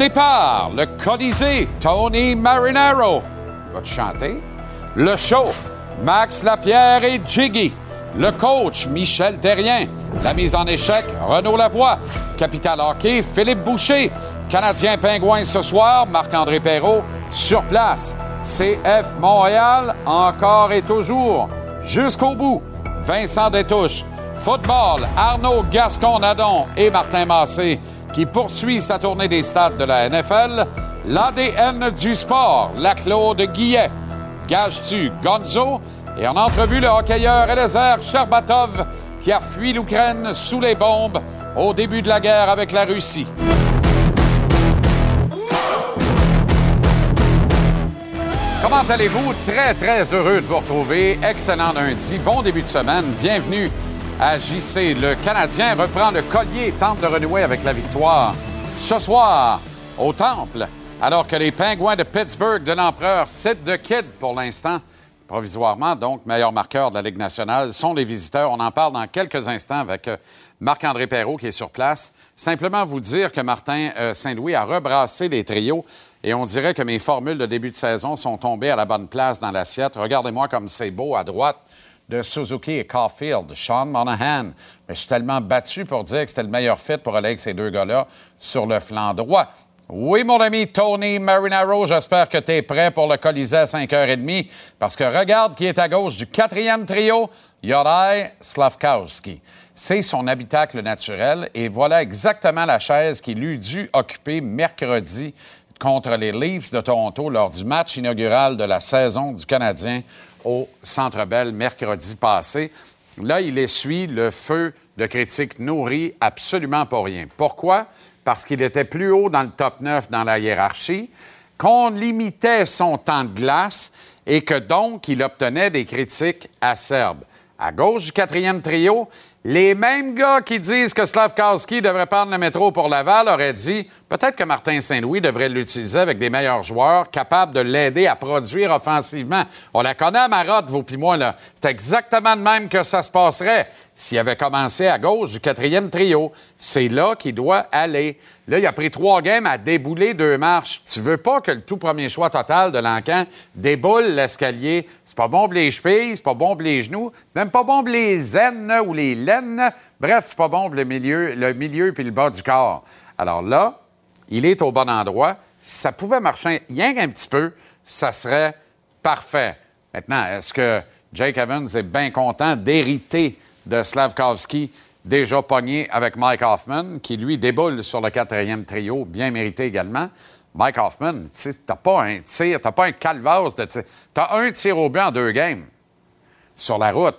Départ, le Colisée, Tony Marinaro. Va te chanter? Le show, Max Lapierre et Jiggy. Le coach, Michel Terrien. La mise en échec, Renaud Lavoie. Capital Hockey, Philippe Boucher. Canadien Pingouin ce soir, Marc-André Perrault. Sur place, CF Montréal, encore et toujours. Jusqu'au bout, Vincent Détouche. Football, Arnaud Gascon-Nadon et Martin Massé qui poursuit sa tournée des stades de la NFL, l'ADN du sport, la Claude Guillet, Gage-tu Gonzo, et en entrevue le hockeyeur Eliezer Sherbatov qui a fui l'Ukraine sous les bombes au début de la guerre avec la Russie. Comment allez-vous? Très, très heureux de vous retrouver. Excellent lundi. Bon début de semaine. Bienvenue à. Le Canadien reprend le collier tente de renouer avec la victoire. Ce soir, au Temple, alors que les Pingouins de Pittsburgh de l'Empereur, Sid de Kid pour l'instant, provisoirement, donc meilleur marqueur de la Ligue nationale, sont les visiteurs. On en parle dans quelques instants avec euh, Marc-André Perrault qui est sur place. Simplement vous dire que Martin euh, Saint-Louis a rebrassé les trios et on dirait que mes formules de début de saison sont tombées à la bonne place dans l'assiette. Regardez-moi comme c'est beau à droite de Suzuki et Caulfield, Sean Monahan. Mais je suis tellement battu pour dire que c'était le meilleur fit pour aller avec ces deux gars-là sur le flanc droit. Oui, mon ami Tony Marinaro, j'espère que tu es prêt pour le Colisée à 5h30 parce que regarde qui est à gauche du quatrième trio, Yorai Slavkowski. C'est son habitacle naturel et voilà exactement la chaise qu'il eut dû occuper mercredi contre les Leafs de Toronto lors du match inaugural de la saison du Canadien au Centre Bell mercredi passé. Là, il essuie le feu de critiques nourries absolument pour rien. Pourquoi? Parce qu'il était plus haut dans le top 9 dans la hiérarchie, qu'on limitait son temps de glace et que donc il obtenait des critiques acerbes. À gauche du quatrième trio, les mêmes gars qui disent que Slavkowski devrait prendre le métro pour Laval auraient dit peut-être que Martin Saint-Louis devrait l'utiliser avec des meilleurs joueurs capables de l'aider à produire offensivement. On la connaît à Marotte, vous puis moi, là. C'est exactement de même que ça se passerait s'il avait commencé à gauche du quatrième trio. C'est là qu'il doit aller. Là, il a pris trois games à débouler deux marches. Tu veux pas que le tout premier choix total de l'encan déboule l'escalier. C'est pas bon pour les chevilles, c'est pas bon pour les genoux, même pas bon pour les aines ou les laines. Bref, c'est pas bon pour le milieu, le milieu puis le bas du corps. Alors là, il est au bon endroit. Si ça pouvait marcher rien qu'un petit peu, ça serait parfait. Maintenant, est-ce que Jake Evans est bien content d'hériter de Slavkovski? Déjà pogné avec Mike Hoffman, qui lui déboule sur le quatrième trio, bien mérité également. Mike Hoffman, tu n'as pas un tir, t'as pas un calvaire de tir. Tu as un tir au but en deux games sur la route.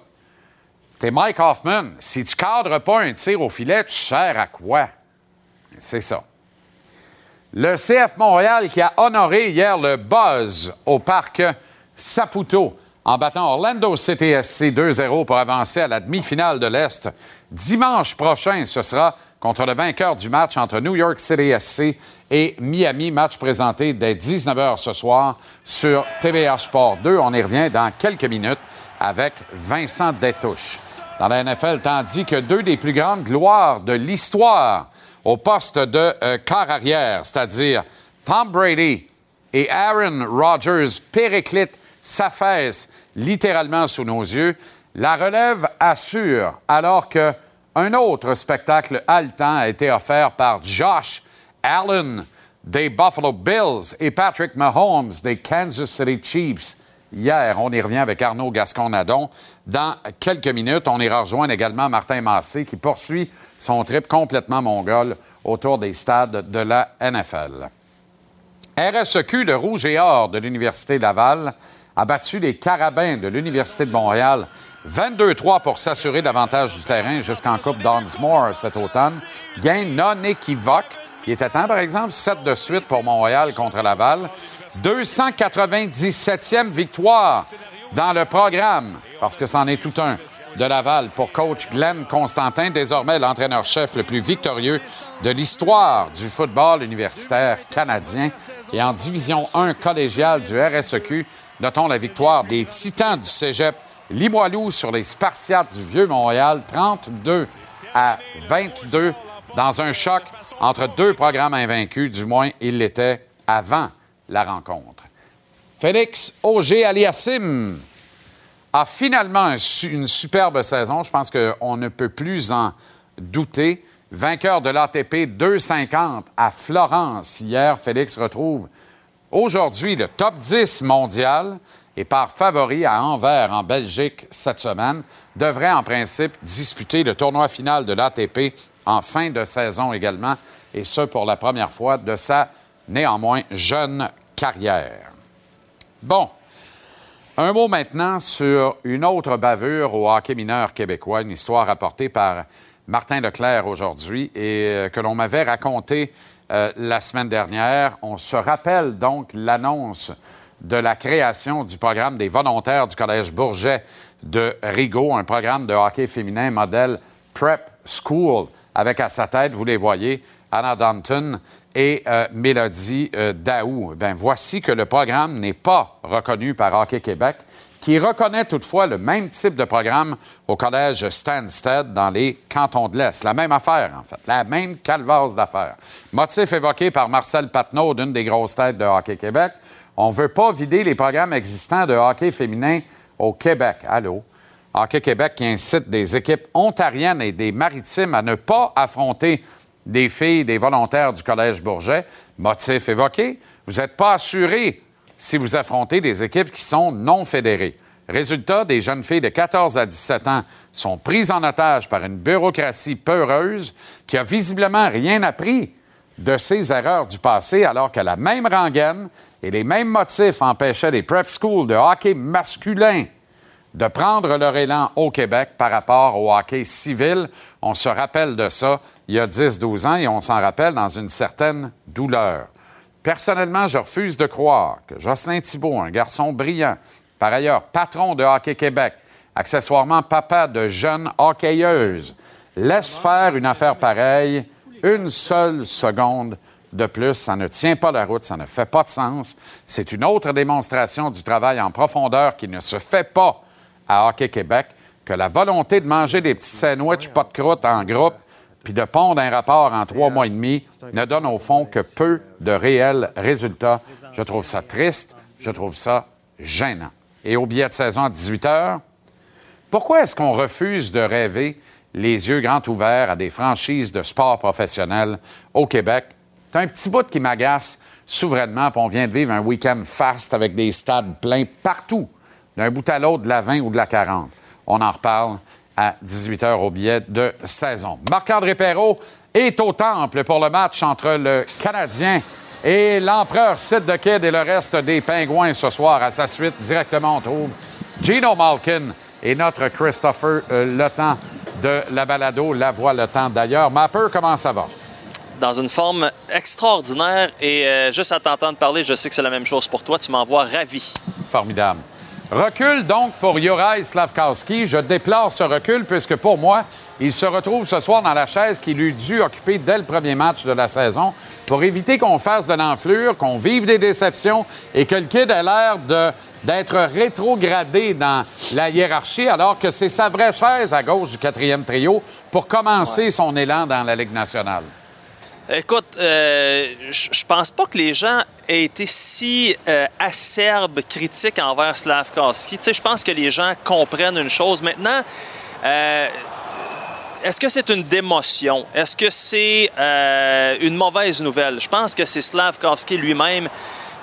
T'es Mike Hoffman. Si tu cadres pas un tir au filet, tu sers à quoi? C'est ça. Le CF Montréal qui a honoré hier le buzz au parc Saputo en battant Orlando CTSC 2-0 pour avancer à la demi-finale de l'Est. Dimanche prochain, ce sera contre le vainqueur du match entre New York City SC et Miami, match présenté dès 19h ce soir sur TVA Sport 2. On y revient dans quelques minutes avec Vincent Détouche. Dans la NFL, tandis que deux des plus grandes gloires de l'histoire au poste de euh, quart arrière, c'est-à-dire Tom Brady et Aaron Rodgers, périclitent s'affaisse littéralement sous nos yeux. La relève assure, alors que un autre spectacle haletant a été offert par Josh Allen des Buffalo Bills et Patrick Mahomes des Kansas City Chiefs. Hier, on y revient avec Arnaud Gascon-Nadon. Dans quelques minutes, on ira rejoindre également Martin Massé qui poursuit son trip complètement mongol autour des stades de la NFL. RSEQ, le Rouge et Or de l'Université Laval, a battu les Carabins de l'Université de Montréal 22-3 pour s'assurer davantage du terrain jusqu'en Coupe Donsmore cet automne. Gain non équivoque. Il était temps, par exemple, 7 de suite pour Montréal contre Laval. 297e victoire dans le programme, parce que c'en est tout un, de Laval pour coach Glenn Constantin, désormais l'entraîneur-chef le plus victorieux de l'histoire du football universitaire canadien. Et en Division 1 collégiale du RSEQ, notons la victoire des Titans du Cégep Limoilou sur les Spartiates du Vieux-Montréal, 32 à 22, dans un choc entre deux programmes invaincus, du moins il l'était avant la rencontre. Félix Auger-Aliassime a finalement une superbe saison. Je pense qu'on ne peut plus en douter. Vainqueur de l'ATP 250 à Florence hier, Félix retrouve aujourd'hui le top 10 mondial et par favori à Anvers, en Belgique, cette semaine, devrait en principe disputer le tournoi final de l'ATP en fin de saison également, et ce pour la première fois de sa néanmoins jeune carrière. Bon, un mot maintenant sur une autre bavure au hockey mineur québécois, une histoire rapportée par Martin Leclerc aujourd'hui et euh, que l'on m'avait racontée euh, la semaine dernière. On se rappelle donc l'annonce de la création du programme des volontaires du Collège Bourget de Rigaud, un programme de hockey féminin modèle Prep School, avec à sa tête, vous les voyez, Anna Danton et euh, Mélodie euh, Daou. Ben, voici que le programme n'est pas reconnu par Hockey Québec, qui reconnaît toutefois le même type de programme au collège Stansted dans les cantons de l'Est. La même affaire, en fait, la même calvasse d'affaires. Motif évoqué par Marcel Patnaud, d'une des grosses têtes de Hockey Québec, on ne veut pas vider les programmes existants de hockey féminin au Québec. Allô? Hockey Québec qui incite des équipes ontariennes et des maritimes à ne pas affronter des filles, des volontaires du Collège Bourget. Motif évoqué, vous n'êtes pas assuré si vous affrontez des équipes qui sont non fédérées. Résultat, des jeunes filles de 14 à 17 ans sont prises en otage par une bureaucratie peureuse qui a visiblement rien appris de ses erreurs du passé, alors que la même rengaine et les mêmes motifs empêchaient les prep schools de hockey masculin de prendre leur élan au Québec par rapport au hockey civil. On se rappelle de ça il y a 10-12 ans et on s'en rappelle dans une certaine douleur. Personnellement, je refuse de croire que Jocelyn Thibault, un garçon brillant, par ailleurs patron de Hockey Québec, accessoirement papa de jeunes hockeyeuses, laisse faire une affaire pareille une seule seconde de plus. Ça ne tient pas la route, ça ne fait pas de sens. C'est une autre démonstration du travail en profondeur qui ne se fait pas à Hockey Québec que la volonté de manger des petites sandwichs pas de croûte en groupe puis de pondre un rapport en trois mois et demi ne donne au fond que peu de réels résultats. Je trouve ça triste, je trouve ça gênant. Et au billet de saison à 18 heures, pourquoi est-ce qu'on refuse de rêver les yeux grands ouverts à des franchises de sport professionnel au Québec? C'est un petit bout qui m'agace souverainement, on vient de vivre un week-end fast avec des stades pleins partout, d'un bout à l'autre de la 20 ou de la 40. On en reparle à 18 h au billet de saison. Marc-André Perrault est au temple pour le match entre le Canadien et l'empereur Sid de Kid et le reste des Pingouins ce soir. À sa suite, directement, on trouve Gino Malkin et notre Christopher euh, Le Temps de la balado La Voix Le Temps d'ailleurs. Mapper, comment ça va? Dans une forme extraordinaire. Et euh, juste à t'entendre parler, je sais que c'est la même chose pour toi. Tu m'envoies ravi. Formidable. Recul donc pour Juraj Slavkowski. Je déplore ce recul puisque pour moi, il se retrouve ce soir dans la chaise qu'il eût dû occuper dès le premier match de la saison pour éviter qu'on fasse de l'enflure, qu'on vive des déceptions et que le kid ait l'air de d'être rétrogradé dans la hiérarchie alors que c'est sa vraie chaise à gauche du quatrième trio pour commencer son élan dans la Ligue nationale. Écoute, euh, je pense pas que les gens aient été si euh, acerbes, critiques envers Slavkovski. Tu sais, je pense que les gens comprennent une chose. Maintenant, euh, est-ce que c'est une démotion? Est-ce que c'est euh, une mauvaise nouvelle? Je pense que c'est Slavkovski lui-même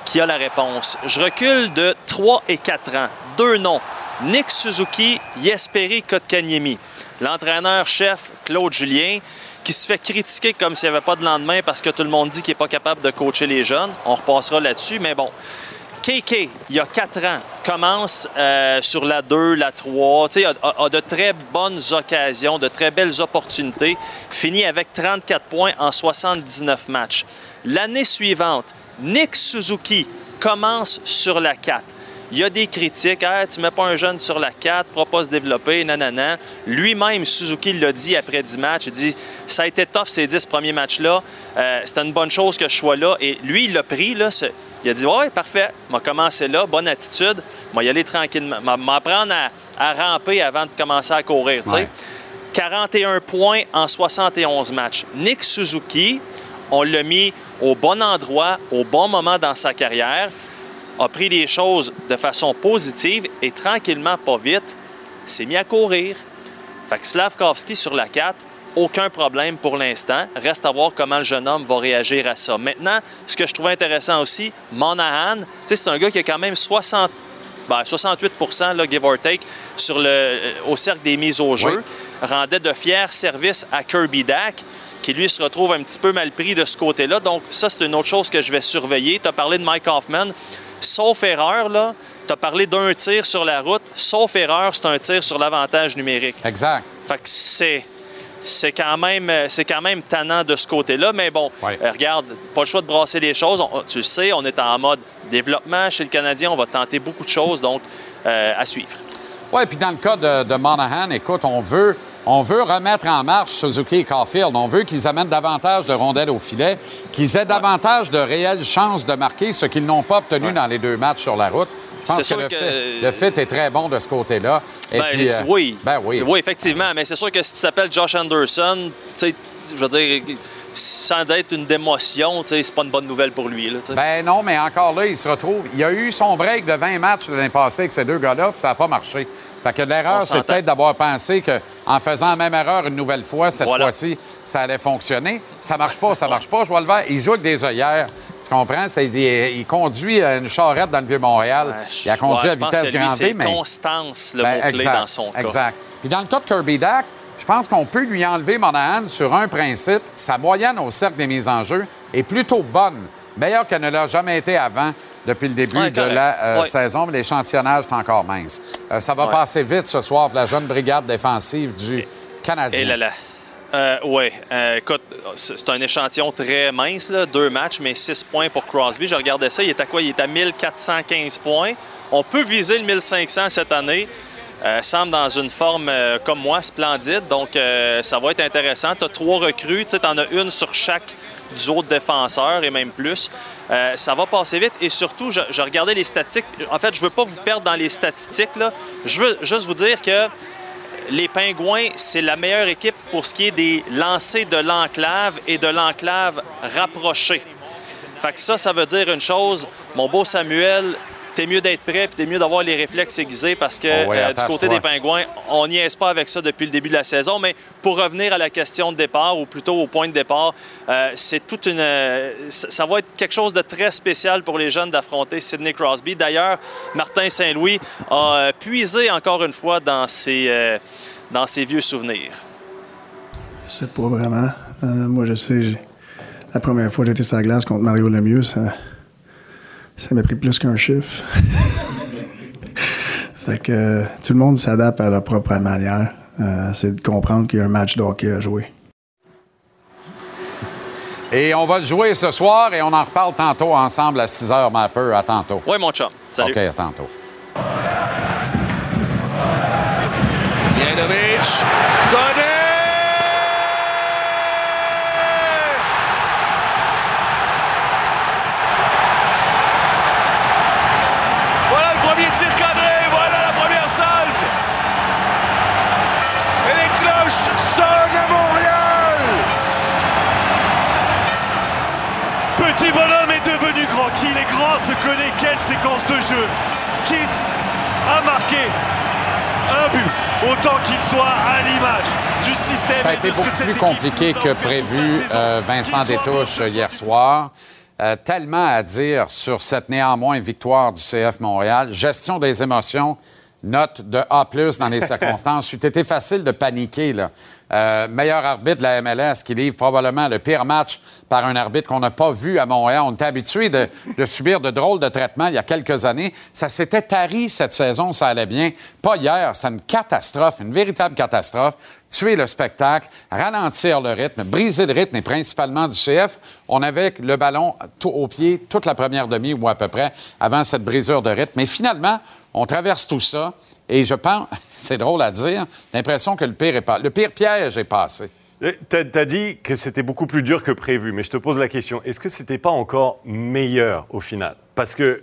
qui a la réponse. Je recule de 3 et 4 ans. Deux noms. Nick Suzuki, Jesperi Kotkaniemi. L'entraîneur-chef Claude Julien, qui se fait critiquer comme s'il n'y avait pas de lendemain parce que tout le monde dit qu'il n'est pas capable de coacher les jeunes. On repassera là-dessus, mais bon. KK, il y a 4 ans, commence euh, sur la 2, la 3, tu sais, a, a- a de très bonnes occasions, de très belles opportunités, finit avec 34 points en 79 matchs. L'année suivante, Nick Suzuki commence sur la 4. Il y a des critiques, hey, tu mets pas un jeune sur la 4, pourra pas se développer, nanana. Lui-même, Suzuki l'a dit après 10 matchs, il dit ça a été tough ces 10 premiers matchs-là, Euh, c'était une bonne chose que je sois là. Et lui, il l'a pris, là, ce- il a dit Ouais, parfait, m'a commencé là, bonne attitude, m'a y aller tranquillement, m'a- m'apprendre à, à ramper avant de commencer à courir, tu sais. Ouais. 41 points en 71 matchs. Nick Suzuki, on l'a mis au bon endroit, au bon moment dans sa carrière, a pris les choses de façon positive et tranquillement, pas vite, s'est mis à courir. Fait que Slavkovski sur la 4, aucun problème pour l'instant. Reste à voir comment le jeune homme va réagir à ça. Maintenant, ce que je trouve intéressant aussi, Monahan, c'est un gars qui a quand même 60, ben, 68 là, give or take, sur le, euh, au cercle des mises au jeu. Rendait de fiers services à Kirby Dack, qui lui se retrouve un petit peu mal pris de ce côté-là. Donc, ça, c'est une autre chose que je vais surveiller. Tu as parlé de Mike Hoffman. Sauf erreur, là, tu as parlé d'un tir sur la route. Sauf erreur, c'est un tir sur l'avantage numérique. Exact. Fait que c'est. C'est quand, même, c'est quand même tannant de ce côté-là, mais bon, Ouais. euh, regarde, pas le choix de brasser les choses. On- tu le sais, on est en mode développement chez le Canadien. On va tenter beaucoup de choses, donc euh, à suivre. Oui, puis dans le cas de, de Monahan, écoute, on veut, on veut remettre en marche Suzuki et Caulfield. On veut qu'ils amènent davantage de rondelles au filet, qu'ils aient davantage de réelles chances de marquer, ce qu'ils n'ont pas obtenu dans les deux matchs sur la route. Je pense que, le, que- fit, le fit est très bon de ce côté-là. Ben, euh, oui. Ben oui. Oui, effectivement. Mais c'est sûr que si tu t'appelles Josh Anderson, tu sais, je veux dire, sans être une démotion, tu sais, c'est pas une bonne nouvelle pour lui. Là. Ben non, mais encore là, il se retrouve. Il a eu son break de 20 matchs l'année passée avec ces deux gars-là, puis ça n'a pas marché. Fait que l'erreur, c'est peut-être d'avoir pensé qu'en faisant la même erreur une nouvelle fois, cette Voilà. fois-ci, ça allait fonctionner. Ça marche pas, ça marche pas. Je vois le vert. Il joue avec des œillères. Tu comprends? Il, conduit une charrette dans le Vieux-Montréal. il a conduit Ouais, à vitesse grand V, mais... constance, le Ben, mot-clé exact, dans son cas. Exact. Puis dans le cas de Kirby Dack, je pense qu'on peut lui enlever Monahan sur un principe. Sa moyenne au cercle des mises en jeu est plutôt bonne, meilleure qu'elle ne l'a jamais été avant depuis le début Ouais, de la euh, Ouais. saison, mais l'échantillonnage est encore mince. Euh, ça va Ouais. passer vite ce soir pour la jeune brigade défensive du Canadien. Et là là. Euh, oui, écoute, c'est un échantillon très mince, là, deux matchs, mais six points pour Crosby. Je regardais ça, il est à quoi? Il est à 1415 points. On peut viser le 1500 cette année. Euh, semble dans une forme, comme moi, splendide. Donc, ça va être intéressant. Tu as trois recrues. Tu en as une sur chaque du autre défenseur et même plus. Euh, ça va passer vite. Et surtout, je, regardais les statistiques. En fait, je ne veux pas vous perdre dans les statistiques. Là. Je veux juste vous dire que les Pingouins, c'est la meilleure équipe pour ce qui est des lancers de l'enclave et de l'enclave rapprochée. Fait que ça, ça veut dire une chose. Mon beau Samuel, t'es mieux d'être prêt puis t'es mieux d'avoir les réflexes aiguisés parce que Oh euh, du côté des Pingouins, on n'y est pas avec ça depuis le début de la saison. Mais pour revenir à la question de départ, ou plutôt au point de départ, euh, c'est toute une. euh, ça va être quelque chose de très spécial pour les jeunes d'affronter Sidney Crosby. D'ailleurs, Martin Saint-Louis a puisé encore une fois dans ses, euh, dans ses vieux souvenirs. Je sais pas vraiment. Euh, moi, je sais, la première fois que j'étais sur la glace contre Mario Lemieux, ça, ça m'a pris plus qu'un chiffre. fait que euh, tout le monde s'adapte à leur propre manière. Euh, c'est de comprendre qu'il y a un match de hockey à jouer. Et on va le jouer ce soir et on en reparle tantôt ensemble à 6 h, ma peu. À tantôt. Oui, mon chum. Salut. OK, à tantôt. Janovic! Petit bonhomme est devenu grand. Qu'il est grand se connaît. Quelle séquence de jeu. Quitte à marquer un but. Autant qu'il soit à l'image du système. Ça a été beaucoup plus compliqué que prévu, euh, Vincent Détouche hier soir. Euh, tellement à dire sur cette néanmoins victoire du CF Montréal. Gestion des émotions, note de A+, dans les circonstances. C'était facile de paniquer, là. Euh, meilleur arbitre de la MLS qui livre probablement le pire match par un arbitre qu'on n'a pas vu à Montréal. On était habitué de, subir de drôles de traitements il y a quelques années. Ça s'était tari cette saison, ça allait bien. Pas hier, c'était une catastrophe, une véritable catastrophe. Tuer le spectacle, ralentir le rythme, briser le rythme et principalement du CF. On avait le ballon au pied toute la première demi ou à peu près avant cette brisure de rythme. Mais finalement, on traverse tout ça. Et je pense, c'est drôle à dire, l'impression que le pire, est pas, le pire piège est passé. Eh, T'as as dit que c'était beaucoup plus dur que prévu, mais je te pose la question est-ce que c'était pas encore meilleur au final? Parce que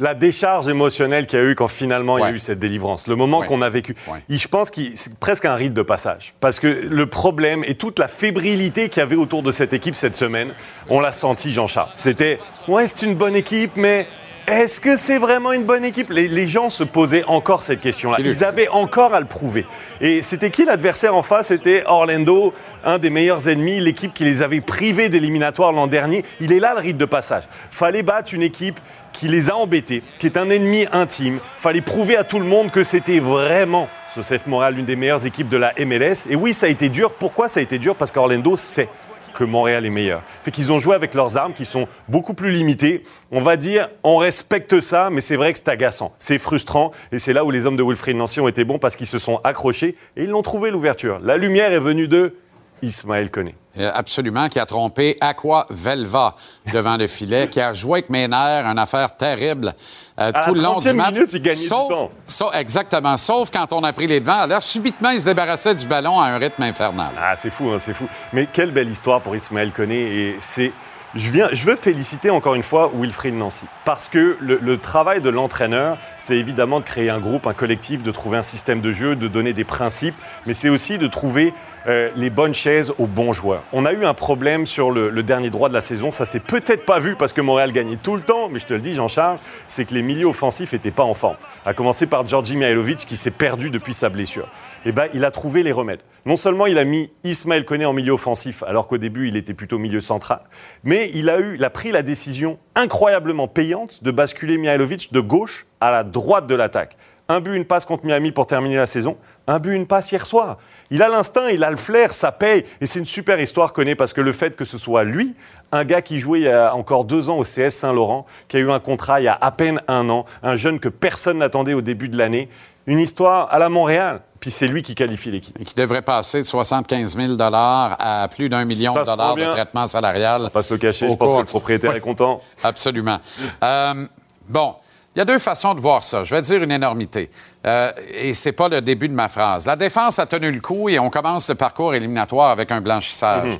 la décharge émotionnelle qu'il y a eu quand finalement il y a eu cette délivrance, le moment Ouais. qu'on a vécu, Ouais. je pense que c'est presque un rite de passage. Parce que le problème et toute la fébrilité qu'il y avait autour de cette équipe cette semaine, on l'a senti, Jean-Charles. C'était ouais, c'est une bonne équipe, mais. Est-ce que c'est vraiment une bonne équipe? Les, les gens se posaient encore cette question-là. Ils avaient encore à le prouver. Et c'était qui l'adversaire en face? C'était Orlando, un des meilleurs ennemis, l'équipe qui les avait privés d'éliminatoire l'an dernier. Il est là le rite de passage. Fallait battre une équipe qui les a embêtés, qui est un ennemi intime. Fallait prouver à tout le monde que c'était vraiment ce CF Montréal, l'une des meilleures équipes de la MLS. Et oui, ça a été dur. Pourquoi ça a été dur? Parce qu'Orlando sait que Montréal est meilleur. Fait qu'ils ont joué avec leurs armes qui sont beaucoup plus limitées. On va dire, on respecte ça, mais c'est vrai que c'est agaçant. C'est frustrant. Et c'est là où les hommes de Wilfried Nancy ont été bons parce qu'ils se sont accrochés et ils l'ont trouvé l'ouverture. La lumière est venue de Ismaël Koné. Euh, Absolument, qui a trompé Aqua Velva devant le filet, qui a joué avec mes nerfs, une affaire terrible euh, À tout le long du 30e match. minute, il gagnait du sauf, temps. sa- exactement, sauf quand on a pris les devants. Alors, subitement, il se débarrassait du ballon à un rythme infernal. Ah, c'est fou, hein, c'est fou. Mais quelle belle histoire pour Ismaël Koné. Et c'est. Je, viens, je veux féliciter encore une fois Wilfried Nancy. Parce que le, le travail de l'entraîneur, c'est évidemment de créer un groupe, un collectif, de trouver un système de jeu, de donner des principes, mais c'est aussi de trouver euh, les bonnes chaises aux bons joueurs. On a eu un problème sur le, dernier droit de la saison. Ça s'est peut-être pas vu parce que Montréal gagnait tout le temps, mais je te le dis, Jean-Charles, c'est que les milieux offensifs n'étaient pas en forme. À commencer par Georgi Mihailovic qui s'est perdu depuis sa blessure. Eh ben, il a trouvé les remèdes. Non seulement il a mis Ismaël Koné en milieu offensif, alors qu'au début il était plutôt milieu central, mais il a, eu, il a pris la décision incroyablement payante de basculer Mihailovic de gauche à la droite de l'attaque. Un but, une passe contre Miami pour terminer la saison. Un but, une passe hier soir. Il a l'instinct, il a le flair, ça paye. Et c'est une super histoire, Koné, parce que le fait que ce soit lui, un gars qui jouait il y a encore deux ans au CS Saint-Laurent, qui a eu un contrat il y a à peine un an, un jeune que personne n'attendait au début de l'année, une histoire à la Montréal. Puis c'est lui qui qualifie l'équipe. Et qui devrait passer de 75 000 à plus d'un million Ça de dollars de traitement salarial. On va pas se le cacher, je pense que le propriétaire Oui. est content. Absolument. Euh, bon, il y a deux façons de voir ça. Je vais dire une énormité. Euh, et c'est pas le début de ma phrase. La défense a tenu le coup et on commence le parcours éliminatoire avec un blanchissage. Mhm.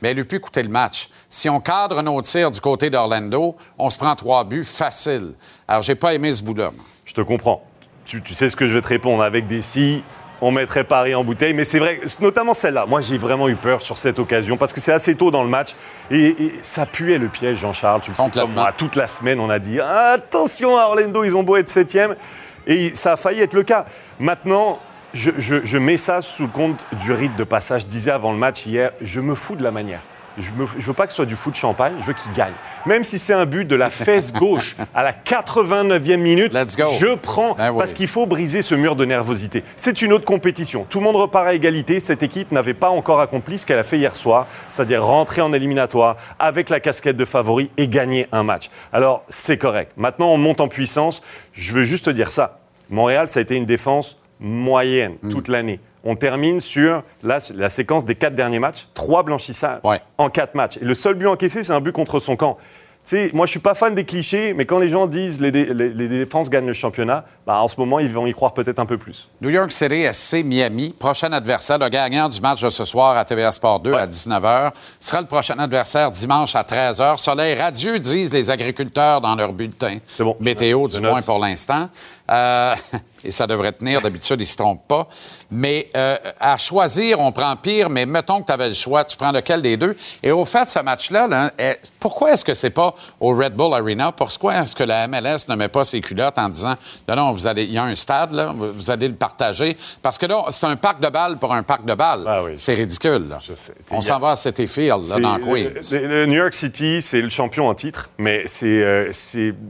Mais elle a pu coûter le match. Si on cadre nos tirs du côté d'Orlando, on se prend trois buts faciles. Alors, j'ai pas aimé ce bout-là. moi. Je te comprends. Tu, tu sais ce que je vais te répondre avec des si. On mettrait Paris en bouteille, mais c'est vrai, notamment celle-là. Moi, j'ai vraiment eu peur sur cette occasion parce que c'est assez tôt dans le match et, et ça puait le piège, Jean-Charles. Tu le sais comme moi. Toute la semaine, on a dit attention à Orlando, ils ont beau être septième et ça a failli être le cas. Maintenant, je, je- je mets ça sous le compte du rite de passage. Je disais avant le match hier, je me fous de la manière. Je ne veux pas que ce soit du foot champagne, je veux qu'il gagne. Même si c'est un but de la fesse gauche à la 89e minute, Let's go. je prends Ben oui. parce qu'il faut briser ce mur de nervosité. C'est une autre compétition. Tout le monde repart à égalité. Cette équipe n'avait pas encore accompli ce qu'elle a fait hier soir, c'est-à-dire rentrer en éliminatoire avec la casquette de favori et gagner un match. Alors, c'est correct. Maintenant, on monte en puissance. Je veux juste te dire ça. Montréal, ça a été une défense moyenne Mm. toute l'année. On termine sur la, la séquence des quatre derniers matchs, trois blanchissages Ouais. en quatre matchs. Et le seul but encaissé, c'est un but contre son camp. Tu sais, moi, je suis pas fan des clichés, mais quand les gens disent les, dé- les- les défenses gagnent le championnat, bah, en ce moment, ils vont y croire peut-être un peu plus. New York City SC Miami, prochain adversaire, le gagnant du match de ce soir à TVA Sport 2 à 19h, sera le prochain adversaire dimanche à 13h. Soleil radieux, disent les agriculteurs dans leur bulletin. C'est bon. Météo, du moins pour l'instant. Euh, et ça devrait tenir, d'habitude, ils ne se trompent pas. Mais euh, à choisir, on prend pire, mais mettons que tu avais le choix, tu prends lequel des deux? Et au fait, ce match-là, là, pourquoi est-ce que c'est pas au Red Bull Arena? Pourquoi est-ce que la MLS ne met pas ses culottes en disant, non, non, vous allez, il y a un stade, là, vous allez le partager? Parce que là, c'est un parc de balles pour un parc de balles. Ah oui. C'est ridicule. là. Je sais. On s'en va à City Field, là, dans le- Queens. c'est- Le New York City, c'est le champion en titre, mais c'est euh,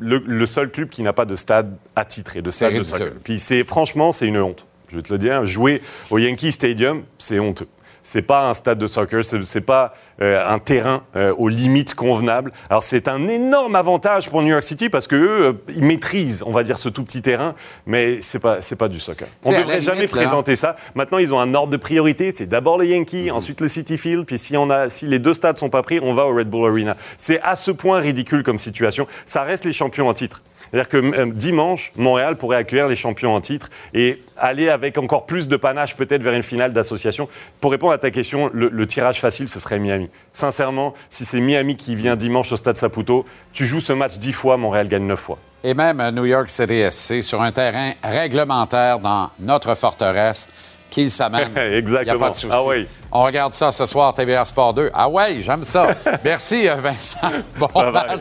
le, le seul club qui n'a pas de stade à titre et de stade de soccer. Puis c'est franchement, c'est une honte. Je vais te le dire. Jouer au Yankee Stadium, c'est honteux. C'est pas un stade de soccer, c'est pas euh, un terrain euh, aux limites convenables. Alors c'est un énorme avantage pour New York City parce que eux, euh, ils maîtrisent, on va dire, ce tout petit terrain, mais c'est pas c'est pas du soccer. On à devrait jamais limite, là. présenter ça. Maintenant, ils ont un ordre de priorité. C'est d'abord les Yankees, Mhm. ensuite le City Field, puis si, on a, si les deux stades sont pas pris, on va au Red Bull Arena. C'est à ce point ridicule comme situation. Ça reste les champions en titre. C'est-à-dire que euh, dimanche, Montréal pourrait accueillir les champions en titre et aller avec encore plus de panache peut-être vers une finale d'association. Pour répondre à ta question, le, le tirage facile, ce serait Miami. Sincèrement, si c'est Miami qui vient dimanche au stade Saputo, tu joues ce match dix fois, Montréal gagne neuf fois. Et même à New York City SC, sur un terrain réglementaire dans notre forteresse, qu'il s'amène. Exactement. N'y a pas de souci. Ah oui. On regarde ça ce soir, TVA Sport 2. Ah ouais, j'aime ça. Merci, euh, Vincent. Bon Bye bye.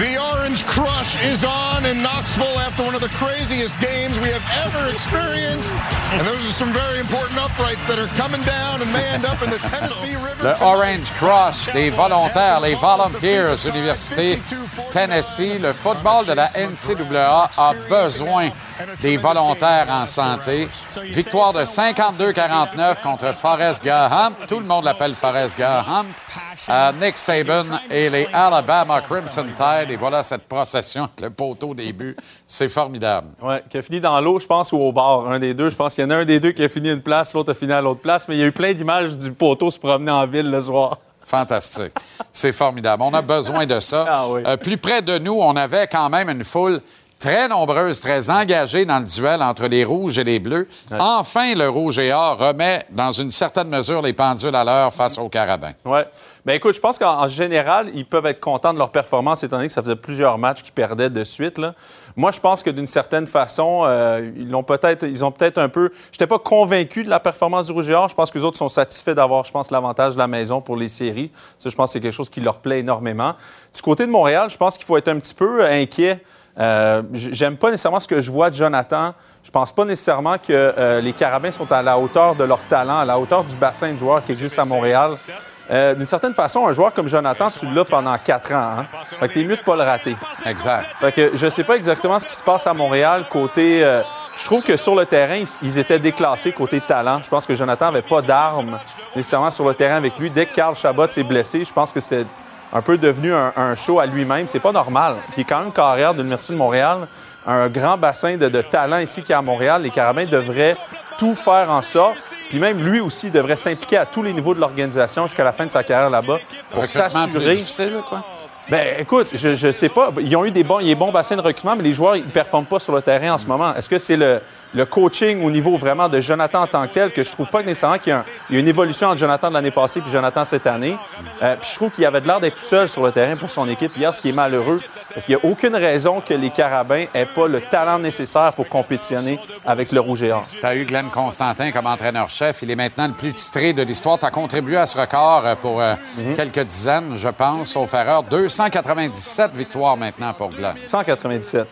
The Orange Crush is on in Knoxville after one of the craziest games we have ever experienced. And those are some very important uprights that are coming down and may end up in the Tennessee River. Le Orange Crush, les volontaires, les Volunteers, Université Tennessee. Le football de la NCAA a besoin des volontaires en santé. Victoire de 52-49 contre Forrest Gaham. Tout le monde l'appelle Forrest Gaham. Euh, Nick Saban et les Alabama Crimson Tide. Et voilà cette avec le poteau au début. C'est formidable. Ouais, qui a fini dans l'eau, je pense, ou au bar, un des deux. Je pense qu'il y en a un des deux qui a fini une place, l'autre a fini à l'autre place. Mais il y a eu plein d'images du poteau se promener en ville le soir. Fantastique. C'est formidable. On a besoin de ça. Ah oui. Euh, plus près de nous, on avait quand même une foule très nombreuse, très engagée dans le duel entre les rouges et les bleus. Enfin, le rouge et or remet dans une certaine mesure les pendules à l'heure face aux carabins. Ouais. Ben écoute, je pense qu'en en général, ils peuvent être contents de leur performance, étant donné que ça faisait plusieurs matchs qu'ils perdaient de suite. Là. Moi, je pense que d'une certaine façon, euh, ils l'ont peut-être, ils ont peut-être un peu. Je n'étais pas convaincu de la performance du Rouge et Or. Je pense que les autres sont satisfaits d'avoir, je pense, l'avantage de la maison pour les séries. Ça, je pense que c'est quelque chose qui leur plaît énormément. Du côté de Montréal, je pense qu'il faut être un petit peu inquiet. Euh, J'aime pas nécessairement ce que je vois de Jonathan. Je pense pas nécessairement que euh, les Carabins sont à la hauteur de leur talent, à la hauteur du bassin de joueurs qui existe à Montréal. Euh, D'une certaine façon, un joueur comme Jonathan, tu l'as pendant quatre ans. Hein? Fait que t'es mieux de pas le rater. Exact. Fait que je sais pas exactement ce qui se passe à Montréal côté. euh, je trouve que sur le terrain, ils, ils étaient déclassés côté talent. Je pense que Jonathan avait pas d'armes nécessairement sur le terrain avec lui. Dès que Carl Chabot s'est blessé, je pense que c'était un peu devenu un, un show à lui-même. C'est pas normal. Puis il est quand même carrière de l'Université de Montréal, un grand bassin de, de talent ici qui est à Montréal. Les Carabins devraient tout faire en sorte. Puis même lui aussi devrait s'impliquer à tous les niveaux de l'organisation jusqu'à la fin de sa carrière là-bas pour s'assurer. Ben, écoute, je, sais pas. Ils ont eu des bons, des bons bassins de recrutement, mais les joueurs, ils ne performent pas sur le terrain en ce moment. Est-ce que c'est le, coaching au niveau vraiment de Jonathan en tant que tel que je trouve pas nécessairement qu'il y a, une évolution entre Jonathan de l'année passée et Jonathan cette année? Euh, puis je trouve qu'il avait de l'air d'être tout seul sur le terrain pour son équipe hier, ce qui est malheureux, parce qu'il n'y a aucune raison que les Carabins aient pas le talent nécessaire pour compétitionner avec le Rouge et Or. Tu as eu Glenn Constantin comme entraîneur-chef. Il est maintenant le plus titré de l'histoire. Tu as contribué à ce record euh, pour euh, Mhm. quelques dizaines, je pense, sauf erreur. 297 victoires maintenant pour Glenn. 197.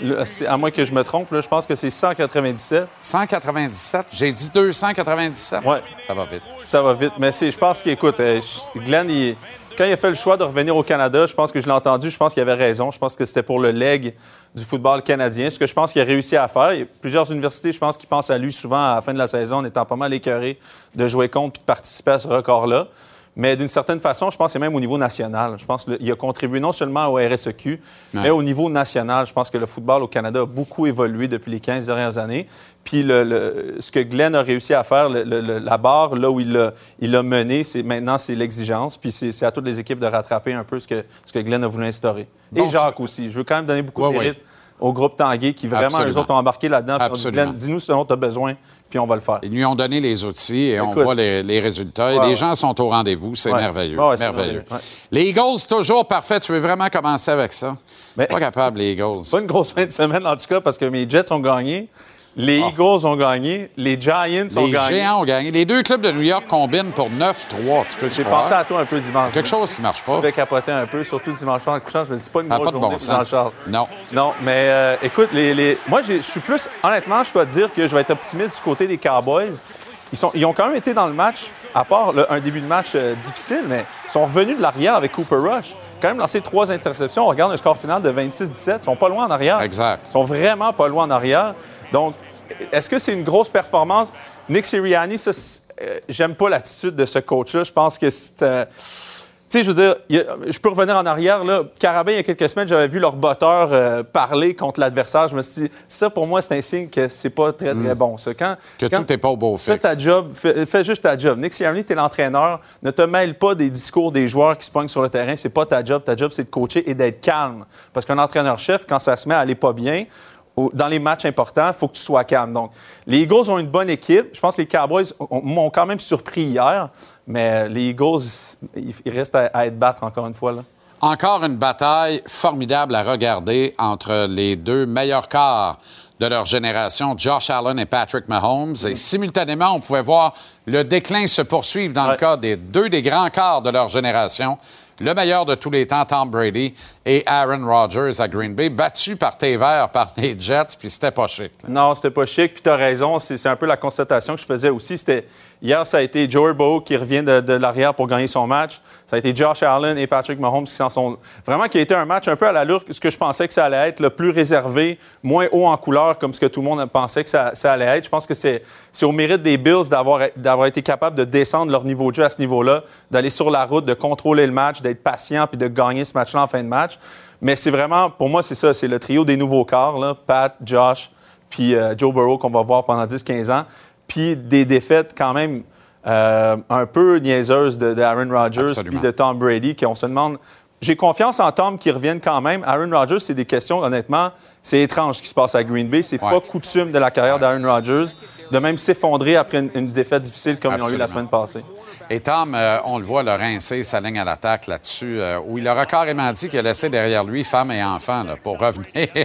Là, c'est- À moins que je me trompe, là, je pense que c'est 197. 197? J'ai dit 297? Ouais. Ça va vite. Ça va vite. Mais je pense qu'écoute, euh, Glenn, il, quand il a fait le choix de revenir au Canada, je pense que je l'ai entendu, je pense qu'il avait raison. Je pense que c'était pour le leg du football canadien, ce que je pense qu'il a réussi à faire. A plusieurs universités, je pense, qui pensent à lui souvent à la fin de la saison en étant pas mal écœuré de jouer contre et de participer à ce record-là. Mais d'une certaine façon, je pense que c'est même au niveau national. Je pense qu'il a contribué non seulement au RSEQ, mais au niveau national. Je pense que le football au Canada a beaucoup évolué depuis les 15 dernières années. Puis le- le- ce que Glenn a réussi à faire, le- la barre, là où il l'a il mené, c'est maintenant, c'est l'exigence. Puis c'est à toutes les équipes de rattraper un peu ce que, ce que Glenn a voulu instaurer. Bon, Et Jacques aussi. Je veux quand même donner beaucoup Ouais, de mérite au groupe Tanguay qui vraiment, eux autres, ont embarqué là-dedans. Dis-nous ce dont tu as besoin, puis on va le faire. Ils lui ont donné les outils et on voit les, les résultats. Et les ouais. gens sont au rendez-vous. C'est Ouais. merveilleux. Merveilleux. Les Eagles, toujours parfait. Tu veux vraiment commencer avec ça? Mais- Pas capable, les Eagles. Pas une grosse fin de semaine, en tout cas, parce que mes Jets ont gagné, les Eagles ont gagné, les Giants ont Ah. Les gagné. Géants ont gagné. Les deux clubs de New York combinent pour 9-3. Tu peux J'ai pensé à toi un peu dimanche. Quelque chose qui marche pas. Je vais capoter un peu, surtout dimanche soir en couchant. Je me dis, pas une grosse pas de journée bon sens. Non. Non, mais euh, écoute, les, les- moi, je suis plus. Honnêtement, je dois te dire que je vais être optimiste du côté des Cowboys. Ils, sont, ils ont quand même été dans le match, à part un début de match euh, difficile, mais ils sont revenus de l'arrière avec Cooper Rush. Quand même lancé trois interceptions. On regarde un score final de 26-17. Ils sont pas loin en arrière. Exact. Ils sont vraiment pas loin en arrière. Donc, est-ce que c'est une grosse performance? Nick Sirianni, ça, euh, j'aime pas l'attitude de ce coach-là. Je pense que c'est. euh, tu sais, je veux dire, a- je peux revenir en arrière. Là. Carabin, il y a quelques semaines, j'avais vu leur botteur euh, parler contre l'adversaire. Je me suis dit, ça, pour moi, c'est un signe que c'est pas très, très bon. Ça. Quand, Mm. Que quand- tout n'est pas au beau Fais fixe. ta job, fais, fais juste ta job. Nick Sirianni, t'es l'entraîneur. Ne te mêle pas des discours des joueurs qui se pognent sur le terrain. C'est pas ta job. Ta job, c'est de coacher et d'être calme. Parce qu'un entraîneur-chef, quand ça se met à aller pas bien, dans les matchs importants, il faut que tu sois calme. Donc, les Eagles ont une bonne équipe. Je pense que les Cowboys ont- m'ont quand même surpris hier. Mais les Eagles, ils, restent à, à être battre encore une fois. Là. Encore une bataille formidable à regarder entre les deux meilleurs quarts de leur génération, Josh Allen et Patrick Mahomes. Et simultanément, on pouvait voir le déclin se poursuivre dans le cas des deux des grands quarts de leur génération. Le meilleur de tous les temps, Tom Brady, et Aaron Rodgers à Green Bay, battu par tes par les Jets, puis c'était pas chic. Non, c'était pas chic. Puis tu as raison, c'est un peu la constatation que je faisais aussi. C'était hier, ça a été Joe Burrow qui revient de, l'arrière pour gagner son match. Ça a été Josh Allen et Patrick Mahomes qui s'en sont vraiment qui a été un match un peu à l'allure ce que je pensais que ça allait être, le plus réservé, moins haut en couleur comme ce que tout le monde pensait que ça, allait être. Je pense que c'est au mérite des Bills d'avoir été capable de descendre leur niveau de jeu à ce niveau-là, d'aller sur la route, de contrôler le match, d'être patient puis de gagner ce match-là en fin de match. Mais c'est vraiment, pour moi, c'est ça, c'est le trio des nouveaux là, Pat, Josh, puis euh, Joe Burrow qu'on va voir pendant 10-15 ans, puis des défaites quand même euh, un peu niaiseuses de, de Aaron Rodgers puis de Tom Brady, qu'on se demande. J'ai confiance en Tom qui revienne quand même. Aaron Rodgers, c'est des questions, honnêtement, c'est étrange ce qui se passe à Green Bay. C'est Ouais. pas coutume de la carrière d'Aaron Rodgers de même s'effondrer après une, une défaite difficile comme ils ont eu la semaine passée. Et Tom, euh, on le voit, le rincer sa ligne à l'attaque là-dessus, euh, où il aura carrément dit qu'il a laissé derrière lui femme et enfant là, pour revenir.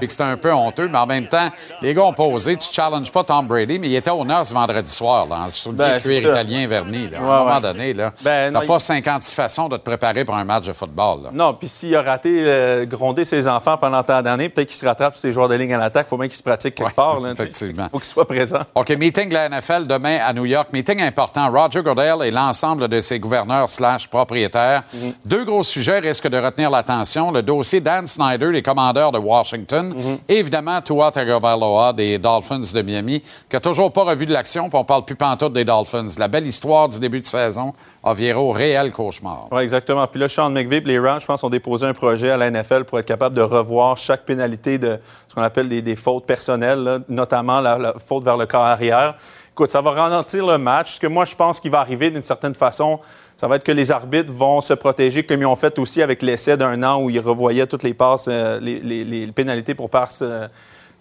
et que c'était un peu honteux, mais en même temps, les gars ont posé, tu challenges pas Tom Brady, mais il était au Nord ce vendredi soir, là, soulier Ben, de cuir italien verni. là. à Ouais, un moment ouais. donné, là, Ben, t'as pas il- 56 façons de te préparer pour un match de football. là. Non, puis s'il a raté euh, gronder ses enfants pendant tant d'années, peut-être qu'il se rattrape sur ses joueurs de ligne à l'attaque. Il faut bien qu'il se pratique quelque Ouais, part. là, effectivement. Il faut qu'il soit présent. OK, meeting de la NFL demain à New York. Meeting important. Roger Goodell et l'ensemble de ses gouverneurs slash propriétaires. Mhm. Deux gros sujets risquent de retenir l'attention. Le dossier Dan Snyder, les commandeurs de Washington. Mhm. Et évidemment, Tua Tagovailoa des Dolphins de Miami, qui n'a toujours pas revu de l'action, puis on parle plus pantoute des Dolphins. La belle histoire du début de saison a viré au réel cauchemar. Oui, exactement. Puis là, Sean McVay et les Rams, je pense, ont déposé un projet à la NFL pour être capable de revoir chaque pénalité de ce qu'on appelle des, des fautes personnelles, là, notamment la, la faute vers le corps arrière. Écoute, ça va ralentir le match. Ce que moi, je pense qu'il va arriver d'une certaine façon, ça va être que les arbitres vont se protéger comme ils ont fait aussi avec l'essai d'un an où ils revoyaient toutes les passes, euh, les, les- les pénalités pour passe euh,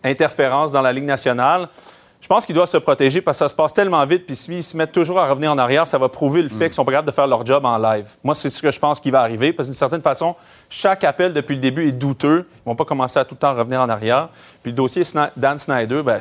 dans la Ligue nationale. Je pense qu'ils doivent se protéger parce que ça se passe tellement vite. Puis s'ils se mettent toujours à revenir en arrière, ça va prouver le fait qu'ils sont pas capables de faire leur job en live. Moi, c'est ce que je pense qui va arriver parce que d'une certaine façon, chaque appel depuis le début est douteux. Ils vont pas commencer à tout le temps revenir en arrière. Puis le dossier Dan Snyder, ben,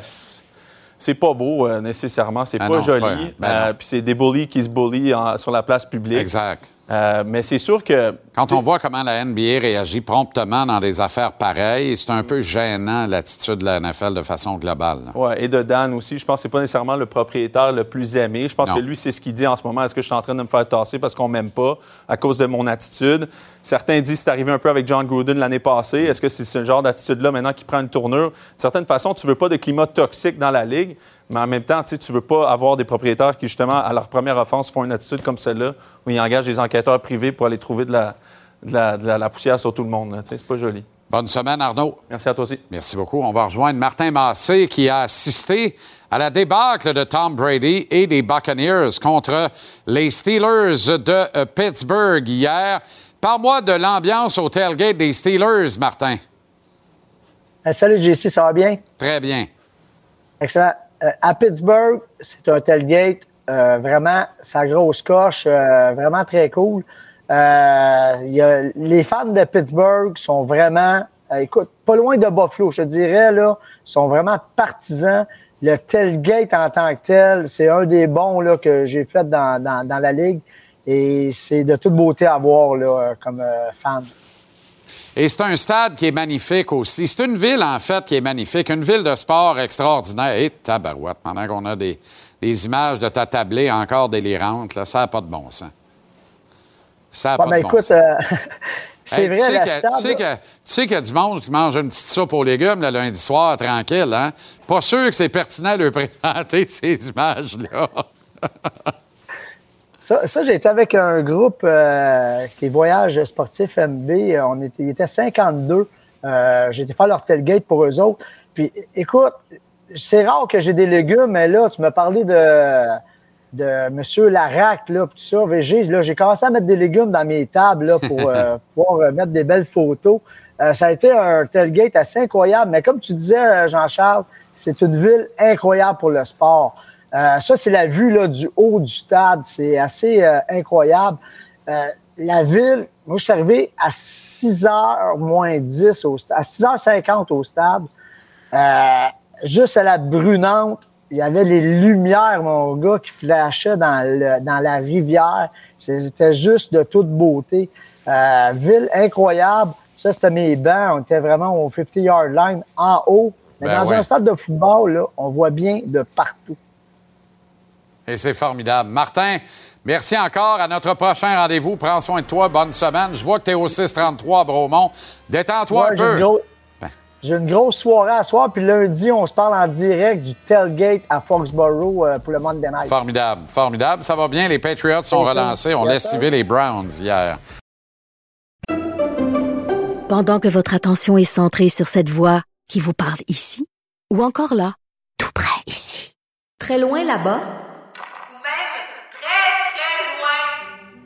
c'est pas beau euh, nécessairement. C'est Ah pas non, joli. pas- ben Euh, puis c'est des bullies qui se bullient en- sur la place publique. Exact. Euh, mais c'est sûr que. Quand on voit comment la NBA réagit promptement dans des affaires pareilles, c'est un peu gênant l'attitude de la NFL de façon globale. Ouais, et de Dan aussi. Je pense que c'est pas nécessairement le propriétaire le plus aimé. Je pense Non. que lui, c'est ce qu'il dit en ce moment. Est-ce que je suis en train de me faire tasser parce qu'on m'aime pas à cause de mon attitude? Certains disent que c'est arrivé un peu avec John Gruden l'année passée. Est-ce que c'est ce genre d'attitude-là maintenant qui prend une tournure? De certaine façon, tu veux pas de climat toxique dans la ligue, mais en même temps, tu tu veux pas avoir des propriétaires qui, justement, à leur première offense, font une attitude comme celle-là, où ils engagent des enquêteurs privés pour aller trouver de la, de la, de la- la poussière sur tout le monde. C'est pas joli. Bonne semaine, Arnaud. Merci à toi aussi. Merci beaucoup. On va rejoindre Martin Massé qui a assisté à la débâcle de Tom Brady et des Buccaneers contre les Steelers de euh, Pittsburgh hier. Parle-moi de l'ambiance au tailgate des Steelers, Martin. Euh, salut JC, ça va bien? Très bien. Excellent. Euh, à Pittsburgh, c'est un tailgate, euh, vraiment, sa grosse coche, euh, vraiment très cool. Euh, y a- les fans de Pittsburgh sont vraiment, euh, écoute, pas loin de Buffalo, je dirais, là, sont vraiment partisans. Le tailgate en tant que tel, c'est un des bons là, que j'ai fait dans, dans, dans la ligue. Et c'est de toute beauté à voir là, comme euh, fan. Et c'est un stade qui est magnifique aussi. C'est une ville, en fait, qui est magnifique. Une ville de sport extraordinaire. Et tabarouette, pendant qu'on a des, des images de ta tablée encore délirantes, là, ça n'a pas de bon sens. Ça n'a Bon, pas ben, de bon écoute, sens. euh, c'est Hey, vrai, tu sais stade, Tu sais que- tu sais qu'il y a du monde qui mange une petite soupe aux légumes le lundi soir, tranquille, hein? Pas sûr que c'est pertinent de leur présenter ces images-là. Ça, ça j'ai été avec un groupe euh, qui est Voyage Sportif MB. On était, il était 52. Euh, j'ai été faire leur tailgate pour eux autres. Puis, écoute, c'est rare que j'ai des légumes, mais là, tu m'as parlé de, de M. Larac, là, puis tout ça, VG. Là, j'ai commencé à mettre des légumes dans mes tables là, pour euh, pouvoir euh, mettre des belles photos. Euh, ça a été un tailgate assez incroyable. Mais comme tu disais, Jean-Charles, c'est une ville incroyable pour le sport. Euh, ça, c'est la vue là, du haut du stade. C'est assez euh, incroyable. Euh, la ville, moi, je suis arrivé à 6h moins 10 au stade, à 6h50 au stade. Juste à la brunante, il y avait les lumières, mon gars, qui flashaient dans, le- dans la rivière. C'était juste de toute beauté. Ville incroyable. Ça, c'était mes bancs. On était vraiment au 50-yard line en haut. Mais Ben dans ouais. un stade de football, là, on voit bien de partout. Et c'est formidable. Martin, merci encore. À notre prochain rendez-vous. Prends soin de toi. Bonne semaine. Je vois que tu es au 633 à Bromont. Détends-toi Ouais, un j'ai peu. une gros- Ben. J'ai une grosse soirée à soir, puis lundi, on se parle en direct du tailgate à Foxborough euh, pour le Monday Night. Formidable, formidable. Ça va bien. Les Patriots sont relancés. On laisse civer les Browns hier. Pendant que votre attention est centrée sur cette voix qui vous parle ici, ou encore là, tout près ici, très loin là-bas, Ou même très, très loin.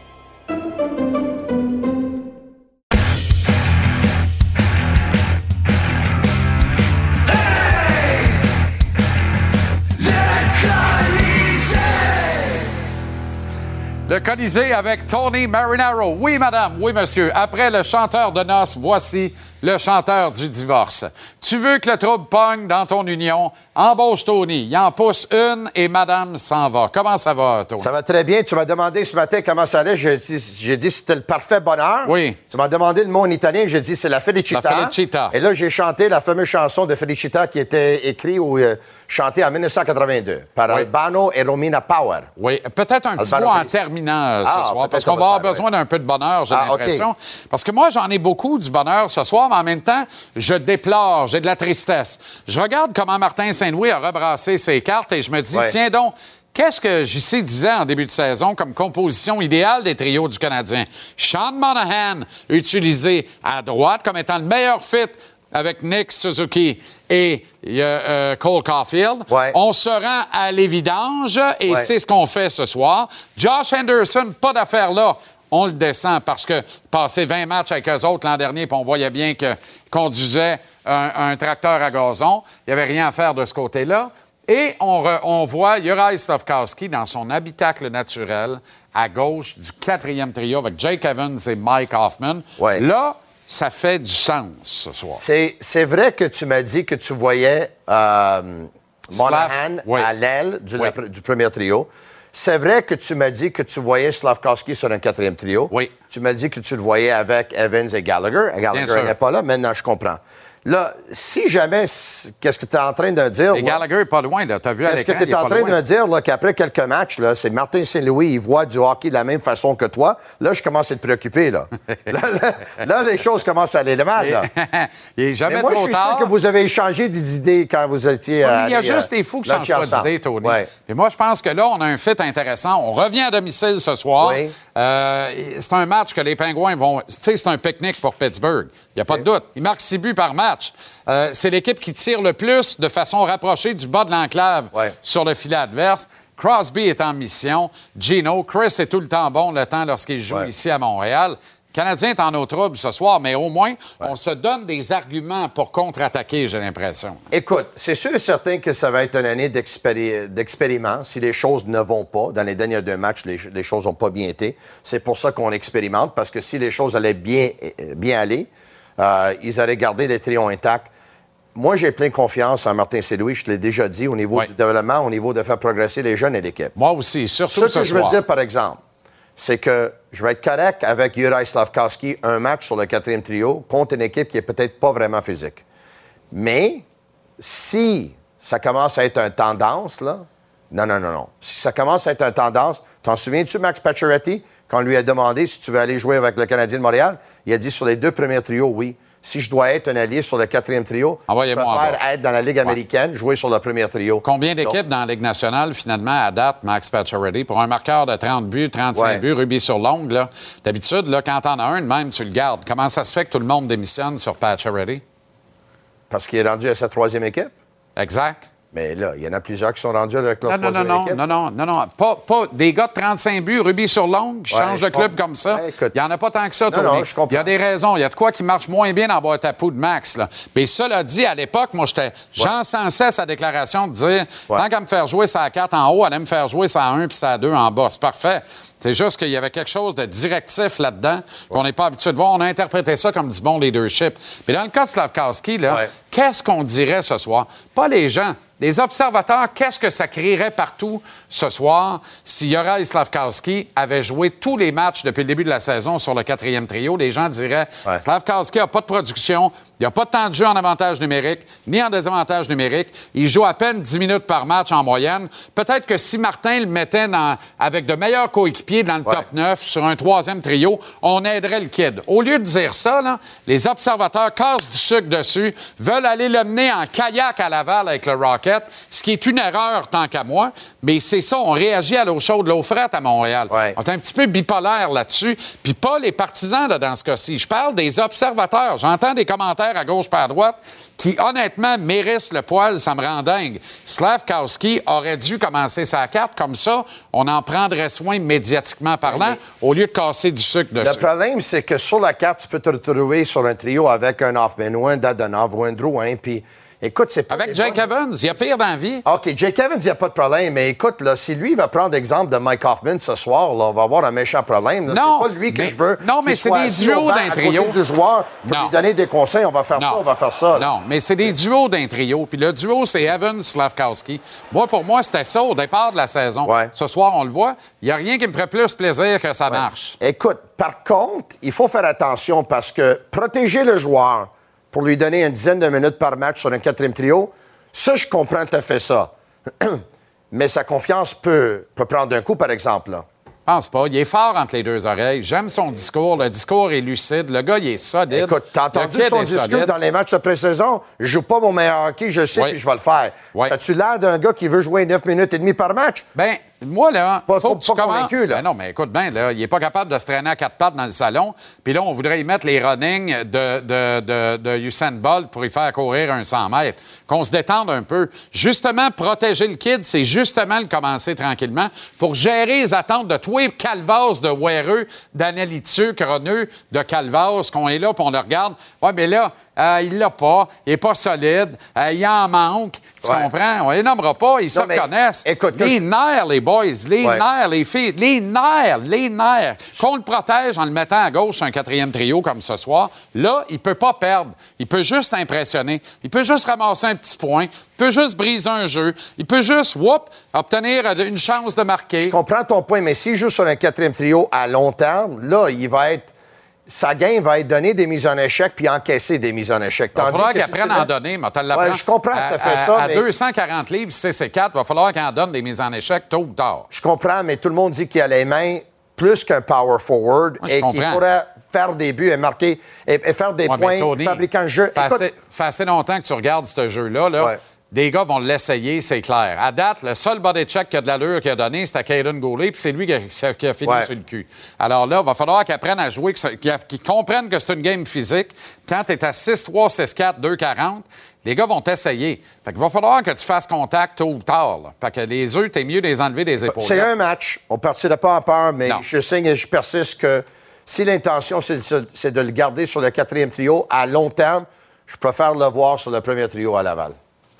Le Colisée avec Tony Marinaro. Oui, madame, oui, monsieur. Après le chanteur de noces, voici le chanteur du divorce. Tu veux que le trouble pogne dans ton union? Embauche Tony. Il en pousse une et madame s'en va. Comment ça va, Tony? Ça va très bien. Tu m'as demandé ce matin comment ça allait. J'ai dit, j'ai dit c'était le parfait bonheur. Oui. Tu m'as demandé le mot en italien. J'ai dit c'est la felicita. La felicita. Et là, j'ai chanté la fameuse chanson de Felicita qui était écrite ou euh, chantée en 1982 par Oui. Albano et Romina Power. Oui, peut-être un petit Albano mot en terminant euh, ce Ah, soir, peut-être parce qu'on va avoir besoin d'un peu de bonheur, j'ai Ah, l'impression. Parce que moi, j'en ai beaucoup du bonheur ce soir, mais en même temps, je déplore, j'ai de la tristesse. Je regarde comment Martin Saint-Louis a rebrassé ses cartes et je me dis, Ouais. tiens donc, Qu'est-ce que JC disait en début de saison comme composition idéale des trios du Canadien? Sean Monahan, utilisé à droite comme étant le meilleur fit avec Nick Suzuki et a, euh, Cole Caulfield. Ouais. On se rend à l'évidange et Ouais. c'est ce qu'on fait ce soir. Josh Henderson, pas d'affaire là. On le descend parce que passer 20 matchs avec eux autres l'an dernier, puis on voyait bien qu'il conduisait un, un tracteur à gazon. Il n'y avait rien à faire de ce côté-là. Et on, re- on voit Juraj Slavkowski dans son habitacle naturel à gauche du quatrième trio avec Jake Evans et Mike Hoffman. Là, ça fait du sens ce soir. C'est, vrai que tu m'as dit que tu voyais euh, Monahan oui. à l'aile du, Oui. la- du premier trio. C'est vrai que tu m'as dit que tu voyais Slavkowski sur un quatrième trio. Oui. Tu m'as dit que tu le voyais avec Evans et Gallagher. Gallagher n'est pas là. Maintenant, je comprends. Là, si jamais, qu'est-ce que tu es en train de dire? Et? Gallagher n'est pas loin, là. T'as vu à Qu'est-ce que tu es en train de me dire là, qu'après quelques matchs, là, c'est Martin Saint-Louis, il voit du hockey de la même façon que toi. Là, je commence à te préoccuper. Là, là, là, là, les choses commencent à aller mal. Là. il est jamais Mais moi, trop je suis tard. sûr que vous avez échangé des idées quand vous étiez. Oui, euh, il y a juste euh, des fous qui changent pas ensemble. d'idée, Tony. Ouais. Et moi, je pense que là, on a un fit intéressant. On revient à domicile ce soir. Oui. Euh, c'est un match que les Pingouins vont... Tu sais, c'est un pique-nique pour Pittsburgh. Il n'y a pas de doute. Ils marquent six buts par match. Euh, c'est l'équipe qui tire le plus de façon rapprochée du bas de l'enclave sur le filet adverse. Crosby est en mission. Gino, Chris est tout le temps bon le temps lorsqu'il joue ici à Montréal. Le Canadien est en eau trouble ce soir, mais au moins, on se donne des arguments pour contre-attaquer, j'ai l'impression. Écoute, c'est sûr et certain que ça va être une année d'expéri- d'expériment. Si les choses ne vont pas, dans les derniers deux matchs, les, les choses n'ont pas bien été. C'est pour ça qu'on expérimente, parce que si les choses allaient bien, euh, bien aller, euh, ils auraient gardé les trios intacts. Moi, j'ai plein confiance en Martin Saint-Louis, je te l'ai déjà dit, au niveau du développement, au niveau de faire progresser les jeunes et l'équipe. Moi aussi, surtout Ce ce que je veux dire, par exemple, c'est que je vais être correct avec Juraj Slavkowski, un match sur le quatrième trio contre une équipe qui est peut-être pas vraiment physique. Mais si ça commence à être une tendance, là, non, non, non, non. Si ça commence à être une tendance, t'en souviens-tu, Max Pacioretty, quand on lui a demandé si tu veux aller jouer avec le Canadien de Montréal, il a dit sur les deux premiers trios, oui. Si je dois être un allié sur le quatrième trio, je Envoyez-moi en préfère être dans la Ligue américaine, jouer sur le premier trio. Combien d'équipes dans la Ligue nationale, finalement, à date, Max Pacioretty, pour un marqueur de 30 buts, 35 Ouais. buts, rubis sur l'ongle, d'habitude, quand t'en as un, même, tu le gardes. Comment ça se fait que tout le monde démissionne sur Pacioretty? Parce qu'il est rendu à sa troisième équipe? Exact. Mais là, il y en a plusieurs qui sont rendus avec leur Non, non, non, non, non, non, non, non. Pas, pas des gars de 35 buts, rubis sur l'ongle, qui Ouais, changent de club comprends. comme ça. Ouais. Il n'y en a pas tant que ça, Non, non, je comprends. Il y a des raisons. Il y a de quoi qui marche moins bien dans la boîte à poux de Max. Là. Mais cela dit, à l'époque, moi, j'étais, j'encensais sa déclaration de dire tant qu'à me faire jouer ça à 4 en haut, allait me faire jouer ça à 1 puis ça à 2 en bas. C'est parfait. C'est juste qu'il y avait quelque chose de directif là-dedans qu'on n'est pas habitué de voir. On a interprété ça comme du bon leadership. Mais dans le cas de Slavkowski, là, qu'est-ce qu'on dirait ce soir? Pas les gens. Les observateurs, qu'est-ce que ça créerait partout ce soir si Juraj Slavkowski avait joué tous les matchs depuis le début de la saison sur le quatrième trio? Les gens diraient Slavkowski n'a pas de production, il n'a pas de temps de jeu en avantage numérique, ni en désavantage numérique. Il joue à peine 10 minutes par match en moyenne. Peut-être que si Martin le mettait dans- avec de meilleurs coéquipiers dans le top 9 sur un troisième trio, on aiderait le kid. Au lieu de dire ça, là, les observateurs cassent du sucre dessus, veulent aller le mener en kayak à Laval avec le Rocket, ce qui est une erreur tant qu'à moi. Mais c'est ça, on réagit à l'eau chaude, l'eau frette à Montréal. On est un petit peu bipolaire là-dessus. Puis pas les partisans là, dans ce cas-ci. Je parle des observateurs. J'entends des commentaires à gauche pas à droite qui, honnêtement, mérissent le poil. Ça me rend dingue. Slavkowski aurait dû commencer sa carte comme ça. On en prendrait soin médiatiquement parlant au lieu de casser du sucre dessus. Le problème, c'est que sur la carte, tu peux te retrouver sur un trio avec un Hoffman ou un Dadonov ou un Drouin. Puis, écoute, c'est pas. Avec Jake Evans, il y a pire dans la vie. OK, Jake Evans, il n'y a pas de problème. Mais écoute, là, si lui va prendre l'exemple de Mike Hoffman ce soir, là, on va avoir un méchant problème. là. Non, C'est pas lui que mais- je veux. non, mais c'est des duos d'un trio. du joueur pour Non. lui donner des conseils. On va faire ça, on va faire ça. là. Non, mais c'est des duos d'un trio. Puis le duo, c'est Evans Slavkowski. Moi, pour moi, c'était ça au départ de la saison. Ce soir, on le voit. Il n'y a rien qui me ferait plus plaisir que ça marche. Écoute, par contre, il faut faire attention parce que protéger le joueur pour lui donner une dizaine de minutes par match sur un quatrième trio, ça, je comprends tout à fait ça. Mais sa confiance peut, peut prendre un coup, par exemple. Là. Je pense pas. Il est fort entre les deux oreilles. J'aime son discours. Le discours est lucide. Le gars, il est solide. Écoute, t'as entendu son discours solide. dans les matchs de pré-saison? Je joue pas mon meilleur hockey, je sais, Oui. puis je vais le faire. Oui. As-tu l'air d'un gars qui veut jouer 9 minutes et demie par match? Ben, moi, là, Pas- faut pas- que tu pas commences- convaincu, là. Ben non, mais écoute bien, là, il n'est pas capable de se traîner à quatre pattes dans le salon. Puis là, on voudrait y mettre les runnings de, de, de, de Usain Bolt pour y faire courir un 100 mètres. Qu'on se détende un peu. Justement, protéger le kid, c'est justement le commencer tranquillement pour gérer les attentes de toi, Calvas de Wereux, d'Analitieux, Croneux, de Calvas, qu'on est là, puis on le regarde. Ouais, mais là, euh, il l'a pas, il n'est pas solide, euh, il en manque. Tu Ouais. comprends? On les nommera pas, ils se reconnaissent. écoute, les je- nerfs, les boys, les Ouais. nerfs, les filles, les nerfs, les nerfs. Qu'on le protège en le mettant à gauche sur un quatrième trio comme ce soir, là, il peut pas perdre. Il peut juste impressionner. Il peut juste ramasser un petit point. Il peut juste briser un jeu. Il peut juste, whoop, obtenir une chance de marquer. Je comprends ton point, mais s'il joue sur un quatrième trio à long terme, là, il va être. Sa game va être donner des mises en échec puis encaisser des mises en échec. Il va falloir que qu'il si apprenne tu à en donner, mais tu. Ouais, je comprends que fait à- ça, À mais- 240 livres, c'est c'est 4, il va falloir qu'il en donne des mises en échec tôt ou tard. Je comprends, mais tout le monde dit qu'il a les mains plus qu'un power forward Ouais, et qu'il pourrait faire des buts et marquer et, et faire des Ouais, points Tony, fabriquant le jeu. Fait Écoute, assez, fait assez longtemps que tu regardes ce jeu-là. Là. Des gars vont l'essayer, c'est clair. À date, le seul body check qui a de l'allure qu'il a donné, c'était Caden Goulet, puis c'est lui qui a, qui a fini Ouais. sur le cul. Alors là, il va falloir qu'il apprenne à jouer, que ça- qu'il qu'il comprenne que c'est une game physique. Quand tu es à 6-3, 6-4, 2-40, les gars vont t'essayer. Fait qu'il va falloir que tu fasses contact tôt ou tard. là. Fait que les œufs, t'es mieux de les enlever des épaules. c'est un match. On partira pas en peur, mais Non. je signe et je persiste que si l'intention, c'est c'est de le garder sur le quatrième trio à long terme, je préfère le voir sur le premier trio à Laval.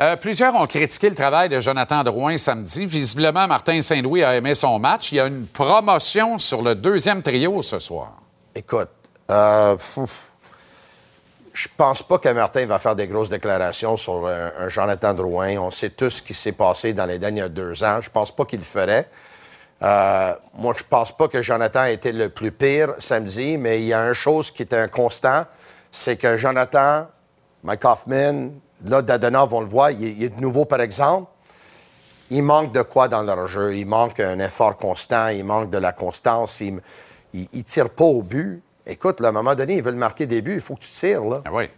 Euh, plusieurs ont critiqué le travail de Jonathan Drouin samedi. Visiblement, Martin Saint-Louis a aimé son match. Il y a une promotion sur le deuxième trio ce soir. Écoute, euh, je pense pas que Martin va faire des grosses déclarations sur un, Jonathan Drouin. On sait tous ce qui s'est passé dans les derniers deux ans. Je pense pas qu'il le ferait. Euh, moi, je pense pas que Jonathan était le plus pire samedi, mais il y a une chose qui est un constant, c'est que Jonathan, Mike Hoffman, là, Dadonov, on le voit, il, est- il est de nouveau, par exemple. Il manque de quoi dans leur jeu? Il manque un effort constant, il manque de la constance, il ne tire pas au but. Écoute, là, à un moment donné, ils veulent marquer des buts, il faut que tu tires, là. Ah oui.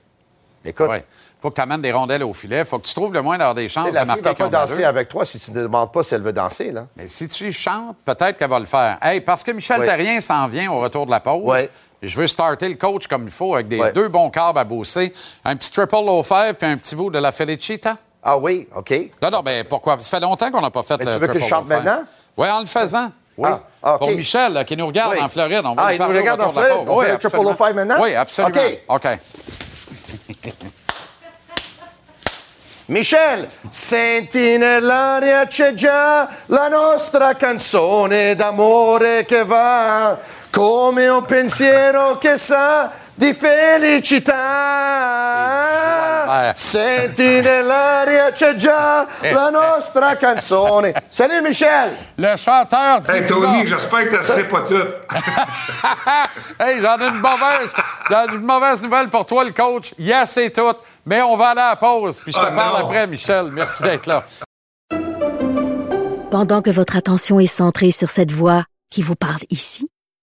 Écoute, Il faut que tu amènes des rondelles au filet. Il faut que tu trouves le moins d'avoir des chances la de marquer ne va pas danser avec toi si tu ne demandes pas si elle veut danser, là. Mais si tu chantes, peut-être qu'elle va le faire. Hey, parce que Michel Oui. Terrien s'en vient au retour de la pause. Oui. Je veux starter le coach comme il faut avec des Oui. deux bons carbs à bosser. Un petit triple low five puis un petit bout de la Felicita. Ah oui, OK. Non, non, mais pourquoi? Ça fait longtemps qu'on n'a pas fait Mais le tu veux que je chante maintenant? Oui, en le faisant. Oui. Ah, ah, OK. Pour Michel, là, qui nous regarde Oui. en Floride. On va Ah, il nous au regarde en Floride? On Oui, fait le triple low five maintenant? Oui, absolument. OK. OK. Michel, senti nell'aria c'è già la nostra canzone d'amore che va come un pensiero che sa di felicità. Senti nell'aria c'è già la nostra canzone. Salut Michel! Le chanteur dit Hey Tony, j'espère que tu sais pas tout. hey, j'en ai une mauvaise, ai une mauvaise nouvelle pour toi, le coach. Yes, c'est tout. Mais on va aller à la pause, puis je te Ah, parle non. après, Michel. Merci d'être là. Pendant que votre attention est centrée sur cette voix qui vous parle ici,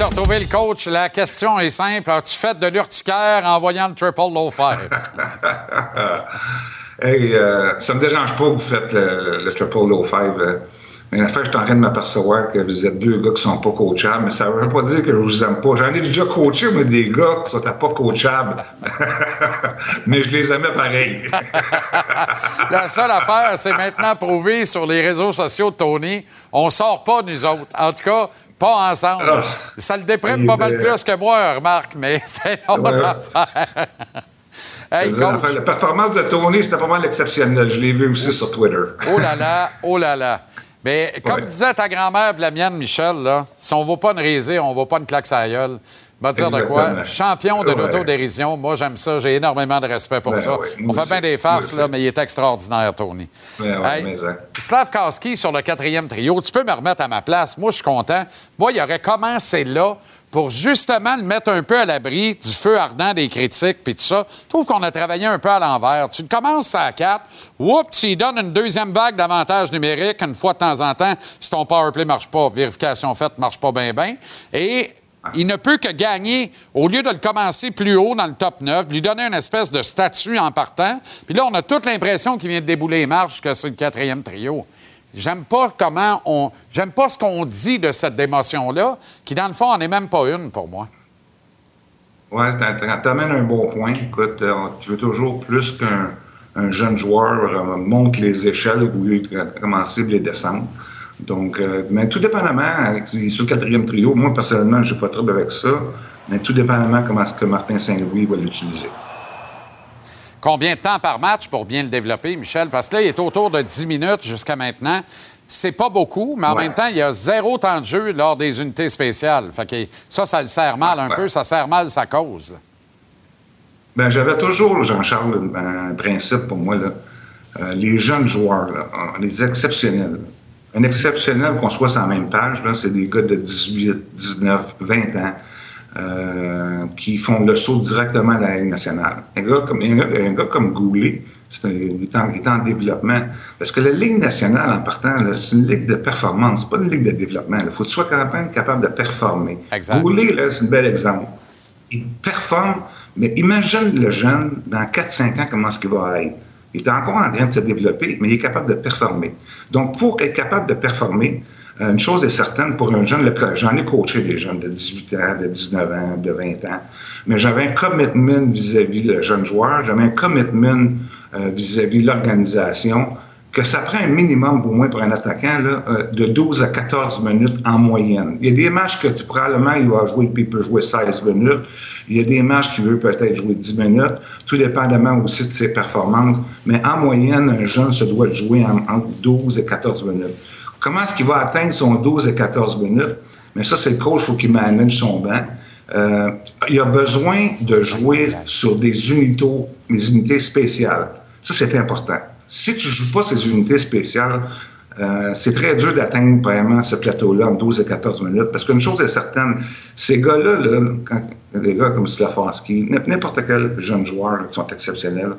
de retrouver, le coach. La question est simple. As-tu fait de l'urticaire en voyant le triple low five? hey, euh, ça me dérange pas que vous faites le, le triple low five. là. Mais en fait, je suis en train de m'apercevoir que vous êtes deux gars qui sont pas coachables, mais ça veut pas dire que je vous aime pas. J'en ai déjà coaché, mais des gars qui sont pas coachables. mais je les aimais pareil. La seule affaire, c'est maintenant prouver sur les réseaux sociaux de Tony, on sort pas, nous autres. En tout cas, pas ensemble. Ah. Ça le déprime pas mal est- plus que moi, remarque, mais c'est une autre affaire. hey, coach. la performance de Tony, c'était pas mal exceptionnel. Je l'ai vu aussi sur Twitter. Oh là là, oh là là. Mais comme Ouais. disait ta grand-mère et la mienne, Michel, là, si on ne vaut pas une risée, on ne vaut pas une claque à la gueule. Va dire de quoi? Champion de l'autodérision. Moi, j'aime ça. J'ai énormément de respect pour Ben ça. oui, on fait aussi, bien des farces, là, mais il est extraordinaire, Tony. Ouais, Hey. Slavkowski sur le quatrième trio, tu peux me remettre à ma place. Moi, je suis content. Moi, il aurait commencé là pour justement le mettre un peu à l'abri du feu ardent des critiques puis tout ça. Je trouve qu'on a travaillé un peu à l'envers. Tu commences à 4, oups, tu lui donnes une deuxième vague d'avantages numériques une fois de temps en temps si ton powerplay marche pas, vérification faite marche pas bien bien. Et il ne peut que gagner, au lieu de le commencer plus haut dans le top 9, lui donner une espèce de statut en partant. Puis là, on a toute l'impression qu'il vient de débouler les marches, que c'est le quatrième trio. J'aime pas comment on. J'aime pas ce qu'on dit de cette démotion-là, qui, dans le fond, en est même pas une pour moi. Oui, t'amènes un bon point. Écoute, euh, tu veux toujours plus qu'un un jeune joueur euh, monte les échelles au lieu de commencer les descendre. Donc, euh, mais tout dépendamment, avec- sur le quatrième trio, moi personnellement, je n'ai pas de trouble avec ça, mais tout dépendamment comment est-ce que Martin Saint-Louis va l'utiliser. Combien de temps par match pour bien le développer, Michel? Parce que là, il est autour de 10 minutes jusqu'à maintenant. C'est pas beaucoup, mais en Ouais. même temps, il y a zéro temps de jeu lors des unités spéciales. Fait que ça, ça le sert mal un peu, ça sert mal sa cause. Ben, j'avais toujours, Jean-Charles, un principe pour moi, là. Euh, les jeunes joueurs, là, euh, les exceptionnels. Un exceptionnel, qu'on soit sur la même page, là, c'est des gars de 18, 19, 20 ans euh, qui font le saut directement à la Ligue nationale. Un gars comme, un gars, un gars comme Goulet, c'est un- il, est en, il est en développement. Parce que la Ligue nationale, en partant, là, c'est une ligue de performance, pas une ligue de développement. Il faut que tu sois capable, capable de performer. Goulet, là, c'est un bel exemple il performe, mais imagine le jeune, dans 4-5 ans, comment est-ce qu'il va être. Il est encore en train de se développer, mais il est capable de performer. Donc, pour être capable de performer, euh, une chose est certaine, pour un jeune, j'en ai coaché des jeunes de 18 ans, de 19 ans, de 20 ans, mais j'avais un commitment vis-à-vis le jeune joueur, j'avais un commitment euh, vis-à-vis l'organisation, que ça prend un minimum, pour moi, pour un attaquant, euh, de 12 à 14 minutes en moyenne. Il y a des matchs que tu, probablement il va jouer, puis il peut jouer 16 minutes. Il y a des matchs qui veut peut-être jouer 10 minutes, tout dépendamment aussi de ses performances. Mais en moyenne, un jeune se doit jouer en- entre 12 et 14 minutes. Comment est-ce qu'il va atteindre son 12 et 14 minutes? Mais ça, c'est le coach, il faut qu'il manage son banc. Euh, il a besoin de jouer sur des unités, des unités spéciales. Ça, c'est important. Si tu ne joues pas ces unités spéciales, euh, c'est très dur d'atteindre vraiment ce plateau-là en 12 et 14 minutes. Parce qu'une chose est certaine, ces gars-là, là, quand, des gars comme Slafanski, n'importe quel jeune joueur qui sont exceptionnels,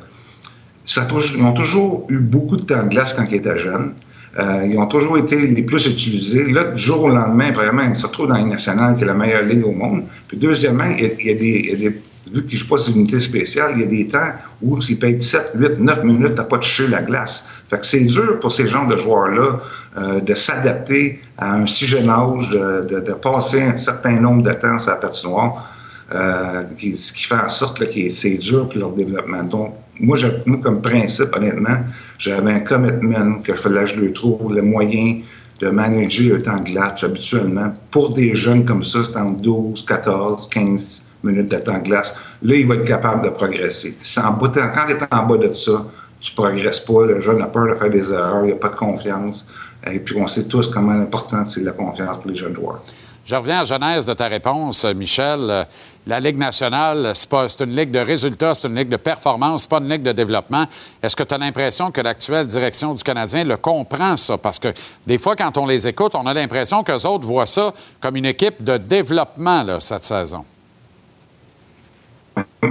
ils ont toujours eu beaucoup de temps de glace quand ils étaient jeunes. Euh, ils ont toujours été les plus utilisés. Là, du jour au lendemain, vraiment, ils se retrouvent dans Ligue nationale, qui est la meilleure ligue au monde. Puis deuxièmement, il y a des- vu qu'ils ne jouent pas ces unités spéciales, il y a des temps où s'ils payent 7, 8, 9 minutes à pas toucher la glace. Fait que c'est dur pour ces genres de joueurs-là euh, de s'adapter à un si jeune âge, de, passer un certain nombre de temps sur la patinoire. Euh, ce qui fait en sorte que c'est dur pour leur développement. Donc, moi, moi, comme principe, honnêtement, j'avais un commitment que je fallait que je le trouve le moyen de manager le temps de glace habituellement. Pour des jeunes comme ça, c'est entre 12, 14, 15 minutes de temps glace. Là, il va être capable de progresser. Quand tu es en bas de ça, tu progresses pas. Le jeune a peur de faire des erreurs, il n'a pas de confiance. Et puis, on sait tous comment important c'est la confiance pour les jeunes joueurs. Je reviens à la genèse de ta réponse, Michel. La Ligue nationale, c'est une ligue de résultats, c'est une ligue de performance, pas une ligue de développement. Est-ce que tu as l'impression que l'actuelle direction du Canadien le comprend, ça? Parce que des fois, quand on les écoute, on a l'impression qu'eux autres voient ça comme une équipe de développement, là, cette saison.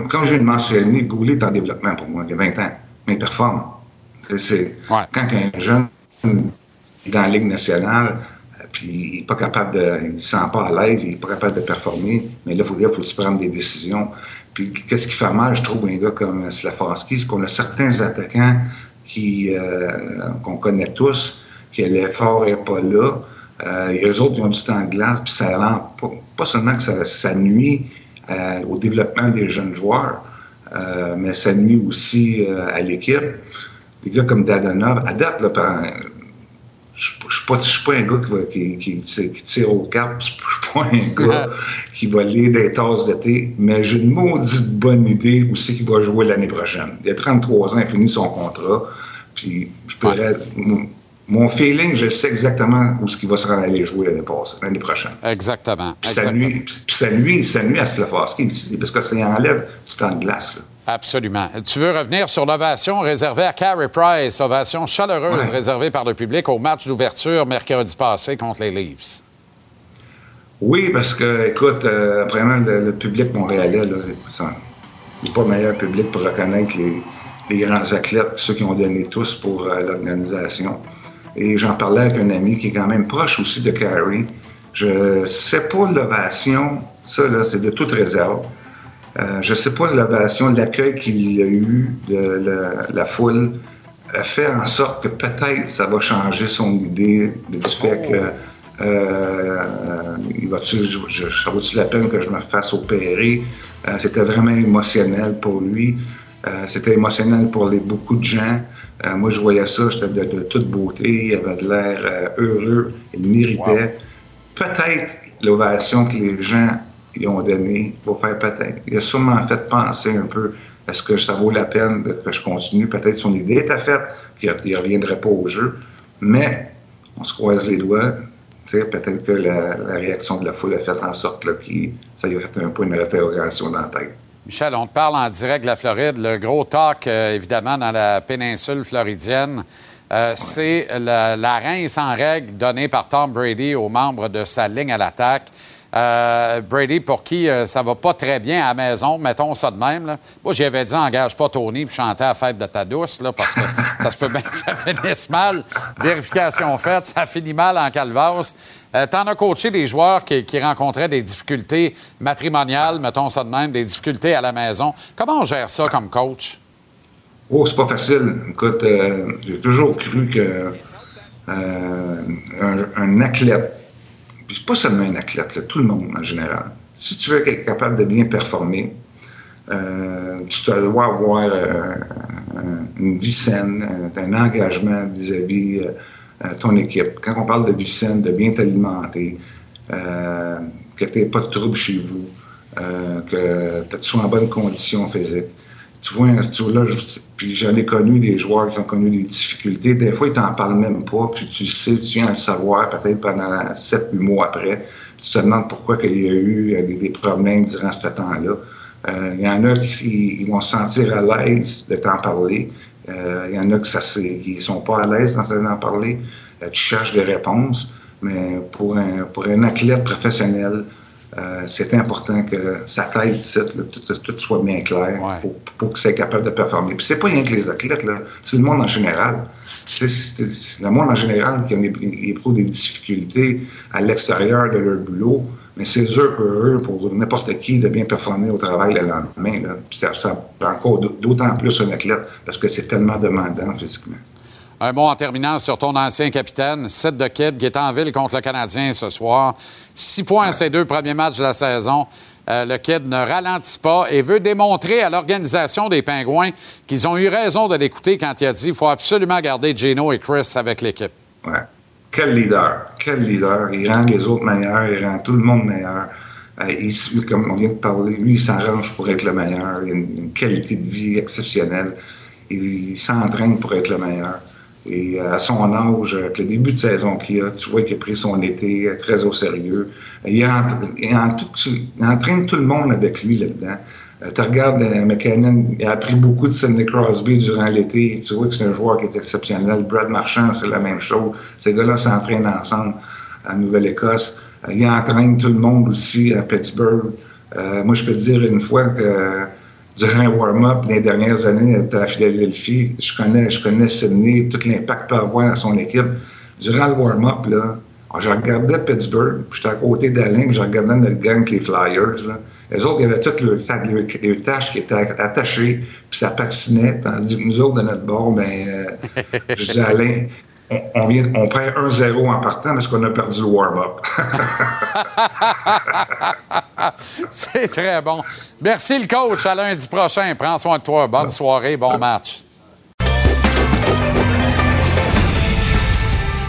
Comme je viens de mentionner, Goulet est en développement pour moi, il a 20 ans, mais il performe. C'est, Quand un jeune est dans la Ligue nationale, euh, puis il n'est pas capable de. Il ne se sent pas à l'aise, il n'est pas capable de performer, mais là, il faut, là, faut prennes des décisions. Puis qu'est-ce qui fait mal, je trouve, un gars comme Slafanski, c'est qu'on a certains attaquants qui, euh, qu'on connaît tous, que l'effort n'est pas là. Euh, et eux autres, ils ont du temps de glace, puis ça rend pas, pas seulement que ça, ça nuit euh, au développement des jeunes joueurs, euh, mais ça nuit aussi euh, à l'équipe. Des gars comme Dadonov, à date, là, par- je ne suis pas, je suis pas un gars qui, va- qui, qui tire- qui tire aux cartes, je suis pas un gars qui va lire des tasses d'été, mais j'ai une maudite bonne idée aussi qu'il va jouer l'année prochaine. Il a 33 ans, il a fini son contrat, puis je pourrais... mon- Mon feeling, je sais exactement où ce qu'il va se rendre aller jouer l'année passée, l'année prochaine. Exactement. Puis ça nuit, ça nuit, ça nuit à parce que ça y enlève du temps de glace. là. Absolument. Tu veux revenir sur l'ovation réservée à Carey Price, ovation chaleureuse Ouais. réservée par le public au match d'ouverture mercredi passé contre les Leafs. Oui, parce que, écoute, euh, premièrement, le, le public montréalais, il n'est pas le meilleur public pour reconnaître les, les grands athlètes, ceux qui ont donné tous pour euh, l'organisation. Et j'en parlais avec un ami qui est quand même proche aussi de Carrie. Je sais pas l'ovation, ça, là, c'est de toute réserve. Euh, je sais pas l'ovation, l'accueil qu'il a eu de la, la foule a fait en sorte que peut-être ça va changer son idée du fait que euh, il va-tu, je- je- ça vaut-tu la peine que je me fasse opérer? Euh, c'était vraiment émotionnel pour lui. Euh, c'était émotionnel pour les, beaucoup de gens. Euh, moi, je voyais ça, j'étais de, de toute beauté, il avait de l'air euh, heureux, il méritait. Peut-être l'ovation que les gens y ont donnée va faire peut-être. Il a sûrement fait penser un peu est-ce que ça vaut la peine que je continue? Peut-être son idée était faite, qu'il ne reviendrait pas au jeu. Mais on se croise les doigts. Peut-être que la, la réaction de la foule a fait en sorte qu'il ça lui a fait un peu une interrogation dans la tête. Michel, on te parle en direct de la Floride. Le gros talk, euh, évidemment, dans la péninsule floridienne, euh, c'est la, la rince en règle donnée par Tom Brady aux membres de sa ligne à l'attaque. Euh, Brady, pour qui euh, ça va pas très bien à la maison, mettons ça de même. Moi, j'y avais dit, engage pas Tony puis chanter à fête de ta douce, parce que ça se peut bien que ça finisse mal. Vérification faite, ça finit mal en calvasse. Euh, T'en as coaché des joueurs qui, qui rencontraient des difficultés matrimoniales, mettons ça de même, des difficultés à la maison. Comment on gère ça comme coach? Oh, c'est pas facile. Écoute, euh, j'ai toujours cru que euh, un, athlète, pas seulement un athlète, là, tout le monde en général, si tu veux être capable de bien performer, euh, tu dois avoir euh, un- une vie saine, un, un engagement vis-à-vis euh, euh, ton équipe. Quand on parle de vie saine, de bien t'alimenter, euh, que tu n'aies pas de troubles chez vous, euh, que tu sois en bonne condition physique. Tu vois, tu là, je- puis j'en ai connu des joueurs qui ont connu des difficultés. Des fois, ils t'en parlent même pas, puis tu sais, tu viens le savoir peut-être pendant 7-8 mois après. Tu te demandes pourquoi il y a eu euh, des, problèmes durant ce temps-là. Euh, Il y en a qui ils vont se sentir à l'aise de t'en parler. Euh, Il y en a qui sont pas à l'aise d'en d'en parler. Euh, tu cherches des réponses, mais pour un, pour un athlète professionnel, euh, c'est important que sa tête, ici, là, tout, tout soit bien clair pour, pour qu'il soit capable de performer. Puis c'est pas rien que les athlètes, c'est le monde en général. C'est c'est- c'est le monde en général qui éprouve des difficultés à l'extérieur de leur boulot, mais c'est eux pour eux, pour n'importe qui, de bien performer au travail le lendemain. Là. Puis ça, ça prend encore d'autant plus un athlète parce que c'est tellement demandant physiquement. Un mot en terminant sur ton ancien capitaine, Sid de Kid, qui est en ville contre le Canadien ce soir. Six points à ses deux premiers matchs de la saison. Euh, le Kid ne ralentit pas et veut démontrer à l'organisation des Pingouins qu'ils ont eu raison de l'écouter quand il a dit qu'il faut absolument garder Gino et Chris avec l'équipe. Ouais. Quel leader, quel leader. Il rend les autres meilleurs, il rend tout le monde meilleur. Euh, il comme on vient de parler, lui, il s'arrange pour être le meilleur. Il a une, une qualité de vie exceptionnelle. Il, il s'entraîne pour être le meilleur. Et euh, à son âge, avec le début de saison qu'il a, tu vois qu'il a pris son été euh, très au sérieux. Il, il il entraîne tout le monde avec lui là-dedans. Euh, tu regardes euh, McKinnon, il a appris beaucoup de Sidney Crosby durant l'été. Tu vois que c'est un joueur qui est exceptionnel. Brad Marchand, c'est la même chose. Ces gars-là s'entraînent ensemble en Nouvelle-Écosse. Euh, il entraîne tout le monde aussi à Pittsburgh. Euh, moi, je peux te dire une fois que durant un warm-up les dernières années à Philadelphie, je connais, je connais Sidney, tout l'impact qu'il peut avoir à son équipe. Durant le warm-up, là, je regardais Pittsburgh, puis j'étais à côté d'Alain, puis je regardais notre gang les Flyers. Là. Les autres, ils avaient toutes leurs leurs- leurs tâches qui étaient attachées, puis ça patinait, tandis que nous autres, de notre bord, ben, euh, je dis à Alain, on, on vient, on perd 1-0 en partant parce qu'on a perdu le warm-up. C'est très bon. Merci le coach. À lundi prochain. Prends soin de toi. Bonne soirée. Bon match.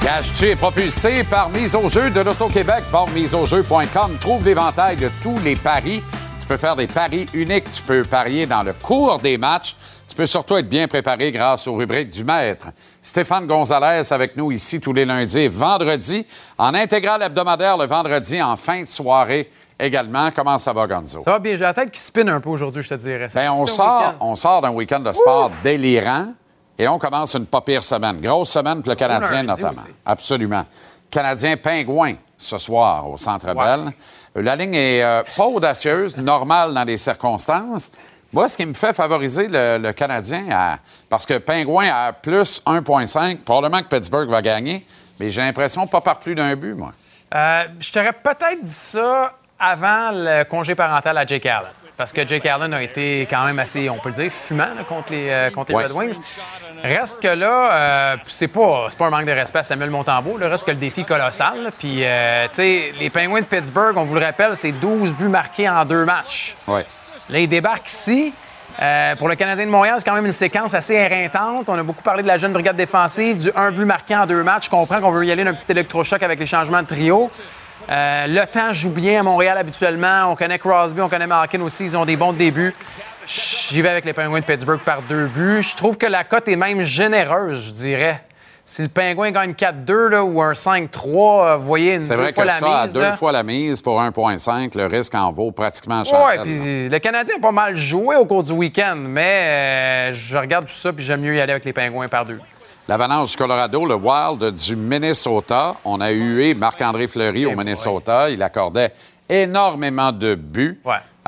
Gage-tu est propulsé par Mise au jeu de l'Auto-Québec. Va miseaujeu.com. Trouve l'éventail de tous les paris. Tu peux faire des paris uniques. Tu peux parier dans le cours des matchs. Tu peux surtout être bien préparé grâce aux rubriques du maître. Stéphane Gonzalez avec nous ici tous les lundis et vendredis. En intégrale hebdomadaire le vendredi en fin de soirée également. Comment ça va, Gonzo? Ça va bien, j'ai la tête qui spinne un peu aujourd'hui, je te dirais. Ben, on, sort, on sort d'un week-end de sport délirant et on commence une pas pire semaine. Grosse semaine pour le Canadien, notamment. aussi. Absolument. Canadien pingouin ce soir au Centre Bell. La ligne est euh, pas audacieuse, normale dans les circonstances. Moi, ce qui me fait favoriser le, le Canadien, à- parce que Pingouin a plus 1,5, probablement que Pittsburgh va gagner, mais j'ai l'impression pas par plus d'un but, moi. Euh, je t'aurais peut-être dit ça avant le congé parental à Jake Allen. Parce que Jake Allen a été quand même assez, on peut le dire, fumant là, contre les, euh, contre les Ouais. Red Wings. Reste que là, euh, c'est pas, pas un manque de respect à Samuel Montembeau. Là, reste que le défi colossal. Puis, euh, tu sais, les Penguins de Pittsburgh, on vous le rappelle, c'est 12 buts marqués en deux matchs. Ouais. Là, ils débarquent ici. Euh, pour le Canadien de Montréal, c'est quand même une séquence assez éreintante. On a beaucoup parlé de la jeune brigade défensive, du un but marqué en deux matchs. Je comprends qu'on veut y aller d'un petit électrochoc avec les changements de trio. Euh, le temps joue bien à Montréal habituellement. On connaît Crosby, on connaît Malkin aussi. Ils ont des bons débuts. J'y vais avec les Penguins de Pittsburgh par deux buts. Je trouve que la cote est même généreuse, je dirais. Si le Pingouin gagne 4-2 là, ou un 5-3, euh, vous voyez une C'est vrai fois que la ça, à deux là. fois la mise pour 1,5, le risque en vaut pratiquement cher. Oui, puis le Canadien a pas mal joué au cours du week-end, mais euh, je regarde tout ça puis j'aime mieux y aller avec les Pingouins par deux. L'Avalanche du Colorado, le Wild du Minnesota. On a eu Marc-André Fleury au Minnesota. Il accordait énormément de buts.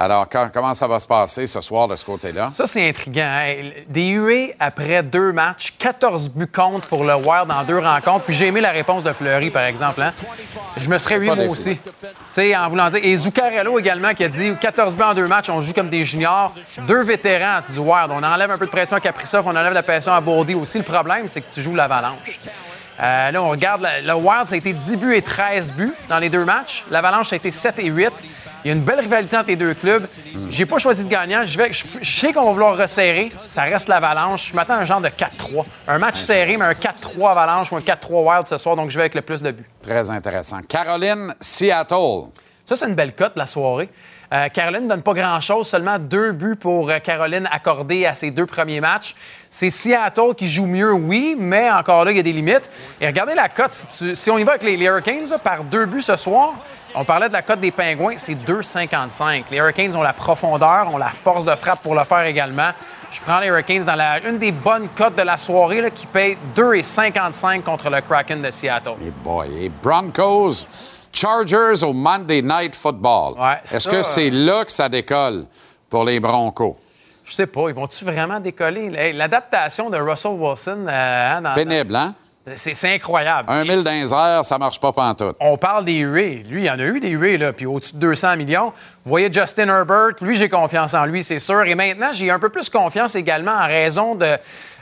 Alors, quand- comment ça va se passer ce soir de ce côté-là? Ça, c'est intriguant. Des huées après deux matchs, 14 buts contre pour le Wild en deux rencontres. Puis j'ai aimé la réponse de Fleury, par exemple. hein. Je me serais hué moi aussi. Tu sais, en voulant dire. Et Zuccarello également qui a dit 14 buts en deux matchs, on joue comme des juniors. Deux vétérans du Wild. On enlève un peu de pression à Kaprizov, on enlève la pression à Bourdi aussi. Le problème, c'est que tu joues l'Avalanche. Euh, là, on regarde, le Wild, ça a été 10 buts et 13 buts dans les deux matchs. L'Avalanche, ça a été 7 et 8. Il y a une belle rivalité entre les deux clubs. J'ai pas choisi de gagnant. Je, vais, je, je sais qu'on va vouloir resserrer. Ça reste l'Avalanche. Je m'attends à un genre de 4-3. Un match serré, mais un 4-3 Avalanche ou un 4-3 Wild ce soir. Donc, je vais avec le plus de buts. Très intéressant. Caroline, Seattle. Ça, c'est une belle cote la soirée. Euh, Caroline ne donne pas grand-chose, seulement deux buts pour euh, Caroline accordés à ses deux premiers matchs. C'est Seattle qui joue mieux, oui, mais encore là, il y a des limites. Et regardez la cote. Si, on y va avec les, Hurricanes par deux buts ce soir, on parlait de la cote des Pingouins, c'est 2,55. Les Hurricanes ont la profondeur, ont la force de frappe pour le faire également. Je prends les Hurricanes dans la, une des bonnes cotes de la soirée qui paye 2,55 contre le Kraken de Seattle. Boy, Broncos, Chargers au Monday Night Football. Est-ce que euh, c'est là que ça décolle pour les Broncos? Je sais pas, ils vont-tu vraiment décoller? Hey, L'adaptation de Russell Wilson. euh, hein, dans- Pénible, hein? C'est incroyable. Un mille dans les airs, ça marche pas pantoute. On parle des huées. Lui, il y en a eu des là, puis au-dessus de 200 millions. Vous voyez Justin Herbert, lui, j'ai confiance en lui, c'est sûr. Et maintenant, j'ai un peu plus confiance également en raison de,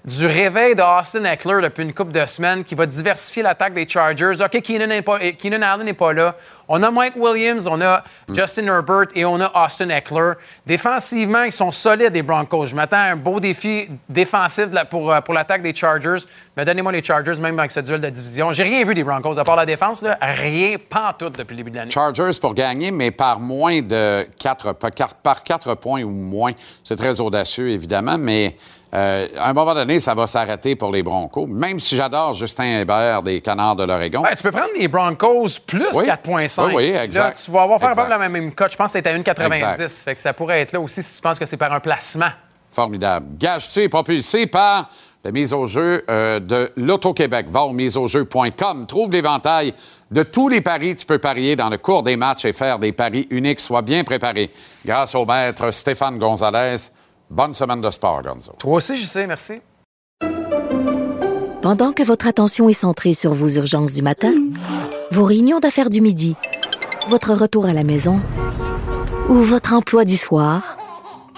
du réveil de Austin Eckler depuis une couple de semaines qui va diversifier l'attaque des Chargers. OK, Keenan, n'est pas- eh, Keenan Allen n'est pas là. On a Mike Williams, on a Justin Herbert et on a Austin Eckler. Défensivement, ils sont solides, les Broncos. Je m'attends à un beau défi défensif de la- pour, euh, pour l'attaque des Chargers. Mais donnez-moi les Chargers, même avec ce duel de division. J'ai rien vu des Broncos, à part la défense. Là. Rien, pas tout depuis le début de l'année. Chargers pour gagner, mais par moins de 4, par 4 points ou moins. C'est très audacieux, évidemment, mais euh, à un moment donné, ça va s'arrêter pour les Broncos. Même si j'adore Justin Hébert des Canards de l'Oregon. Tu peux prendre les Broncos plus Oui. 4,5. Oui, oui, exact. Là, tu vas avoir faire Exact. la même cote. Je pense que c'était à 1,90. Exact. Fait que ça pourrait être là aussi si tu penses que c'est par un placement. Formidable. Gage-tu est propulsé par la mise au jeu euh, de l'Auto-Québec. Va au miseaujeu.com. Trouve l'éventail de tous les paris que tu peux parier dans le cours des matchs et faire des paris uniques. Sois bien préparé. Grâce au maître Stéphane Gonzalez. Bonne semaine de sport, Gonzo. Toi aussi, je sais, merci. Pendant que votre attention est centrée sur vos urgences du matin, vos réunions d'affaires du midi, votre retour à la maison ou votre emploi du soir,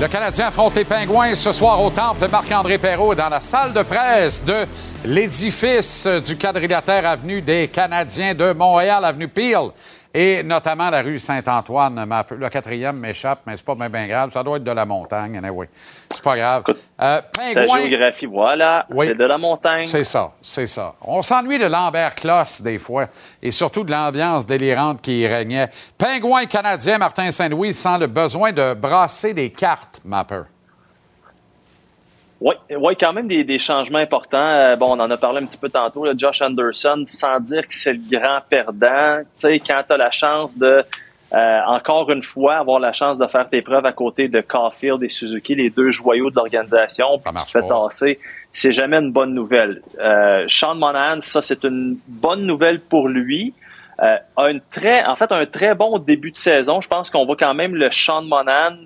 Le Canadien affronte les Pingouins ce soir au temple de Marc-André Perrault dans la salle de presse de l'édifice du quadrilatère avenue des Canadiens de Montréal, avenue Peel et notamment la rue Saint-Antoine. Le quatrième m'échappe, mais c'est pas bien, grave. Ça doit être de la montagne, anyway. C'est pas grave. Euh, Ta Pingouin- géographie, voilà, Oui. c'est de la montagne. c'est ça, c'est ça. On s'ennuie de Lambert Closs des fois, et surtout de l'ambiance délirante qui y régnait. Pingouin canadien Martin Saint-Louis sent le besoin de brasser des cartes, Mapper. Oui, ouais, quand même des, des changements importants. Euh, bon, on en a parlé un petit peu tantôt. Là, Josh Anderson, sans dire que c'est le grand perdant. Tu sais, quand tu as la chance de, euh, encore une fois, avoir la chance de faire tes preuves à côté de Caulfield et Suzuki, les deux joyaux de l'organisation, puis tu te fais tasser, c'est jamais une bonne nouvelle. Euh, Sean Monahan, ça, c'est une bonne nouvelle pour lui. Euh, a une très, en fait, un très bon début de saison. Je pense qu'on voit quand même le Sean Monahan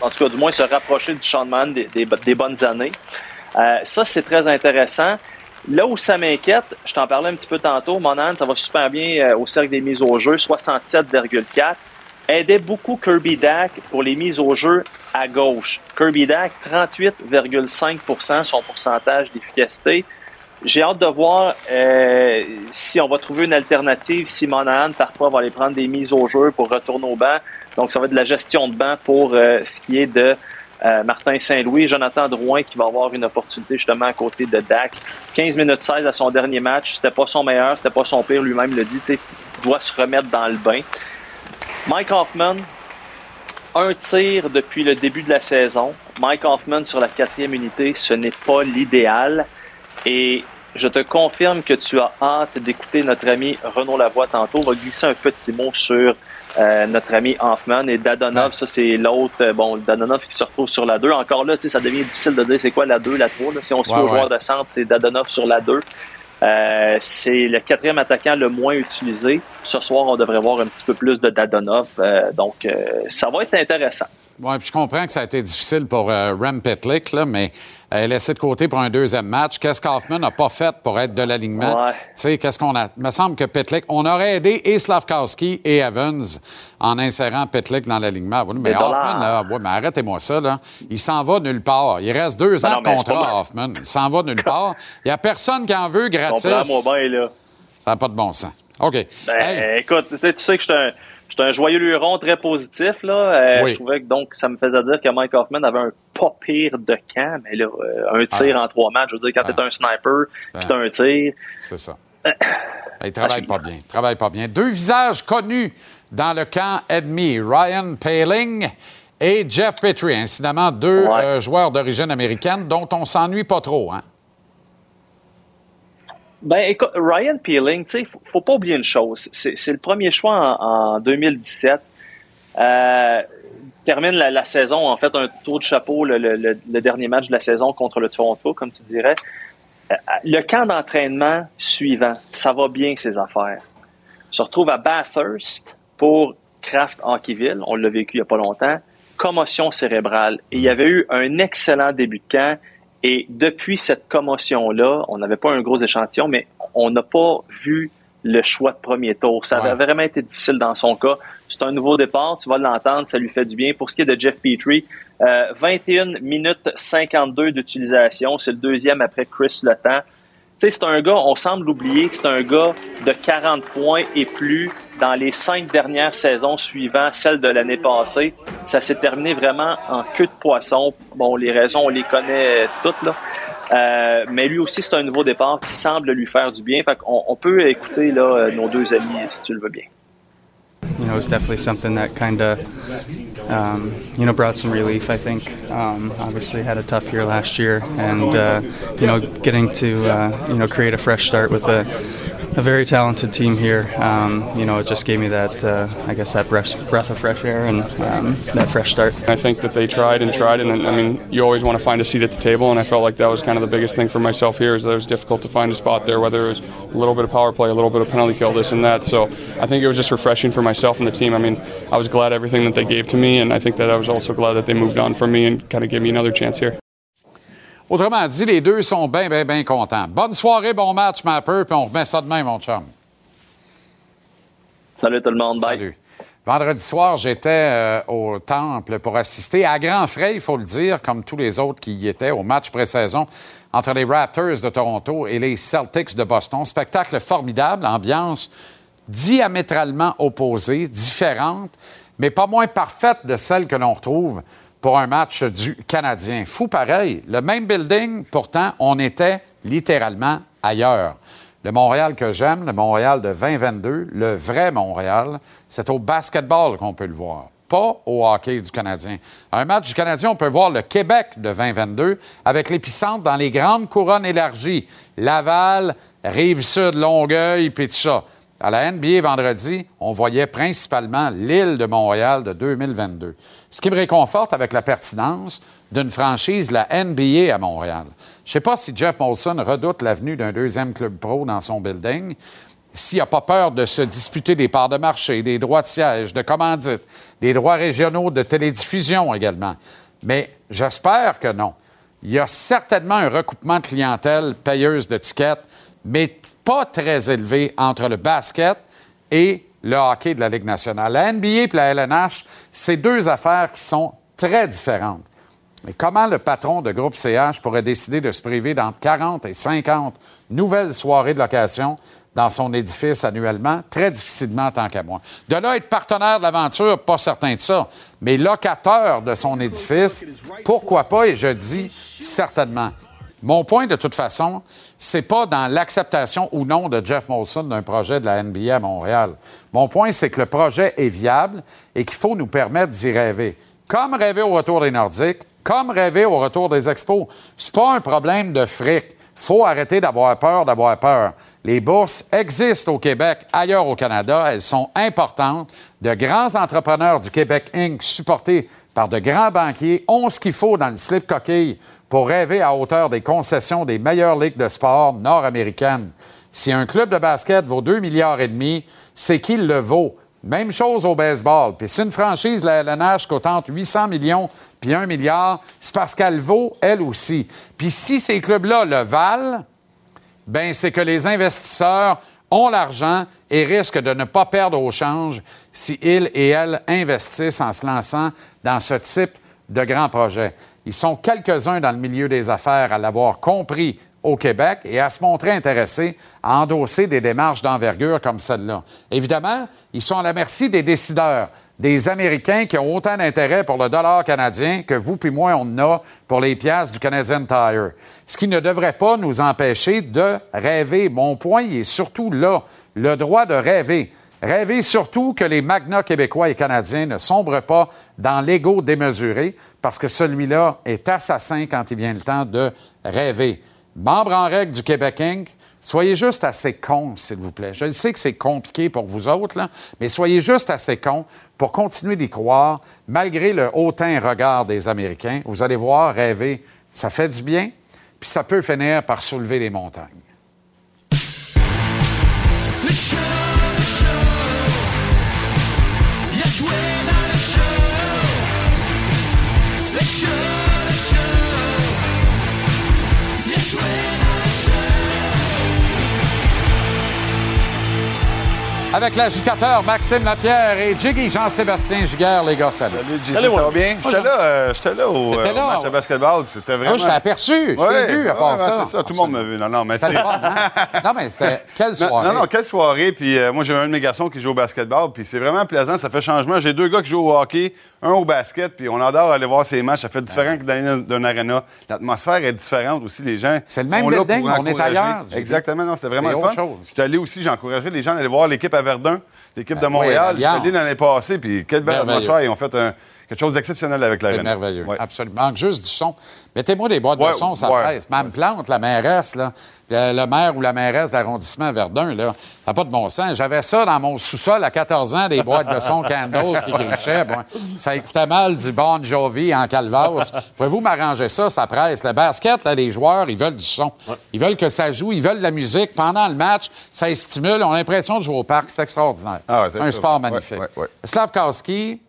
en tout cas, du moins se rapprocher du Mann des, des- des bonnes années. Euh, ça, c'est très intéressant. Là où ça m'inquiète, je t'en parlais un petit peu tantôt, Monahan, ça va super bien euh, au cercle des mises au jeu, 67,4. Aidait beaucoup Kirby Dack pour les mises au jeu à gauche. Kirby Dack, 38,5% son pourcentage d'efficacité. J'ai hâte de voir euh, si on va trouver une alternative, si Monahan parfois va aller prendre des mises au jeu pour retourner au banc. Donc, ça va être de la gestion de banc pour euh, ce qui est de euh, Martin Saint-Louis. Jonathan Drouin qui va avoir une opportunité justement à côté de Dak. 15 minutes 16 à son dernier match. C'était pas son meilleur, c'était pas son pire. Lui-même le dit, sais, doit se remettre dans le bain. Mike Hoffman, un tir depuis le début de la saison. Mike Hoffman sur la quatrième unité, ce n'est pas l'idéal. Et je te confirme que tu as hâte d'écouter notre ami Renaud Lavoie tantôt. On va glisser un petit mot sur euh, notre ami Hoffman et Dadonov. Ça, c'est l'autre. euh, Bon, Dadonov qui se retrouve sur la 2. Encore là, ça devient difficile de dire c'est quoi la 2, la 3. là. Si on se Ouais, au ouais. joueur de centre, c'est Dadonov sur la 2. Euh, c'est le quatrième attaquant le moins utilisé. Ce soir, on devrait voir un petit peu plus de Dadonov. Euh, donc, ça va être intéressant. Oui, puis je comprends que ça a été difficile pour Rem Pitlick, là, mais euh, laissé de côté pour un deuxième match. Qu'est-ce qu'Hoffman n'a pas fait pour être de l'alignement? Ouais. Tu sais, qu'est-ce qu'on a? Il me semble que Pitlick, on aurait aidé et Slavkowski et Evans en insérant Pitlick dans l'alignement. Mais. Hoffman, là, ouais, mais arrêtez-moi ça, là. Il s'en va nulle part. Il reste deux Ben ans de contrat. Hoffman. Il s'en va nulle part. Il n'y a personne qui en veut gratis. Comprends-moi bien, là. Ça n'a pas de bon sens. OK. Ben, écoute, tu sais que je suis un, je suis un joyeux luron très positif. Là. Euh, Oui. Je trouvais que donc ça me faisait dire que Mike Hoffman avait un pas pire de camp, mais là, euh, un tir en trois matchs, je veux dire, quand t'es un sniper, puis t'as un tir. C'est ça. Il travaille pas bien. Il travaille pas bien. Deux visages connus dans le camp ennemi, Ryan Paling et Jeff Petrie. Incidemment, deux euh, joueurs d'origine américaine dont on s'ennuie pas trop. Hein? Ben, écoute, Ryan Peeling, tu sais, faut, pas oublier une chose. C'est le premier choix en, en 2017. Euh, termine la, saison, en fait, un tour de chapeau, le, dernier match de la saison contre le Toronto, comme tu dirais. Euh, Le camp d'entraînement suivant, ça va bien ses affaires. Se retrouve à Bathurst pour Kraft Hockeyville. On l'a vécu il y a pas longtemps. Commotion cérébrale. Et il y avait eu un excellent début de camp. Et depuis cette commotion-là, on n'avait pas un gros échantillon, mais on n'a pas vu le choix de premier tour. Ça avait vraiment été difficile dans son cas. C'est un nouveau départ, tu vas l'entendre, ça lui fait du bien. Pour ce qui est de Jeff Petrie, euh, 21 minutes 52 d'utilisation, c'est le deuxième après Chris Le Temps. Tu sais, c'est un gars, on semble l'oublier, que c'est un gars de 40 points et plus dans les cinq dernières saisons suivant celle de l'année passée. Ça s'est terminé vraiment en queue de poisson. Bon, les raisons, on les connaît toutes, là. Euh, mais lui aussi, c'est un nouveau départ qui semble lui faire du bien. Fait qu'on on peut écouter là, nos deux amis, si tu le veux bien. Know, was definitely something that kind of, um, you know, brought some relief. I think. Um, obviously, had a tough year last year, and uh, you know, getting to uh, you know create a fresh start with a, a very talented team here. Um, you know, it just gave me that, uh, I guess, that breath, breath of fresh air and um, that fresh start. I think that they tried and tried, and I mean, you always want to find a seat at the table, and I felt like that was kind of the biggest thing for myself here is that it was difficult to find a spot there, whether it was a little bit of power play, a little bit of penalty kill, this and that. So I think it was just refreshing for myself and the team. I mean, I was glad everything that they gave to me, and I think that I was also glad that they moved on from me and kind of gave me another chance here. Autrement dit, les deux sont bien, bien, bien contents. Bonne soirée, bon match, Mapper, puis on remet ça demain, mon chum. Salut tout le monde, bye. Salut. Vendredi soir, j'étais euh, au Temple pour assister à grands frais, il faut le dire, comme tous les autres qui y étaient, au match pré-saison entre les Raptors de Toronto et les Celtics de Boston. Spectacle formidable, ambiance diamétralement opposées, différentes, mais pas moins parfaites de celles que l'on retrouve pour un match du Canadien. Fou pareil. Le même building, pourtant, on était littéralement ailleurs. Le Montréal que j'aime, le Montréal de 2022, le vrai Montréal, c'est au basketball qu'on peut le voir, pas au hockey du Canadien. Un match du Canadien, on peut voir le Québec de 2022 avec l'épicentre dans les grandes couronnes élargies. Laval, Rive-Sud, Longueuil, puis tout ça. À la NBA vendredi, on voyait principalement l'île de Montréal de 2022. Ce qui me réconforte avec la pertinence d'une franchise, la NBA à Montréal. Je ne sais pas si Jeff Molson redoute l'avenue d'un deuxième club pro dans son building, s'il n'a pas peur de se disputer des parts de marché, des droits de siège, de commandite, des droits régionaux de télédiffusion également. Mais j'espère que non. Il y a certainement un recoupement de clientèle payeuse de tickets, mais pas très élevé entre le basket et le hockey de la Ligue nationale. La NBA et la LNH, c'est deux affaires qui sont très différentes. Mais comment le patron de groupe CH pourrait décider de se priver d'entre 40 et 50 nouvelles soirées de location dans son édifice annuellement? Très difficilement, tant qu'à moi. De là, être partenaire de l'aventure, pas certain de ça. Mais locateur de son édifice, pourquoi pas? Et je dis certainement. Mon point, de toute façon, c'est pas dans l'acceptation ou non de Jeff Molson d'un projet de la NBA à Montréal. Mon point, c'est que le projet est viable et qu'il faut nous permettre d'y rêver. Comme rêver au retour des Nordiques, comme rêver au retour des expos. C'est pas un problème de fric. faut arrêter d'avoir peur d'avoir peur. Les bourses existent au Québec, ailleurs au Canada. Elles sont importantes. De grands entrepreneurs du Québec Inc., supportés par de grands banquiers, ont ce qu'il faut dans le slip coquille pour rêver à hauteur des concessions des meilleures ligues de sport nord-américaines. Si un club de basket vaut 2 milliards et demi, c'est qu'il le vaut. Même chose au baseball. Puis si une franchise, la LNH, coûte entre 800 millions puis 1 milliard, c'est parce qu'elle vaut elle aussi. Puis si ces clubs-là le valent, ben c'est que les investisseurs ont l'argent et risquent de ne pas perdre au change si et elles investissent en se lançant dans ce type de grands projets. Ils sont quelques-uns dans le milieu des affaires à l'avoir compris au Québec et à se montrer intéressés à endosser des démarches d'envergure comme celle-là. Évidemment, ils sont à la merci des décideurs, des Américains qui ont autant d'intérêt pour le dollar canadien que vous puis moi, on en a pour les pièces du Canadian Tire. Ce qui ne devrait pas nous empêcher de rêver. Mon point est surtout là, le droit de rêver. Rêver surtout que les magnats québécois et canadiens ne sombrent pas dans l'ego démesuré, parce que celui-là est assassin quand il vient le temps de rêver. Membre en règle du Québec Inc., soyez juste assez cons, s'il vous plaît. Je sais que c'est compliqué pour vous autres, mais soyez juste assez cons pour continuer d'y croire, malgré le hautain regard des Américains. Vous allez voir, rêver, ça fait du bien, puis ça peut finir par soulever les montagnes. Avec l'agitateur Maxime Lapierre et Jiggy Jean-Sébastien Giguère, les gars, salut. Salut, Jiggy, ça va bien? J'étais là, euh, j'étais là au euh, là? match de basketball. C'était vraiment. Moi, je t'ai aperçu. Je Ouais, t'ai vu à ouais, part ouais, ça. c'est ça. Tout le monde m'a vu. Non, non, mais c'est. hein? Non, mais c'était... Quelle soirée. Non, non, quelle soirée. Puis euh, moi, j'ai un de mes garçons qui joue au basketball. Puis c'est vraiment plaisant. Ça fait changement. J'ai deux gars qui jouent au hockey, un au basket. Puis on adore aller voir ces matchs. Ça fait différent que dans un arena. L'atmosphère est différente aussi. Les gens. C'est le même sont là pour on est ailleurs, Exactement. Non, c'était vraiment le fun. J'étais allé aussi, j'ai encouragé les gens à aller voir l'équipe à Verdun, l'équipe de Ben oui, Montréal. J'étais l'Alliance. allé l'année passée. Puis quelle belle atmosphère. Ils ont fait un- quelque chose d'exceptionnel avec C'est l'arena. merveilleux. Ouais. Absolument. Manque juste du son. Mettez-moi des boîtes Ouais, de son, ça ouais. presse. Mme Plante, la mairesse, là, le, maire ou la mairesse d'arrondissement Verdun, là, ça n'a pas de bon sens. J'avais ça dans mon sous-sol à 14 ans, des boîtes de son Candle qui grichaient. Bon, ça écoutait mal du Bon Jovi en calvasse. Pouvez-vous m'arranger ça? Ça presse. Le basket, là, les joueurs, ils veulent du son. Ils veulent que ça joue, ils veulent de la musique. Pendant le match, ça les stimule. On a l'impression de jouer au parc. C'est extraordinaire. Ah c'est Un sport magnifique. Slavkowski,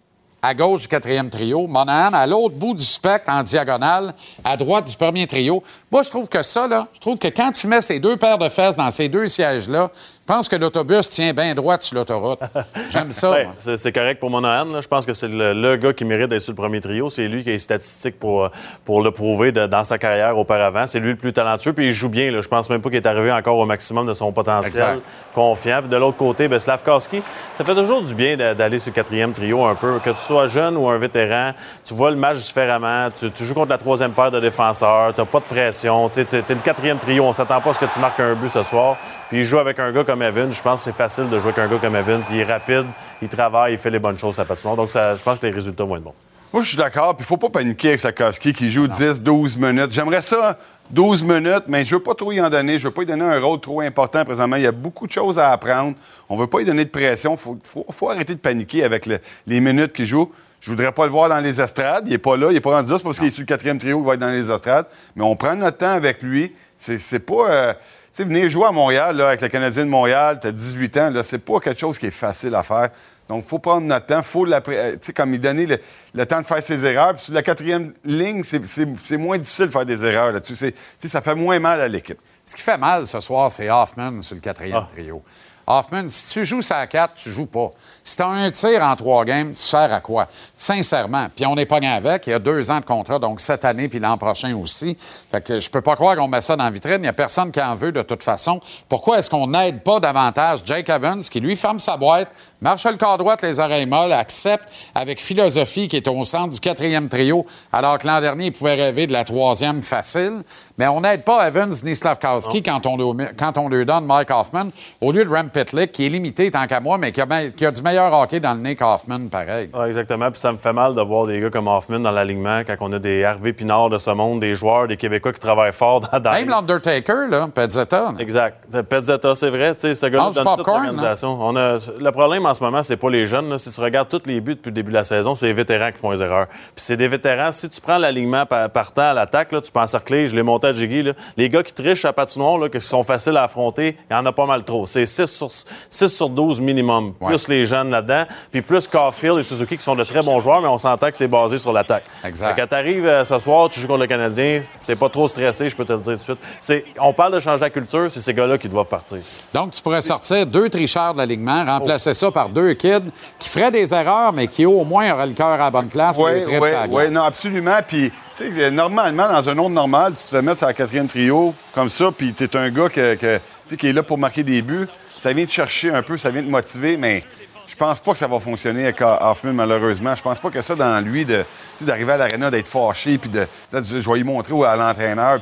à gauche du quatrième trio, Monahan à l'autre bout du spectre en diagonale, à droite du premier trio. Moi, je trouve que ça, là, je trouve que quand tu mets ces deux paires de fesses dans ces deux sièges-là, je pense que l'autobus tient bien droit sur l'autoroute. J'aime ça. Ouais, c'est correct pour Monahan. Je pense que c'est le, le gars qui mérite d'être sur le premier trio. C'est lui qui a les statistiques pour, euh, pour le prouver de- dans sa carrière auparavant. C'est lui le plus talentueux, puis il joue bien. Là. Je pense même pas qu'il est arrivé encore au maximum de son potentiel. Exact. Confiant. Puis de l'autre côté, ben, Slavkowski, ça fait toujours du bien d'a- d'aller sur le quatrième trio un peu. Que tu sois jeune ou un vétéran, tu vois le match différemment. Tu, tu joues contre la troisième paire de défenseurs. Tu pas de pression. Tu es, le quatrième trio. On s'attend pas à ce que tu marques un but ce soir. Puis il joue avec un gars comme Evans. Je pense que c'est facile de jouer avec un gars comme Evans. Il est rapide, il travaille, il fait les bonnes choses à patinoire. Donc ça, je pense que les résultats vont être bons. Moi, je suis d'accord. Puis, il faut pas paniquer avec Sakowski qui joue 10, 12 minutes. J'aimerais ça, 12 minutes, mais je veux pas trop y en donner. Je veux pas lui donner un rôle trop important présentement. Il y a beaucoup de choses à apprendre. On veut pas lui donner de pression. Faut, faut, arrêter de paniquer avec le- les minutes qu'il joue. Je voudrais pas le voir dans les estrades. Il est pas là. Il est pas rendu là. C'est parce qu'il est sur le quatrième trio qu'il va être dans les estrades. Mais on prend notre temps avec lui. C'est c'est pas. euh, tu sais, venir jouer à Montréal, là, avec le Canadien de Montréal, tu as 18 ans, là, c'est pas quelque chose qui est facile à faire. Donc, il faut prendre notre temps, faut l'appré- euh, tu sais, comme il donner le, le temps de faire ses erreurs. Puis sur la quatrième ligne, c'est- c'est c'est moins difficile de faire des erreurs là-dessus. C'est- tu sais, ça fait moins mal à l'équipe. Ce qui fait mal ce soir, c'est Hoffman sur le quatrième Ah. trio. Hoffman, si tu joues ça à 4, tu joues pas. Si tu as un tir en trois games, tu sers à quoi? Sincèrement. Puis on n'est pas gagné avec. Il y a deux ans de contrat, donc cette année puis l'an prochain aussi. Fait que je peux pas croire qu'on met ça dans la vitrine. Il n'y a personne qui en veut de toute façon. Pourquoi est-ce qu'on n'aide pas davantage Jake Evans, qui lui ferme sa boîte, marche le corps droit, les oreilles molles, accepte avec philosophie qui est au centre du quatrième trio, alors que l'an dernier, il pouvait rêver de la troisième facile. Mais on n'aide pas Evans ni Slavkowski quand on, lui- quand on lui donne Mike Hoffman, au lieu de Rem Pitlick, qui est limité tant qu'à moi, mais qui a, qui a du meilleur hockey dans le nez qu'Hoffman, pareil. Ah, exactement. Puis ça me fait mal de voir des gars comme Hoffman dans l'alignement quand on a des Hervé Pinard de ce monde, des joueurs, des Québécois qui travaillent fort dans, dans Même l'Undertaker, là, Pezzetta. Exact. Pezzetta, c'est vrai. Tu sais, ce gars-là toute popcorn, l'organisation. On a... Le problème en ce moment, c'est pas les jeunes. là. Si tu regardes tous les buts depuis le début de la saison, c'est les vétérans qui font les erreurs. Puis c'est des vétérans. Si tu prends l'alignement par- partant à l'attaque, là, tu peux encercler, je l'ai monté à Jiggy, là. les gars qui trichent à patinoire, là, qui sont faciles à affronter, il y en a pas mal trop. C'est 6 sur, 6 sur 12 minimum. Plus les jeunes là-dedans. Puis plus Caulfield et Suzuki qui sont de très bons joueurs, mais on s'entend que c'est basé sur l'attaque. Exact. Fait Quand tu arrives ce soir, tu joues contre le Canadien, t'es pas trop stressé, je peux te le dire tout de suite. C'est- On parle de changer la culture, c'est ces gars-là qui doivent partir. Donc, tu pourrais sortir deux tricheurs de l'alignement, remplacer ça par deux kids qui feraient des erreurs, mais qui au moins auraient le cœur à la bonne place pour les Oui, trips oui, oui, non, absolument. Puis, tu sais, normalement, dans un autre normal, tu te fais mettre sur la quatrième trio comme ça, puis tu es un gars que, que, qui est là pour marquer des buts. Ça vient te chercher un peu, ça vient te motiver, mais je pense pas que ça va fonctionner avec Hoffman, malheureusement. Je pense pas que ça, dans lui, de, d'arriver à l'aréna, d'être fâché, puis de, de, je vais y montrer à l'entraîneur,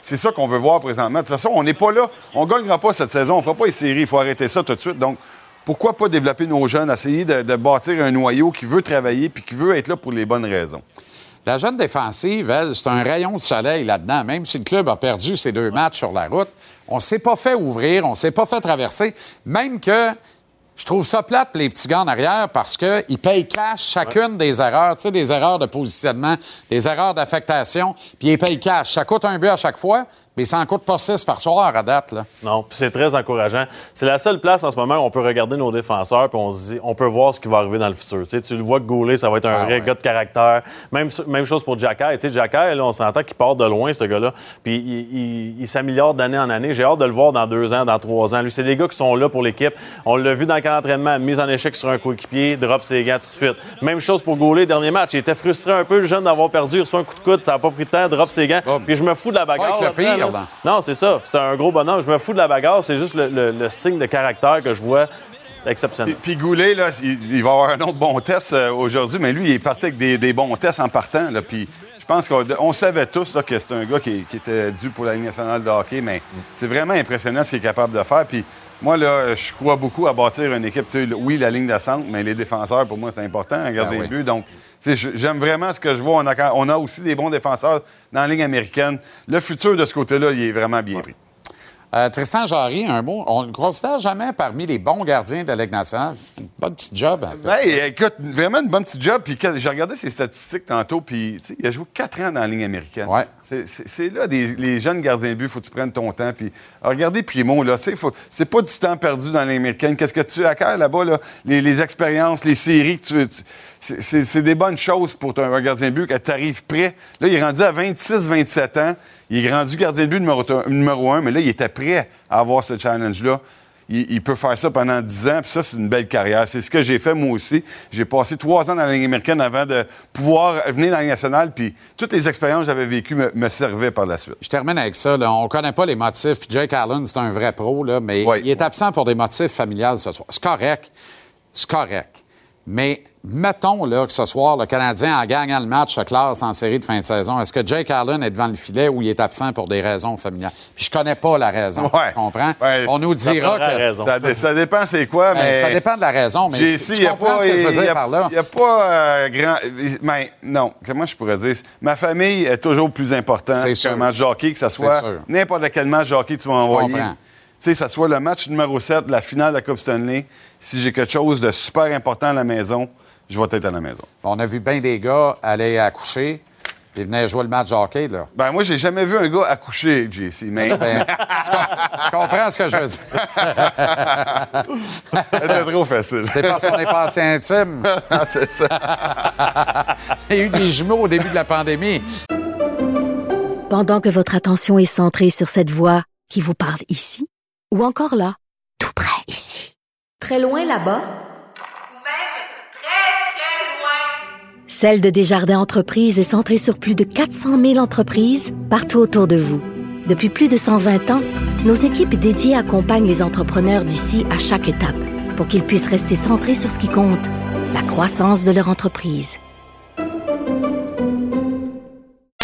c'est ça qu'on veut voir présentement. De toute façon, on n'est pas là. On gagnera pas cette saison. On fera pas les séries. Il faut arrêter ça tout de suite. Donc, pourquoi pas développer nos jeunes, essayer de, de bâtir un noyau qui veut travailler puis qui veut être là pour les bonnes raisons? La jeune défensive, c'est un rayon de soleil là-dedans. Même si le club a perdu ses deux matchs sur la route, on s'est pas fait ouvrir, on s'est pas fait traverser. Même que je trouve ça plate, les petits gars en arrière, parce qu'ils payent cash chacune des erreurs, tu sais, des erreurs de positionnement, des erreurs d'affectation, puis ils payent cash. Ça coûte un but à chaque fois, mais ça en coûte pas six par soir à date. Là. Non, puis c'est très encourageant. C'est la seule place en ce moment où on peut regarder nos défenseurs puis on se dit, on peut voir ce qui va arriver dans le futur. Tu, sais, tu le vois que Goulet, ça va être un Ah vrai ouais. gars de caractère. Même, même chose pour Jacky. Tu sais, Jacky, là, on s'entend qu'il part de loin, ce gars-là. Puis il, il- il s'améliore d'année en année. J'ai hâte de le voir dans deux ans, dans trois ans. Lui, c'est des gars qui sont là pour l'équipe. On l'a vu dans le camp d'entraînement, mise en échec sur un coéquipier, drop ses gants tout de suite. Même chose pour Goulet, dernier match. Il était frustré un peu, le jeune, d'avoir perdu. Il reçoit un coup de coude, ça n'a pas pris de temps, drop ses gants. Puis je me fous de la bagarre. Là. Non, c'est ça. C'est un gros bonhomme. Je me fous de la bagarre. C'est juste le, le- le signe de caractère que je vois. Exceptionnel. Puis Goulet, là, il, il va avoir un autre bon test euh, aujourd'hui, mais lui, il est parti avec des, des bons tests en partant. Là, puis je pense qu'on on savait tous là, que c'était un gars qui, qui était dû pour la Ligue nationale de hockey, mais c'est vraiment impressionnant ce qu'il est capable de faire. Puis moi, là, je crois beaucoup à bâtir une équipe. Tu sais, oui, la ligne de centre, mais les défenseurs, pour moi, c'est important, un gardien oui. de but. Donc, j'aime vraiment ce que je vois. On a, on a aussi des bons défenseurs dans la ligne américaine. Le futur de ce côté-là, il est vraiment bien pris. Euh, Tristan Jarry, un mot. On ne le considère jamais parmi les bons gardiens de la Ligue nationale? Une bonne petite job. un peu. Ouais, écoute, vraiment une bonne petite job. Puis j'ai regardé ses statistiques tantôt, puis il a joué quatre ans dans la ligne américaine. C'est- C'est là, des- les jeunes gardiens de but, faut que tu prennes ton temps. Puis regardez Primo, là, c'est pas du temps perdu dans la ligne américaine. Qu'est-ce que tu acquiers là-bas, là? Les, les expériences, les séries que c'est- des bonnes choses pour un gardien de but que tu arrives prêt. Là, il est rendu à 26-27 ans. Il est rendu gardien de but numéro, numéro un, mais là, il était prêt à avoir ce challenge-là. Il, il peut faire ça pendant 10 ans, puis ça, c'est une belle carrière. C'est ce que j'ai fait moi aussi. J'ai passé trois ans dans la Ligue américaine avant de pouvoir venir dans la Ligue nationale, puis toutes les expériences que j'avais vécues me, me servaient par la suite. Je termine avec ça. là. On ne connaît pas les motifs. Puis Jake Allen, c'est un vrai pro, là, mais il est absent pour des motifs familiales ce soir. C'est correct. C'est correct. Mais mettons là, que ce soir, le Canadien, en gagnant le match, se classe en série de fin de saison. Est-ce que Jake Allen est devant le filet ou il est absent pour des raisons familiales? Puis je connais pas la raison. Ouais. Tu comprends? Ouais, On nous dira que. raison. Ça, dé- ça dépend c'est quoi, Ben, mais... ça dépend de la raison, mais tu- si, tu y a comprends pas- ce que je veux y a- dire par là? Il n'y a pas euh, grand... Ben, non, comment je pourrais dire? Ma famille est toujours plus importante C'est qu'un match de hockey, que ce soit n'importe quel match de hockey que tu vas envoyer. Tu sais, ça soit le match numéro 7 de la finale de la Coupe Stanley. Si j'ai quelque chose de super important à la maison, je vais être à la maison. On a vu bien des gars aller accoucher, ils venaient jouer le match de hockey, là. Ben, moi, j'ai jamais vu un gars accoucher, JC, mais... Ben, tu comprends ce que je veux dire? C'était trop facile. C'est parce qu'on est passé intime. C'est ça. Il y a eu des jumeaux au début de la pandémie. Pendant que votre attention est centrée sur cette voix qui vous parle ici, ou encore là, tout près ici, très loin là-bas, Ou même très, très loin. Celle de Desjardins Entreprises est centrée sur plus de 400 000 entreprises partout autour de vous. Depuis plus de 120 ans, nos équipes dédiées accompagnent les entrepreneurs d'ici à chaque étape pour qu'ils puissent rester centrés sur ce qui compte, la croissance de leur entreprise. Je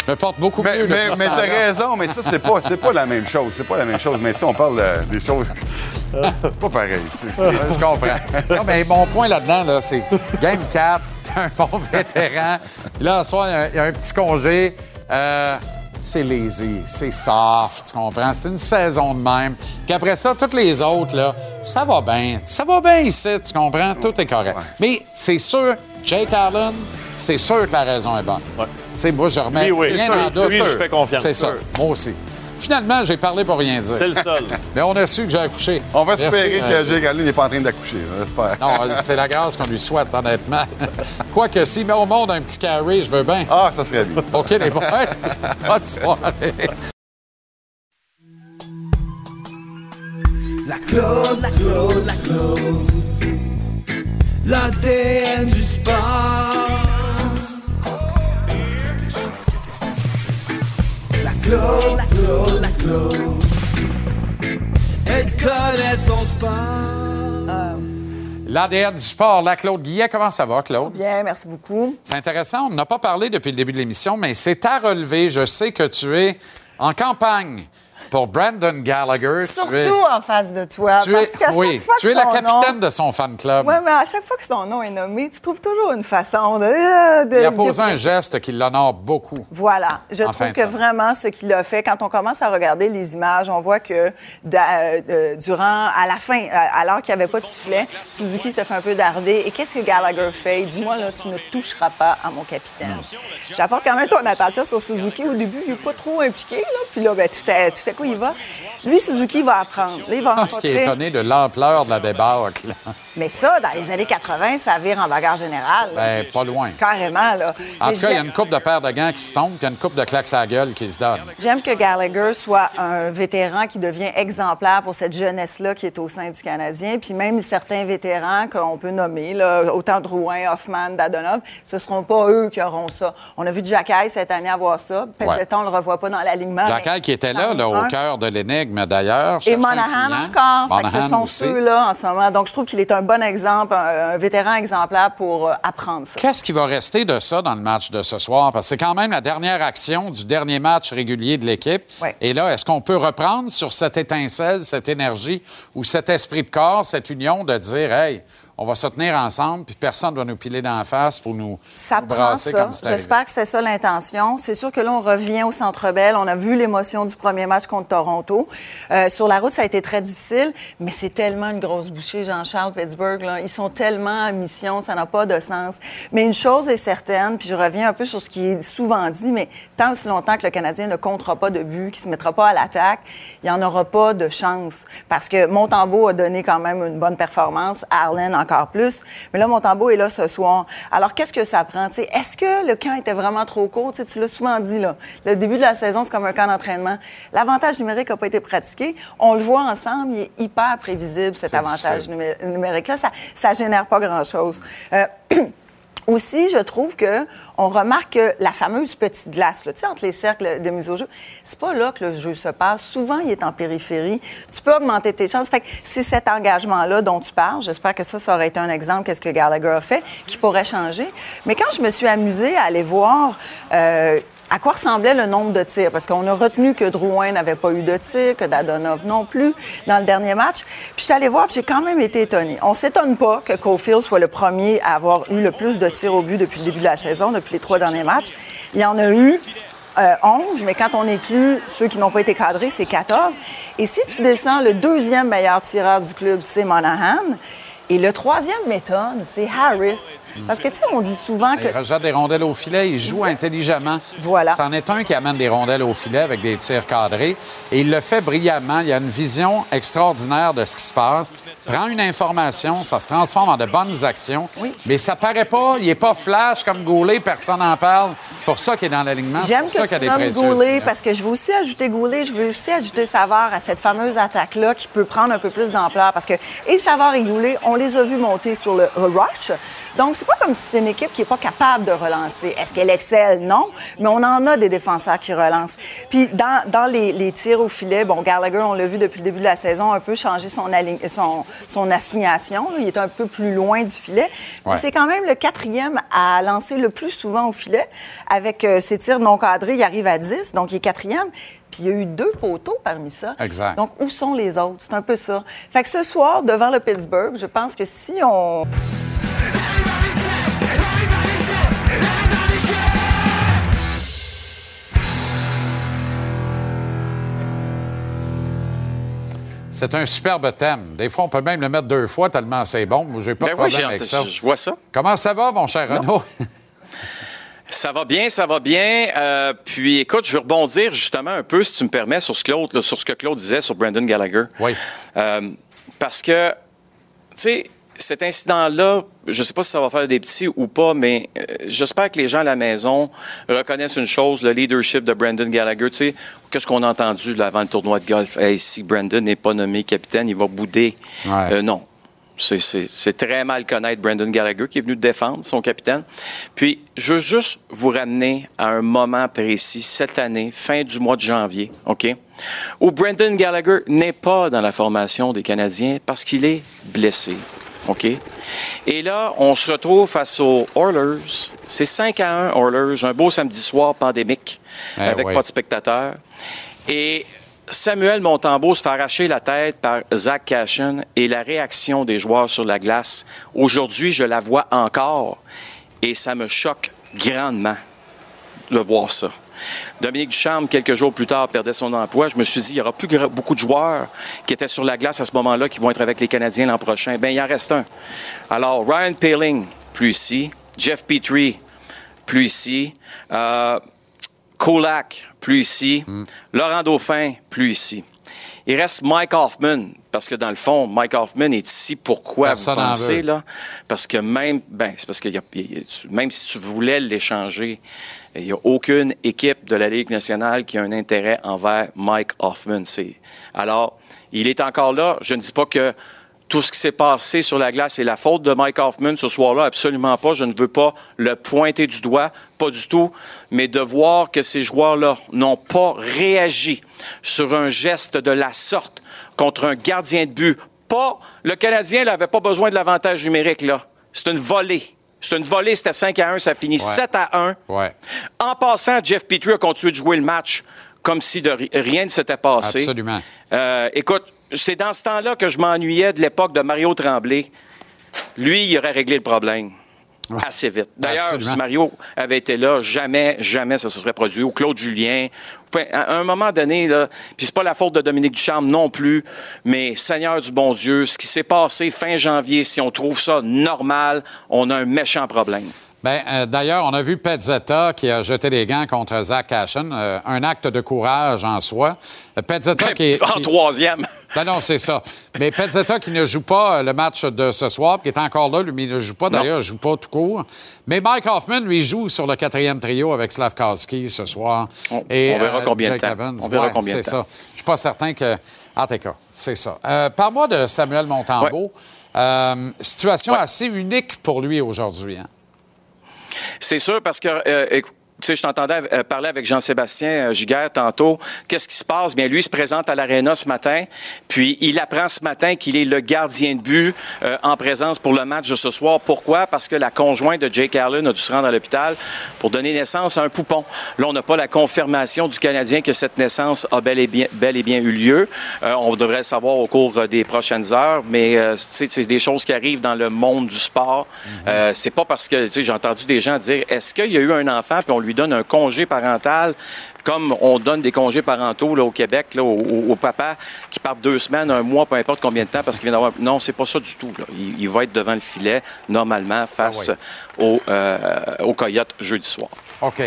me porte beaucoup Mais, mieux. mais, mais t'as raison, mais ça, c'est pas, c'est pas la même chose. C'est pas la même chose. Mais tu sais, on parle euh, des choses. C'est pas pareil. Je comprends. Non, mais mon point là-dedans, là, c'est Game 4, un bon vétéran. Puis là, ce soir, il y a un- il y, a un petit congé. Euh, c'est lazy, c'est soft, tu comprends? C'est une saison de même. Puis après ça, toutes les autres, là, ça va bien. Ça va bien ici, tu comprends? Tout est correct. Mais c'est sûr, Jake Allen, c'est sûr que la raison est bonne. Tu sais, moi, je remets Lui, oui. rien en doute. Lui, je fais confiance. C'est ça. Sûr. Moi aussi. Finalement, j'ai parlé pour rien dire. C'est le seul. Mais on a su que j'ai accouché. On va espérer euh, que Jake Allen n'est pas en train d'accoucher. J'espère. non, c'est la grâce qu'on lui souhaite, honnêtement. Quoique, s'il met au monde un petit carré, je veux bien. Ah, ça serait bien. OK, les boys, bonne soirée. La Claude, la Claude, la Claude. L'ADN du sport. La Claude, la Claude, la Claude. Elle connaît son sport. L'ADN du sport, la Claude Guillet, comment ça va, Claude? Bien, merci beaucoup. C'est intéressant, on n'a pas parlé depuis le début de l'émission, mais c'est à relever. Je sais que tu es en campagne pour Brandon Gallagher. Es- Surtout en face de toi. tu parce es, qu'à chaque fois tu que es la capitaine nom- de son fan club. Oui, mais à chaque fois que son nom est nommé, tu trouves toujours une façon de. euh, de- Il a de- posé un geste qui l'honore beaucoup. Voilà. Je trouve que vraiment ce qu'il a fait, quand on commence à regarder les images, on voit que euh, durant, à la fin, alors qu'il n'y avait pas de sifflet, Suzuki se fait un peu darder. Et qu'est-ce que Gallagher fait? Il dit, moi, là, tu ne toucheras pas à mon capitaine. J'apporte quand même ton attention sur Suzuki. Au début, il n'est pas trop impliqué, là. Puis là, ben, tout, à, tout à coup, il va. Lui, Suzuki va apprendre. Là, il va Ah, ce qui est étonné de l'ampleur de la débâcle. Mais ça, dans les années 80, ça vire en bagarre générale. Ben, pas loin. Carrément, là. En tout cas, il y a une coupe de paires de gants qui se tombent, puis il y a une coupe de claques à la gueule qui se donne. J'aime que Gallagher soit un vétéran qui devient exemplaire pour cette jeunesse-là qui est au sein du Canadien. Puis même certains vétérans qu'on peut nommer, là, autant Drouin, Hoffman, Dadonov, ce ne seront pas eux qui auront ça. On a vu Jack Hayes cette année avoir ça. Peut-être Ouais. on ne le revoit pas dans l'alignement. Mais qui était là, là, au. Cœur de l'énigme d'ailleurs. Et Monahan encore. Fait que ce sont ceux-là en ce moment. Donc, je trouve qu'il est un bon exemple, un, un vétéran exemplaire pour euh, apprendre ça. Qu'est-ce qui va rester de ça dans le match de ce soir? Parce que c'est quand même la dernière action du dernier match régulier de l'équipe. Et là, est-ce qu'on peut reprendre sur cette étincelle, cette énergie ou cet esprit de corps, cette union de dire, hey, on va se tenir ensemble, puis personne ne va nous piler dans la face pour nous, Ça nous prend brasser ça. comme. J'espère que c'était ça l'intention. C'est sûr que là, on revient au Centre Bell. On a vu l'émotion du premier match contre Toronto. Euh, sur la route, ça a été très difficile, mais c'est tellement une grosse bouchée, Jean-Charles, Pittsburgh. Là. Ils sont tellement en mission, ça n'a pas de sens. Mais une chose est certaine, puis je reviens un peu sur ce qui est souvent dit, mais tant aussi longtemps que le Canadien ne comptera pas de but, qu'il ne se mettra pas à l'attaque, il n'y en aura pas de chance. Parce que Montembeau a donné quand même une bonne performance, Arlen encore plus. Mais là, Montembeau est là ce soir. Alors, qu'est-ce que ça prend? T'sais, Est-ce que le camp était vraiment trop court? T'sais, tu l'as souvent dit, là. Le début de la saison, c'est comme un camp d'entraînement. L'avantage numérique n'a pas été pratiqué. On le voit ensemble, il est hyper prévisible, cet C'est avantage numérique-là. Ça ne génère pas grand-chose. Euh, Aussi, je trouve que on remarque que la fameuse petite glace, là, entre les cercles de mise au jeu, c'est pas là que le jeu se passe. Souvent, il est en périphérie. Tu peux augmenter tes chances. Fait c'est cet engagement-là dont tu parles. J'espère que ça, ça aurait été un exemple, qu'est-ce que Gallagher a fait, qui pourrait changer. Mais quand je me suis amusée à aller voir euh, à quoi ressemblait le nombre de tirs? Parce qu'on a retenu que Drouin n'avait pas eu de tirs, que Dadonov non plus dans le dernier match. Puis je suis allée voir, j'ai quand même été étonnée. On s'étonne pas que Caulfield soit le premier à avoir eu le plus de tirs au but depuis le début de la saison, depuis les trois derniers matchs. Il y en a eu euh, 11, mais quand on inclut ceux qui n'ont pas été cadrés, c'est 14. Et si tu descends, le deuxième meilleur tireur du club, c'est Monahan. Et le troisième m'étonne, c'est Harris. Parce que, tu sais, on dit souvent que... Il rejette des rondelles au filet, il joue intelligemment. Voilà. C'en est un qui amène des rondelles au filet avec des tirs cadrés. Et il le fait brillamment. Il a une vision extraordinaire de ce qui se passe. Prend une information, ça se transforme en de bonnes actions. Mais ça paraît pas, il est pas flash comme Goulet, personne n'en parle. C'est pour ça qu'il est dans l'alignement. J'aime que qu'il y a tu nommes. Goulet parce que je veux aussi ajouter Goulet, je veux aussi ajouter Savard à cette fameuse attaque-là qui peut prendre un peu plus d'ampleur parce que et Savard et Goulet, on les a vus monter sur le rush. Donc, c'est pas comme si c'était une équipe qui est pas capable de relancer. Est-ce qu'elle excelle? Non. Mais on en a des défenseurs qui relancent. Puis, dans, dans les, les tirs au filet, bon, Gallagher, on l'a vu depuis le début de la saison, un peu changer son, son, son assignation. là. Il est un peu plus loin du filet. Mais Ouais. c'est quand même le quatrième à lancer le plus souvent au filet. Avec euh, ses tirs non cadrés, il arrive à 10, donc il est quatrième. Puis il y a eu deux poteaux parmi ça. Exact. Donc, où sont les autres? C'est un peu ça. Fait que ce soir, devant le Pittsburgh, je pense que si on... C'est un superbe thème. Des fois, on peut même le mettre deux fois tellement c'est bon. Moi, j'ai pas Ben de oui, problème avec ça. je vois ça. Comment ça va, mon cher Renaud? Ça va bien, ça va bien. Euh, puis écoute, je vais rebondir justement un peu, si tu me permets, sur ce, Claude, là, sur ce que Claude disait sur Brandon Gallagher. Oui. parce que, tu sais, cet incident-là, je ne sais pas si ça va faire des petits ou pas, mais euh, j'espère que les gens à la maison reconnaissent une chose, le leadership de Brandon Gallagher. Tu sais, qu'est-ce qu'on a entendu là, avant le tournoi de golf? Hey, si Brandon n'est pas nommé capitaine, il va bouder. Euh, non. C'est- très mal connaître Brandon Gallagher qui est venu défendre son capitaine. Puis, je veux juste vous ramener à un moment précis, cette année, fin du mois de janvier, OK? Où Brandon Gallagher n'est pas dans la formation des Canadiens parce qu'il est blessé. OK? Et là, on se retrouve face aux Oilers. C'est 5 à 1 Oilers, un beau samedi soir pandémique Eh avec pas de spectateurs. Et Samuel Montembeau se fait arracher la tête par Zach Cashin et la réaction des joueurs sur la glace. Aujourd'hui, je la vois encore et ça me choque grandement de voir ça. Dominique Ducharme, quelques jours plus tard, perdait son emploi. Je me suis dit, il y aura plus beaucoup de joueurs qui étaient sur la glace à ce moment-là qui vont être avec les Canadiens l'an prochain. Bien, il en reste un. Alors, Ryan Paling, plus ici. Jeff Petrie, plus ici. Euh, Kolak, plus ici. Laurent Dauphin, plus ici. Il reste Mike Hoffman, parce que dans le fond, Mike Hoffman est ici pourquoi Personne vous en pensez, là? Parce que même, ben, c'est parce que y a- y a- tu- même si tu voulais l'échanger, il n'y a aucune équipe de la Ligue nationale qui a un intérêt envers Mike Hoffman. Alors, il est encore là. Je ne dis pas que tout ce qui s'est passé sur la glace est la faute de Mike Hoffman ce soir-là. Absolument pas. Je ne veux pas le pointer du doigt, pas du tout. Mais de voir que ces joueurs-là n'ont pas réagi sur un geste de la sorte contre un gardien de but. Pas, le Canadien n'avait pas besoin de l'avantage numérique, là. C'est une volée. C'est une volée, c'était 5 à 1, ça finit 7 à 1. Ouais. En passant, Jeff Petrie a continué de jouer le match comme si de ri- rien ne s'était passé. Absolument. Euh, écoute, c'est dans ce temps-là que je m'ennuyais de l'époque de Mario Tremblay. lui, il aurait réglé le problème. Assez vite. D'ailleurs, si Mario avait été là, jamais, jamais ça se serait produit. Ou Claude Julien. À un moment donné, puis c'est pas la faute de Dominique Ducharme non plus, mais Seigneur du bon Dieu, ce qui s'est passé fin janvier, si on trouve ça normal, on a un méchant problème. Ben, euh, D'ailleurs, on a vu Pezzetta qui a jeté les gants contre Zach Cashin. euh, un acte de courage en soi. Euh, Pezzetta qui est. En qui- troisième. Ben non, c'est ça. Mais Pezzetta qui ne joue pas euh, le match de ce soir, qui est encore là, lui, mais il ne joue pas. D'ailleurs, il ne joue pas tout court. Mais Mike Hoffman, lui, joue sur le quatrième trio avec Slavkowski ce soir. On- on verra combien de temps. Evans. On verra Ouais, combien de c'est temps. ça. Je suis pas certain que... En tout cas, c'est ça. Euh, Parle-moi de Samuel Montembeau. Euh, situation assez unique pour lui aujourd'hui. hein. C'est sûr parce que, euh, tu sais, je t'entendais euh, parler avec Jean-Sébastien euh, Giguère tantôt. Qu'est-ce qui se passe? Bien, lui il se présente à l'Arena ce matin, puis il apprend ce matin qu'il est le gardien de but euh, en présence pour le match de ce soir. Pourquoi? Parce que la conjointe de Jake Allen a dû se rendre à l'hôpital pour donner naissance à un poupon. Là, on n'a pas la confirmation du Canadien que cette naissance a bel et bien, eu lieu. On devrait le savoir au cours des prochaines heures, mais c'est des choses qui arrivent dans le monde du sport. C'est pas parce que, tu sais, j'ai entendu des gens dire, est-ce qu'il y a eu un enfant puis on lui donne un congé parental comme on donne des congés parentaux là, au Québec là, au, au- au papa qui part deux semaines, un mois, peu importe combien de temps parce qu'il vient d'avoir... Non, c'est pas ça du tout. là. Il, il va être devant le filet normalement face au, euh, au Coyote jeudi soir. OK.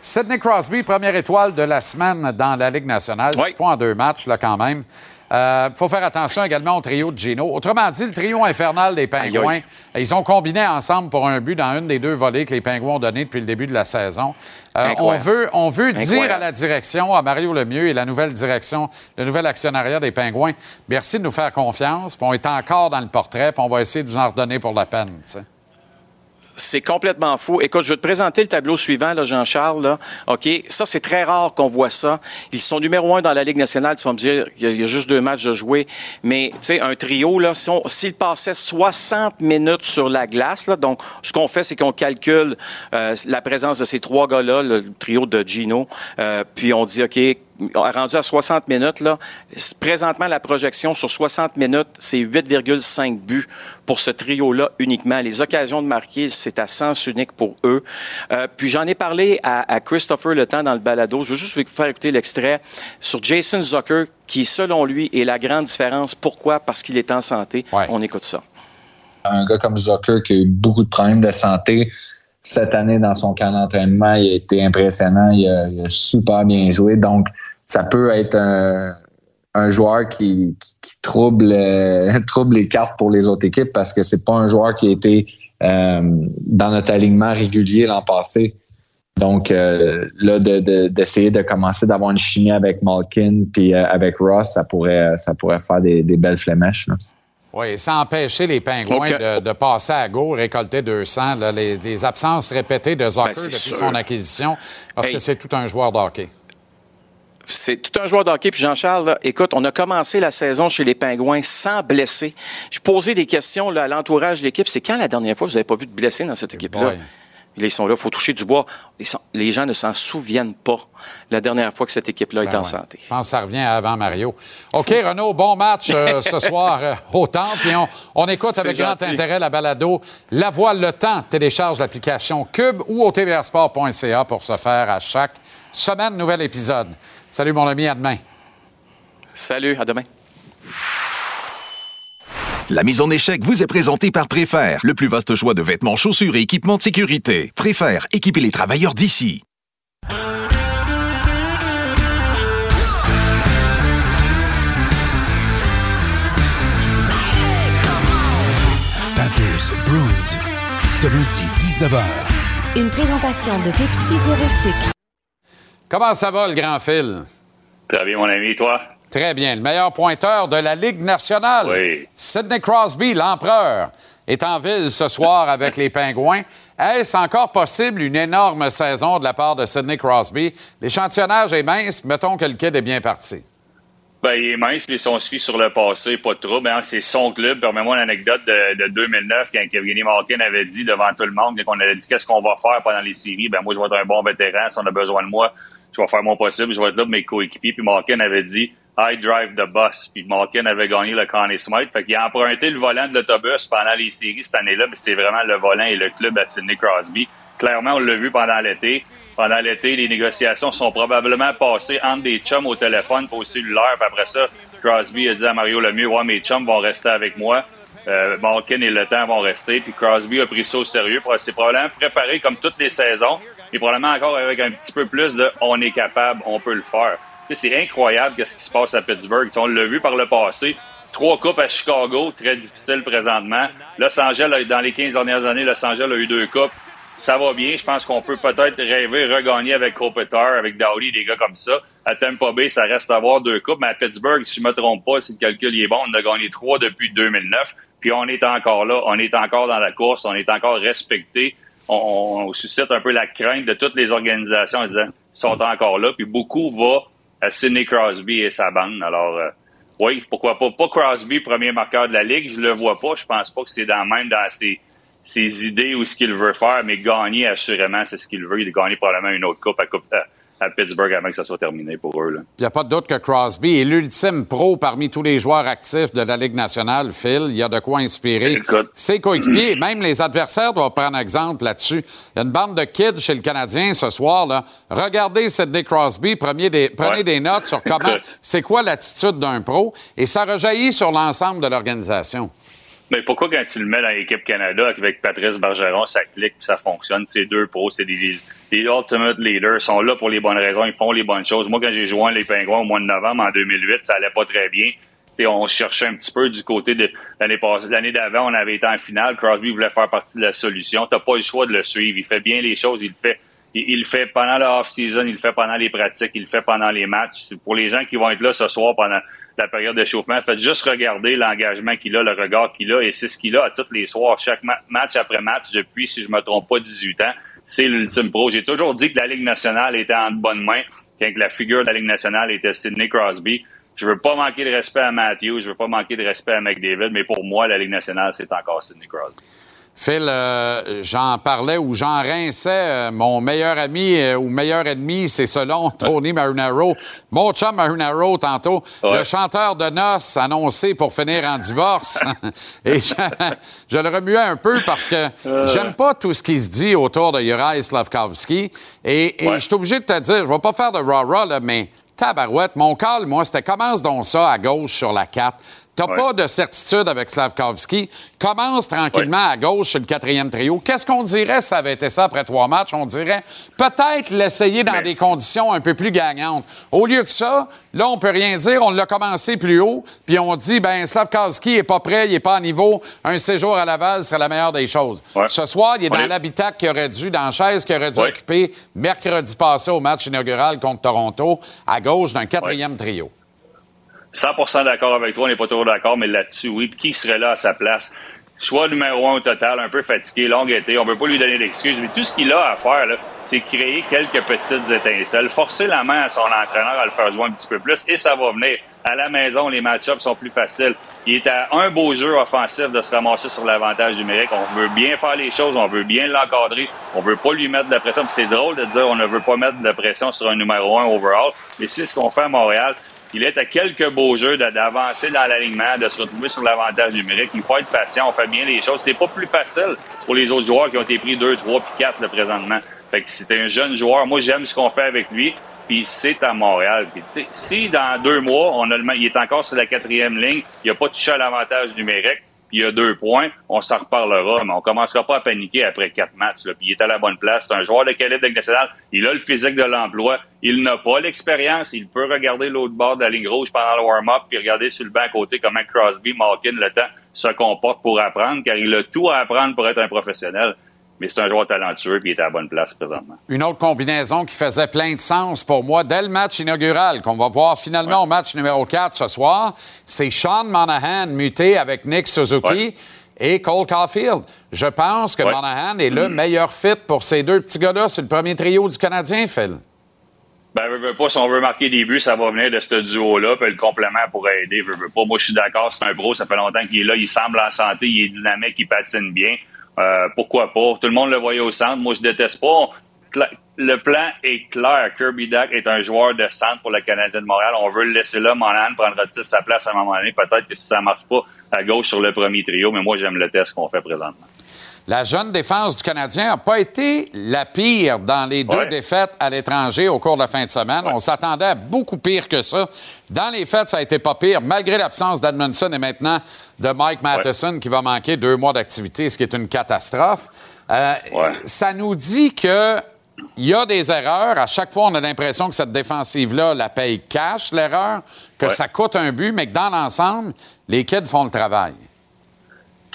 Sidney Crosby, première étoile de la semaine dans la Ligue nationale. Six points en deux matchs, là, quand même. Il faut faire attention également au trio de Gino. Autrement dit, le trio infernal des Pingouins, ils ont combiné ensemble pour un but dans une des deux volées que les Pingouins ont donné depuis le début de la saison. Euh, on veut, on veut dire à la direction, à Mario Lemieux et la nouvelle direction, le nouvel actionnariat des Pingouins, merci de nous faire confiance. Puis on est encore dans le portrait, puis on va essayer de vous en redonner pour la peine. C'est complètement fou. Écoute, je vais te présenter le tableau suivant, là, Jean-Charles. Là. OK? Ça, c'est très rare qu'on voit ça. Ils sont numéro un dans la Ligue nationale. Tu vas me dire, il y a, juste deux matchs de jouer. Mais, tu sais, un trio, là, si on- s'il passait 60 minutes sur la glace, donc, ce qu'on fait, c'est qu'on calcule euh, la présence de ces trois gars-là, le trio de Gino, euh, puis on dit, OK, rendu à 60 minutes, là, présentement, la projection sur 60 minutes, c'est 8,5 buts pour ce trio-là uniquement. Les occasions de marquer, c'est à sens unique pour eux. Euh, puis j'en ai parlé à, à Christopher Le Temps dans le balado. Je veux juste vous faire écouter l'extrait sur Jason Zucker, qui, selon lui, est la grande différence. Pourquoi? Parce qu'il est en santé. On écoute ça. Un gars comme Zucker qui a eu beaucoup de problèmes de santé cette année dans son camp d'entraînement, il a été impressionnant, il a, il a super bien joué. Donc, ça peut être un, un joueur qui, qui, qui trouble, euh, trouble les cartes pour les autres équipes parce que c'est pas un joueur qui a été euh, dans notre alignement régulier l'an passé. Donc, euh, là, de- de- d'essayer de, commencer d'avoir une chimie avec Malkin puis euh, avec Ross, ça pourrait, ça pourrait faire des, des belles flémèches. là. Oui, sans empêcher les Pingouins de, de passer à go, récolter 200. là, les, les absences répétées de Zucker Ben, depuis sûr. son acquisition, parce Hey. que c'est tout un joueur de hockey. C'est tout un joueur de hockey. Puis Jean-Charles, écoute, on a commencé la saison chez les Pingouins sans blessés. J'ai posé des questions là, à l'entourage de l'équipe. C'est quand la dernière fois que vous n'avez pas vu de blessés dans cette équipe-là? boy. Ils sont là, il faut toucher du bois. Les gens ne s'en souviennent pas la dernière fois que cette équipe-là est Ben en ouais. santé. Je pense que ça revient avant Mario. OK, Renaud, bon match euh, ce soir euh, au Temple. Puis on, on écoute avec grand intérêt la balado La Voile le Temps. Télécharge l'application Cube ou au tvrsport.ca pour se faire à chaque semaine nouvel épisode. Salut mon ami, à demain. Salut, à demain. La mise en échec vous est présentée par Préfère, le plus vaste choix de vêtements, chaussures et équipements de sécurité. Préfère, équiper les travailleurs d'ici. Panthers, Bruins, ce lundi 19h. Une présentation de Pepsi Zéro Sucre. Comment ça va, le grand fil? Très bien, mon ami, toi? Très bien. Le meilleur pointeur de la Ligue nationale, Oui. Sidney Crosby, l'empereur, est en ville ce soir avec les Pingouins. Est-ce encore possible une énorme saison de la part de Sidney Crosby? L'échantillonnage est mince. Mettons que le kid est bien parti. Ben, il est mince, puis si on se fie sur le passé, pas de trouble. hein, c'est son club. Permets-moi l'anecdote de, de 2009, quand Evgeny Malkin avait dit devant tout le monde, quand on avait dit qu'est-ce qu'on va faire pendant les séries, ben moi, je vais être un bon vétéran. Si on a besoin de moi, je vais faire mon possible. Je vais être là pour mes coéquipiers. Puis Malkin avait dit, I drive the bus. Puis Malkin avait gagné le Connie Smythe. Fait qu'il a emprunté le volant de l'autobus pendant les séries cette année-là. Mais c'est vraiment le volant et le club à Sidney Crosby. Clairement, on l'a vu pendant l'été. Pendant l'été, les négociations sont probablement passées entre des chums au téléphone, pas au cellulaire. Puis après ça, Crosby a dit à Mario Lemieux, ouais, mes chums vont rester avec moi. Euh, Malkin et Le Temps vont rester. Puis Crosby a pris ça au sérieux. C'est probablement préparé comme toutes les saisons. Et probablement encore avec un petit peu plus de on est capable, on peut le faire. C'est incroyable ce qui se passe à Pittsburgh. On l'a vu par le passé. Trois coupes à Chicago, très difficile présentement. Los Angeles, dans les 15 dernières années, Los Angeles a eu deux coupes. Ça va bien. Je pense qu'on peut peut-être rêver regagner avec Kopitar, avec Dowdy, des gars comme ça. À Tampa Bay, ça reste à avoir deux coupes. Mais à Pittsburgh, si je me trompe pas, si le calcul est bon, on a gagné trois depuis 2009. Puis on est encore là. On est encore dans la course. On est encore respecté. On, on suscite un peu la crainte de toutes les organisations en disant, ils sont encore là. Puis beaucoup va à Sidney Crosby et sa bande. Alors, euh, oui, pourquoi pas. Pas Crosby, premier marqueur de la Ligue. Je le vois pas. Je pense pas que c'est dans même dans ses, ses idées ou ce qu'il veut faire, mais gagner, assurément, c'est ce qu'il veut. Il a gagné probablement une autre coupe à, coupe, à, à Pittsburgh avant que ça soit terminé pour eux. Il n'y a pas de doute que Crosby est l'ultime pro parmi tous les joueurs actifs de la Ligue nationale, Phil. Il y a de quoi inspirer ses coéquipiers. Même les adversaires doivent prendre exemple là-dessus. Il y a une bande de kids chez le Canadien ce soir. Là. Regardez Sidney Crosby, prenez des, prenez des notes sur comment, c'est quoi l'attitude d'un pro, et ça rejaillit sur l'ensemble de l'organisation. Mais pourquoi quand tu le mets dans l'équipe Canada avec Patrice Bergeron, ça clique puis ça fonctionne? C'est deux pros, c'est des, ultimate leaders, sont là pour les bonnes raisons, ils font les bonnes choses. Moi, quand j'ai joint les Pingouins au mois de novembre en 2008, ça allait pas très bien. T'sais, on cherchait un petit peu du côté de l'année passée. L'année d'avant, on avait été en finale. Crosby voulait faire partie de la solution. T'as pas le choix de le suivre. Il fait bien les choses. Il le fait. Il, il le fait pendant la off-season. Il le fait pendant les pratiques. Il le fait pendant les matchs. Pour les gens qui vont être là ce soir pendant la période d'échauffement, faites juste regarder l'engagement qu'il a, le regard qu'il a, et c'est ce qu'il a à tous les soirs, chaque ma- match après match, depuis, si je me trompe pas, 18 ans. C'est l'ultime pro. J'ai toujours dit que la Ligue nationale était en de bonnes mains, quand que la figure de la Ligue nationale était Sidney Crosby. Je veux pas manquer de respect à Matthews, je veux pas manquer de respect à McDavid, mais pour moi, la Ligue nationale, c'est encore Sidney Crosby. Phil, euh, j'en parlais ou j'en rinçais. euh, mon meilleur ami euh, ou meilleur ennemi, c'est selon Tony Marinaro. Mon chum Marinaro, tantôt, le chanteur de noces annoncé pour finir en divorce. Et je, je le remuais un peu parce que j'aime pas tout ce qui se dit autour de Juraj Slavkovski. Et, et je suis obligé de te dire, je vais pas faire de rah-rah, mais tabarouette, mon call, moi, c'était commence donc ça à gauche sur la 4. T'as pas de certitude avec Slavkovski. Commence tranquillement à gauche sur le quatrième trio. Qu'est-ce qu'on dirait si ça avait été ça après trois matchs? On dirait peut-être l'essayer dans des conditions un peu plus gagnantes. Au lieu de ça, là, on peut rien dire. On l'a commencé plus haut, puis on dit, ben Slavkovski est pas prêt, il est pas à niveau. Un séjour à Laval serait la meilleure des choses. Ce soir, il est dans l'habitat qu'il aurait dû, dans la chaise qu'il aurait dû occuper mercredi passé au match inaugural contre Toronto, à gauche d'un quatrième trio. 100% d'accord avec toi, on n'est pas toujours d'accord, mais là-dessus, oui. Qui serait là à sa place? Soit numéro un au total, un peu fatigué, long été, on veut pas lui donner d'excuses, mais tout ce qu'il a à faire, c'est créer quelques petites étincelles, forcer la main à son entraîneur à le faire jouer un petit peu plus, et ça va venir. À la maison, les match-ups sont plus faciles. Il est à un beau jeu offensif de se ramasser sur l'avantage numérique. On veut bien faire les choses, on veut bien l'encadrer, on veut pas lui mettre de pression. C'est drôle de dire on ne veut pas mettre de pression sur un numéro un overall, mais c'est ce qu'on fait à Montréal. Il est à quelques beaux jeux d'avancer dans l'alignement, de se retrouver sur l'avantage numérique. Il faut être patient, on fait bien les choses. C'est pas plus facile pour les autres joueurs qui ont été pris 2, 3 puis 4 là, présentement. Fait que c'est un jeune joueur. Moi, j'aime ce qu'on fait avec lui. Puis c'est à Montréal. Si dans deux mois, on a le, il est encore sur la quatrième ligne, il n'a pas touché à l'avantage numérique, puis il a deux points, on s'en reparlera, mais on commencera pas à paniquer après quatre matchs. Là. Il est à la bonne place. C'est un joueur de calibre de nationale. Il a le physique de l'emploi. Il n'a pas l'expérience. Il peut regarder l'autre bord de la ligne rouge pendant le warm-up, puis regarder sur le banc à côté comment Crosby, Malkin, le temps se comporte pour apprendre, car il a tout à apprendre pour être un professionnel. Mais c'est un joueur talentueux, puis il est à la bonne place présentement. Une autre combinaison qui faisait plein de sens pour moi dès le match inaugural, qu'on va voir finalement au match numéro 4 ce soir, c'est Sean Monahan muté avec Nick Suzuki et Cole Caulfield. Je pense que Ouais. Monahan est le Mm. meilleur fit pour ces deux petits gars-là sur le premier trio du Canadien, Phil. Ben, veux, veux pas, si on veut marquer des buts, ça va venir de ce duo-là, puis le complément pourrait aider, veux, veux pas. Moi, je suis d'accord, c'est un pro, ça fait longtemps qu'il est là, il semble en santé, il est dynamique, il patine bien. Euh, pourquoi pas? Tout le monde le voyait au centre. Moi, je déteste pas. le plan est clair. Kirby Duck est un joueur de centre pour le Canadien de Montréal. On veut le laisser là. Monahan prendra-t-il sa place à un moment donné? Peut-être que si ça marche pas à gauche sur le premier trio, mais moi, j'aime le test qu'on fait présentement. La jeune défense du Canadien n'a pas été la pire dans les deux Ouais. défaites à l'étranger au cours de la fin de semaine. On s'attendait à beaucoup pire que ça. Dans les fêtes, ça a été pas pire, malgré l'absence d'Edmondson et maintenant de Mike Matheson qui va manquer deux mois d'activité, ce qui est une catastrophe. Euh, Ça nous dit que il y a des erreurs. À chaque fois, on a l'impression que cette défensive-là la paye cash, l'erreur, que Ouais. ça coûte un but, mais que dans l'ensemble, les kids font le travail.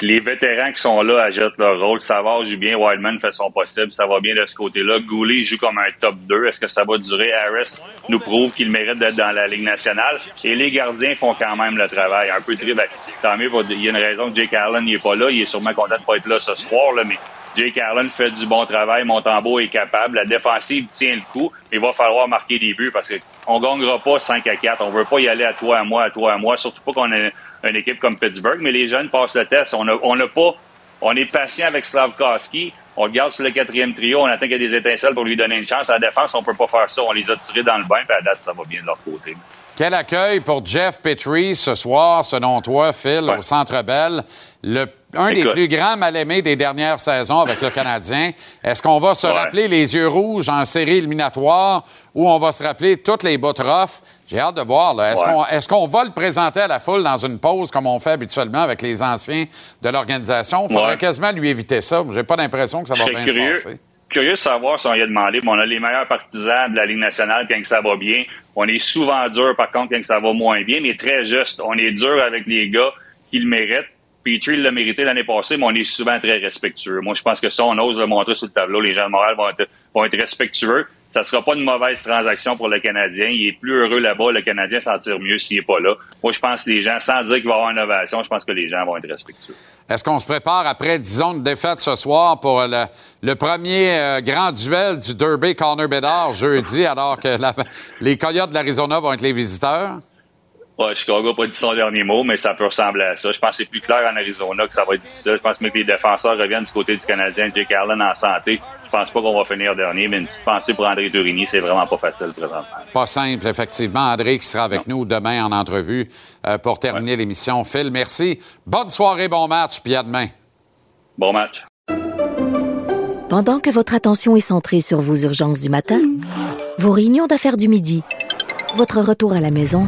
Les vétérans qui sont là achètent leur rôle. Savard joue bien, Wildman fait son possible, ça va bien de ce côté-là. Goulet joue comme un top 2. Est-ce que ça va durer? Harris nous prouve qu'il mérite d'être dans la Ligue nationale. Et les gardiens font quand même le travail. Un peu triste. Ben, tant mieux, il y a une raison que Jake Allen n'est pas là. Il est sûrement content de pas être là ce soir, là, mais Jake Allen fait du bon travail. Montembeau est capable. La défensive tient le coup. Il va falloir marquer des buts parce qu'on ne pas 5 à 4. On veut pas y aller à toi, à moi, à toi, à moi. Surtout pas qu'on ait une équipe comme Pittsburgh. Mais les jeunes passent le test. On n'a pas... On est patient avec Slavkowski. On le garde sur le quatrième trio. On attend qu'il y ait des étincelles pour lui donner une chance. À la défense, on peut pas faire ça. On les a tirés dans le bain. Puis à date, ça va bien de leur côté. Quel accueil pour Jeff Petrie ce soir, selon toi, Phil, au Centre Bell? Le, un des plus grands mal-aimés des dernières saisons avec le Canadien. Est-ce qu'on va se Ouais. rappeler les yeux rouges en série éliminatoire ou on va se rappeler toutes les bouts rough? J'ai hâte de voir. Est-ce Ouais. qu'on qu'on va le présenter à la foule dans une pause comme on fait habituellement avec les anciens de l'organisation? Il faudrait quasiment lui éviter ça. J'ai pas l'impression que ça va bien curieux, se passer. Curieux de savoir si on y a demandé. on a les meilleurs partisans de la Ligue nationale quand ça va bien. On est souvent dur, par contre, quand ça va moins bien, mais très juste. On est dur avec les gars qui le méritent. Petrie l'a mérité l'année passée, mais on est souvent très respectueux. Moi, je pense que ça, on ose le montrer sur le tableau. Les gens de Montréal vont être, vont être respectueux. Ça sera pas une mauvaise transaction pour le Canadien. Il est plus heureux là-bas. Le Canadien s'en tire mieux s'il est pas là. Moi, je pense que les gens, sans dire qu'il va y avoir une innovation, je pense que les gens vont être respectueux. Est-ce qu'on se prépare après, disons, une défaite ce soir pour le, le premier euh, grand duel du Derby Corner Bédard jeudi, alors que la- les Coyotes de l'Arizona vont être les visiteurs? Ouais, Chicago n'a pas dit son dernier mot, mais ça peut ressembler à ça. Je pense que c'est plus clair en Arizona que ça va être difficile. Je pense même que les défenseurs reviennent du côté du Canadien. Jake Allen en santé. Je pense pas qu'on va finir dernier, mais une petite pensée pour André Tourigny, c'est vraiment pas facile présentement. Pas simple, effectivement. André qui sera avec nous demain en entrevue euh, pour terminer l'émission. Phil, merci. Bonne soirée, bon match, puis à demain. Bon match. Pendant que votre attention est centrée sur vos urgences du matin, vos réunions d'affaires du midi, votre retour à la maison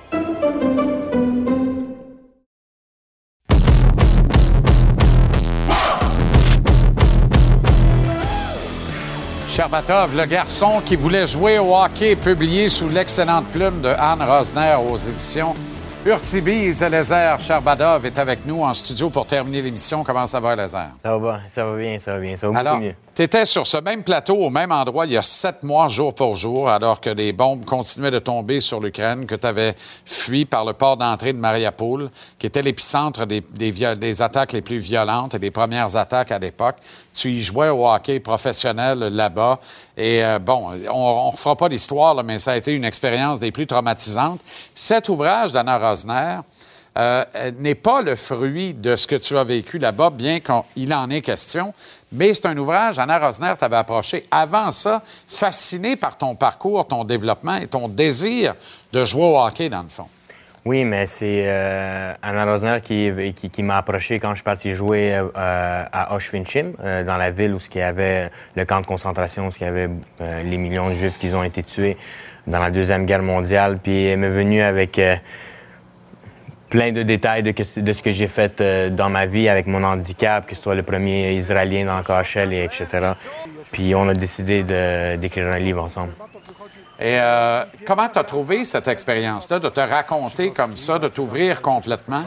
Cherbatov, le garçon qui voulait jouer au hockey, publié sous l'excellente plume de Anne Rosner aux éditions Urtibise. Lézère Cherbatov est avec nous en studio pour terminer l'émission. Comment ça va, Lézère? Ça va bien, ça va bien, ça va bien, ça va Alors, beaucoup mieux. Tu étais sur ce même plateau, au même endroit, il y a sept mois, jour pour jour, alors que les bombes continuaient de tomber sur l'Ukraine, que tu avais fui par le port d'entrée de Mariupol, qui était l'épicentre des, des attaques les plus violentes et des premières attaques à l'époque. Tu y jouais au hockey professionnel là-bas. Et euh, bon, on ne refera pas l'histoire, mais ça a été une expérience des plus traumatisantes. Cet ouvrage d'Anna Rosner, euh, n'est pas le fruit de ce que tu as vécu là-bas, bien qu'il en est question, mais c'est un ouvrage, Anna Rosner t'avait approché avant ça, fasciné par ton parcours, ton développement et ton désir de jouer au hockey, dans le fond. Oui, mais c'est euh, Anna Rosner qui, m'a approché quand je suis parti jouer euh, à Auschwitz, euh, dans la ville où il y avait le camp de concentration, où il y avait euh, les millions de Juifs qui ont été tués dans la Deuxième Guerre mondiale. Puis elle m'est venue avec plein de détails de, ce que j'ai fait euh, dans ma vie avec mon handicap, que ce soit le premier Israélien dans le KHL, et etc. Puis on a décidé d'écrire un livre ensemble. Et euh, comment tu as trouvé cette expérience-là, de te raconter comme ça, de t'ouvrir complètement?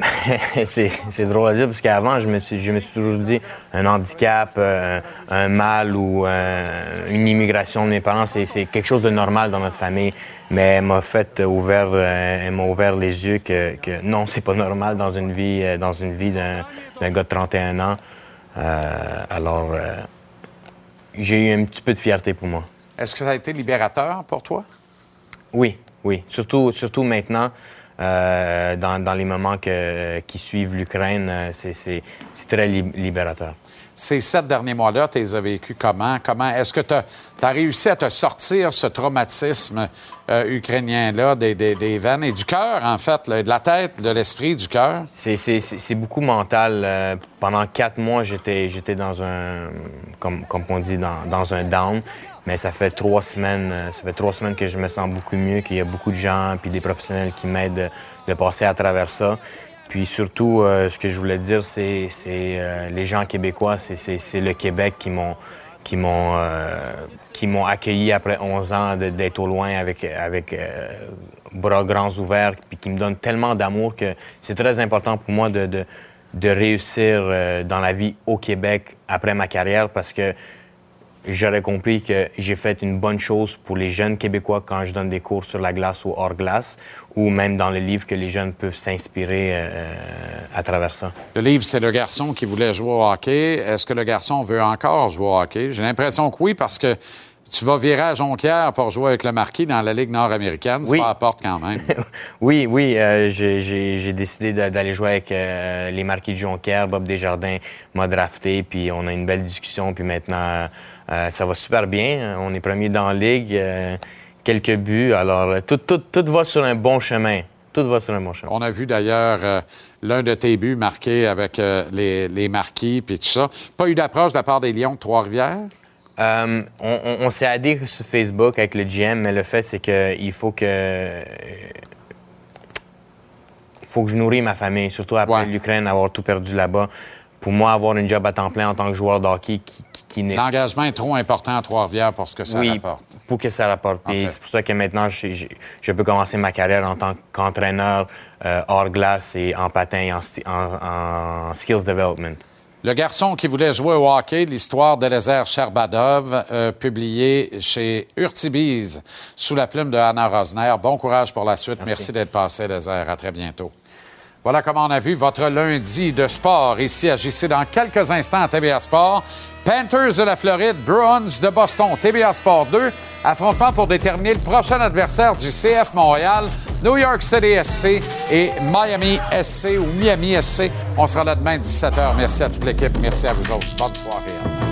c'est drôle à dire parce qu'avant, je me, suis, je me suis toujours dit un handicap, euh, un mal ou euh, une immigration de mes parents, c'est quelque chose de normal dans notre famille. Mais elle m'a fait ouvert, euh, elle m'a ouvert les yeux que, que non, c'est pas normal dans une vie, dans une vie d'un gars de 31 ans. Alors, j'ai eu un petit peu de fierté pour moi. Est-ce que ça a été libérateur pour toi? Oui, oui. Surtout, surtout maintenant, euh, dans, dans les moments que- qui suivent l'Ukraine, euh, c'est- très lib- libérateur. Ces sept derniers mois-là, tu les as vécus comment? Comment est-ce que tu as, réussi à te sortir ce traumatisme euh, ukrainien-là des, des- des veines et du cœur, en fait, là, de la tête, de l'esprit, du cœur? C'est- beaucoup mental. Euh, pendant quatre mois, j'étais j'étais dans un, comme, comme on dit, dans, dans un down. Mais ça fait trois semaines, euh, ça fait trois semaines que je me sens beaucoup mieux, qu'il y a beaucoup de gens puis des professionnels qui m'aident de, passer à travers ça. Puis surtout, euh, ce que je voulais dire, c'est euh, les gens québécois, c'est- le Québec qui m'ont qui m'ont euh, qui m'ont accueilli après 11 ans d'être au loin avec avec euh, bras grands ouverts puis qui me donnent tellement d'amour que c'est très important pour moi de de, de réussir euh, dans la vie au Québec après ma carrière parce que j'aurais compris que j'ai fait une bonne chose pour les jeunes Québécois quand je donne des cours sur la glace ou hors glace, ou même dans le livre que les jeunes peuvent s'inspirer euh, à travers ça. Le livre, c'est le garçon qui voulait jouer au hockey. Est-ce que le garçon veut encore jouer au hockey? J'ai l'impression que oui, parce que tu vas virer à Jonquière pour jouer avec le marquis dans la Ligue nord-américaine. Oui. Ça apporte quand même. Oui, oui, euh, j'ai- décidé d'aller jouer avec euh, les Marquis de Jonquière. Bob Desjardins m'a drafté, puis on a une belle discussion, puis maintenant, euh, ça va super bien. On est premier dans la Ligue, euh, quelques buts, alors euh, tout, tout, tout va sur un bon chemin. Tout va sur un bon chemin. On a vu d'ailleurs euh, l'un de tes buts marqué avec les, les marquis puis tout ça. Pas eu d'approche de la part des Lions de Trois-Rivières? On on- on s'est aidé sur Facebook avec le GM, mais le fait, c'est qu'il faut que. faut que je nourris ma famille, surtout après l'Ukraine, avoir tout perdu là-bas. Pour moi, avoir une job à temps plein en tant que joueur de hockey qui, qui, qui n'est L'engagement est trop important à Trois-Rivières pour ce que ça oui, rapporte. pour que ça rapporte. Puis Ok. C'est pour ça que maintenant, je, je- je peux commencer ma carrière en tant qu'entraîneur euh, hors glace et en patin et en, sti- en- en skills development. Le garçon qui voulait jouer au hockey, l'histoire d'Eliezer Sherbadov, euh, publié chez Urtibise sous la plume de Anna Rosner. Bon courage pour la suite. Merci, d'être passé, Eliezer. À très bientôt. Voilà comment on a vu votre lundi de sport ici à JC dans quelques instants à TVA Sport. Panthers de la Floride, Bruins de Boston, TVA Sport 2. Affrontement pour déterminer le prochain adversaire du CF Montréal, New York City SC et Miami SC ou Miami SC. On sera là demain 17h. Merci à toute l'équipe. Merci à vous autres. Bonne soirée.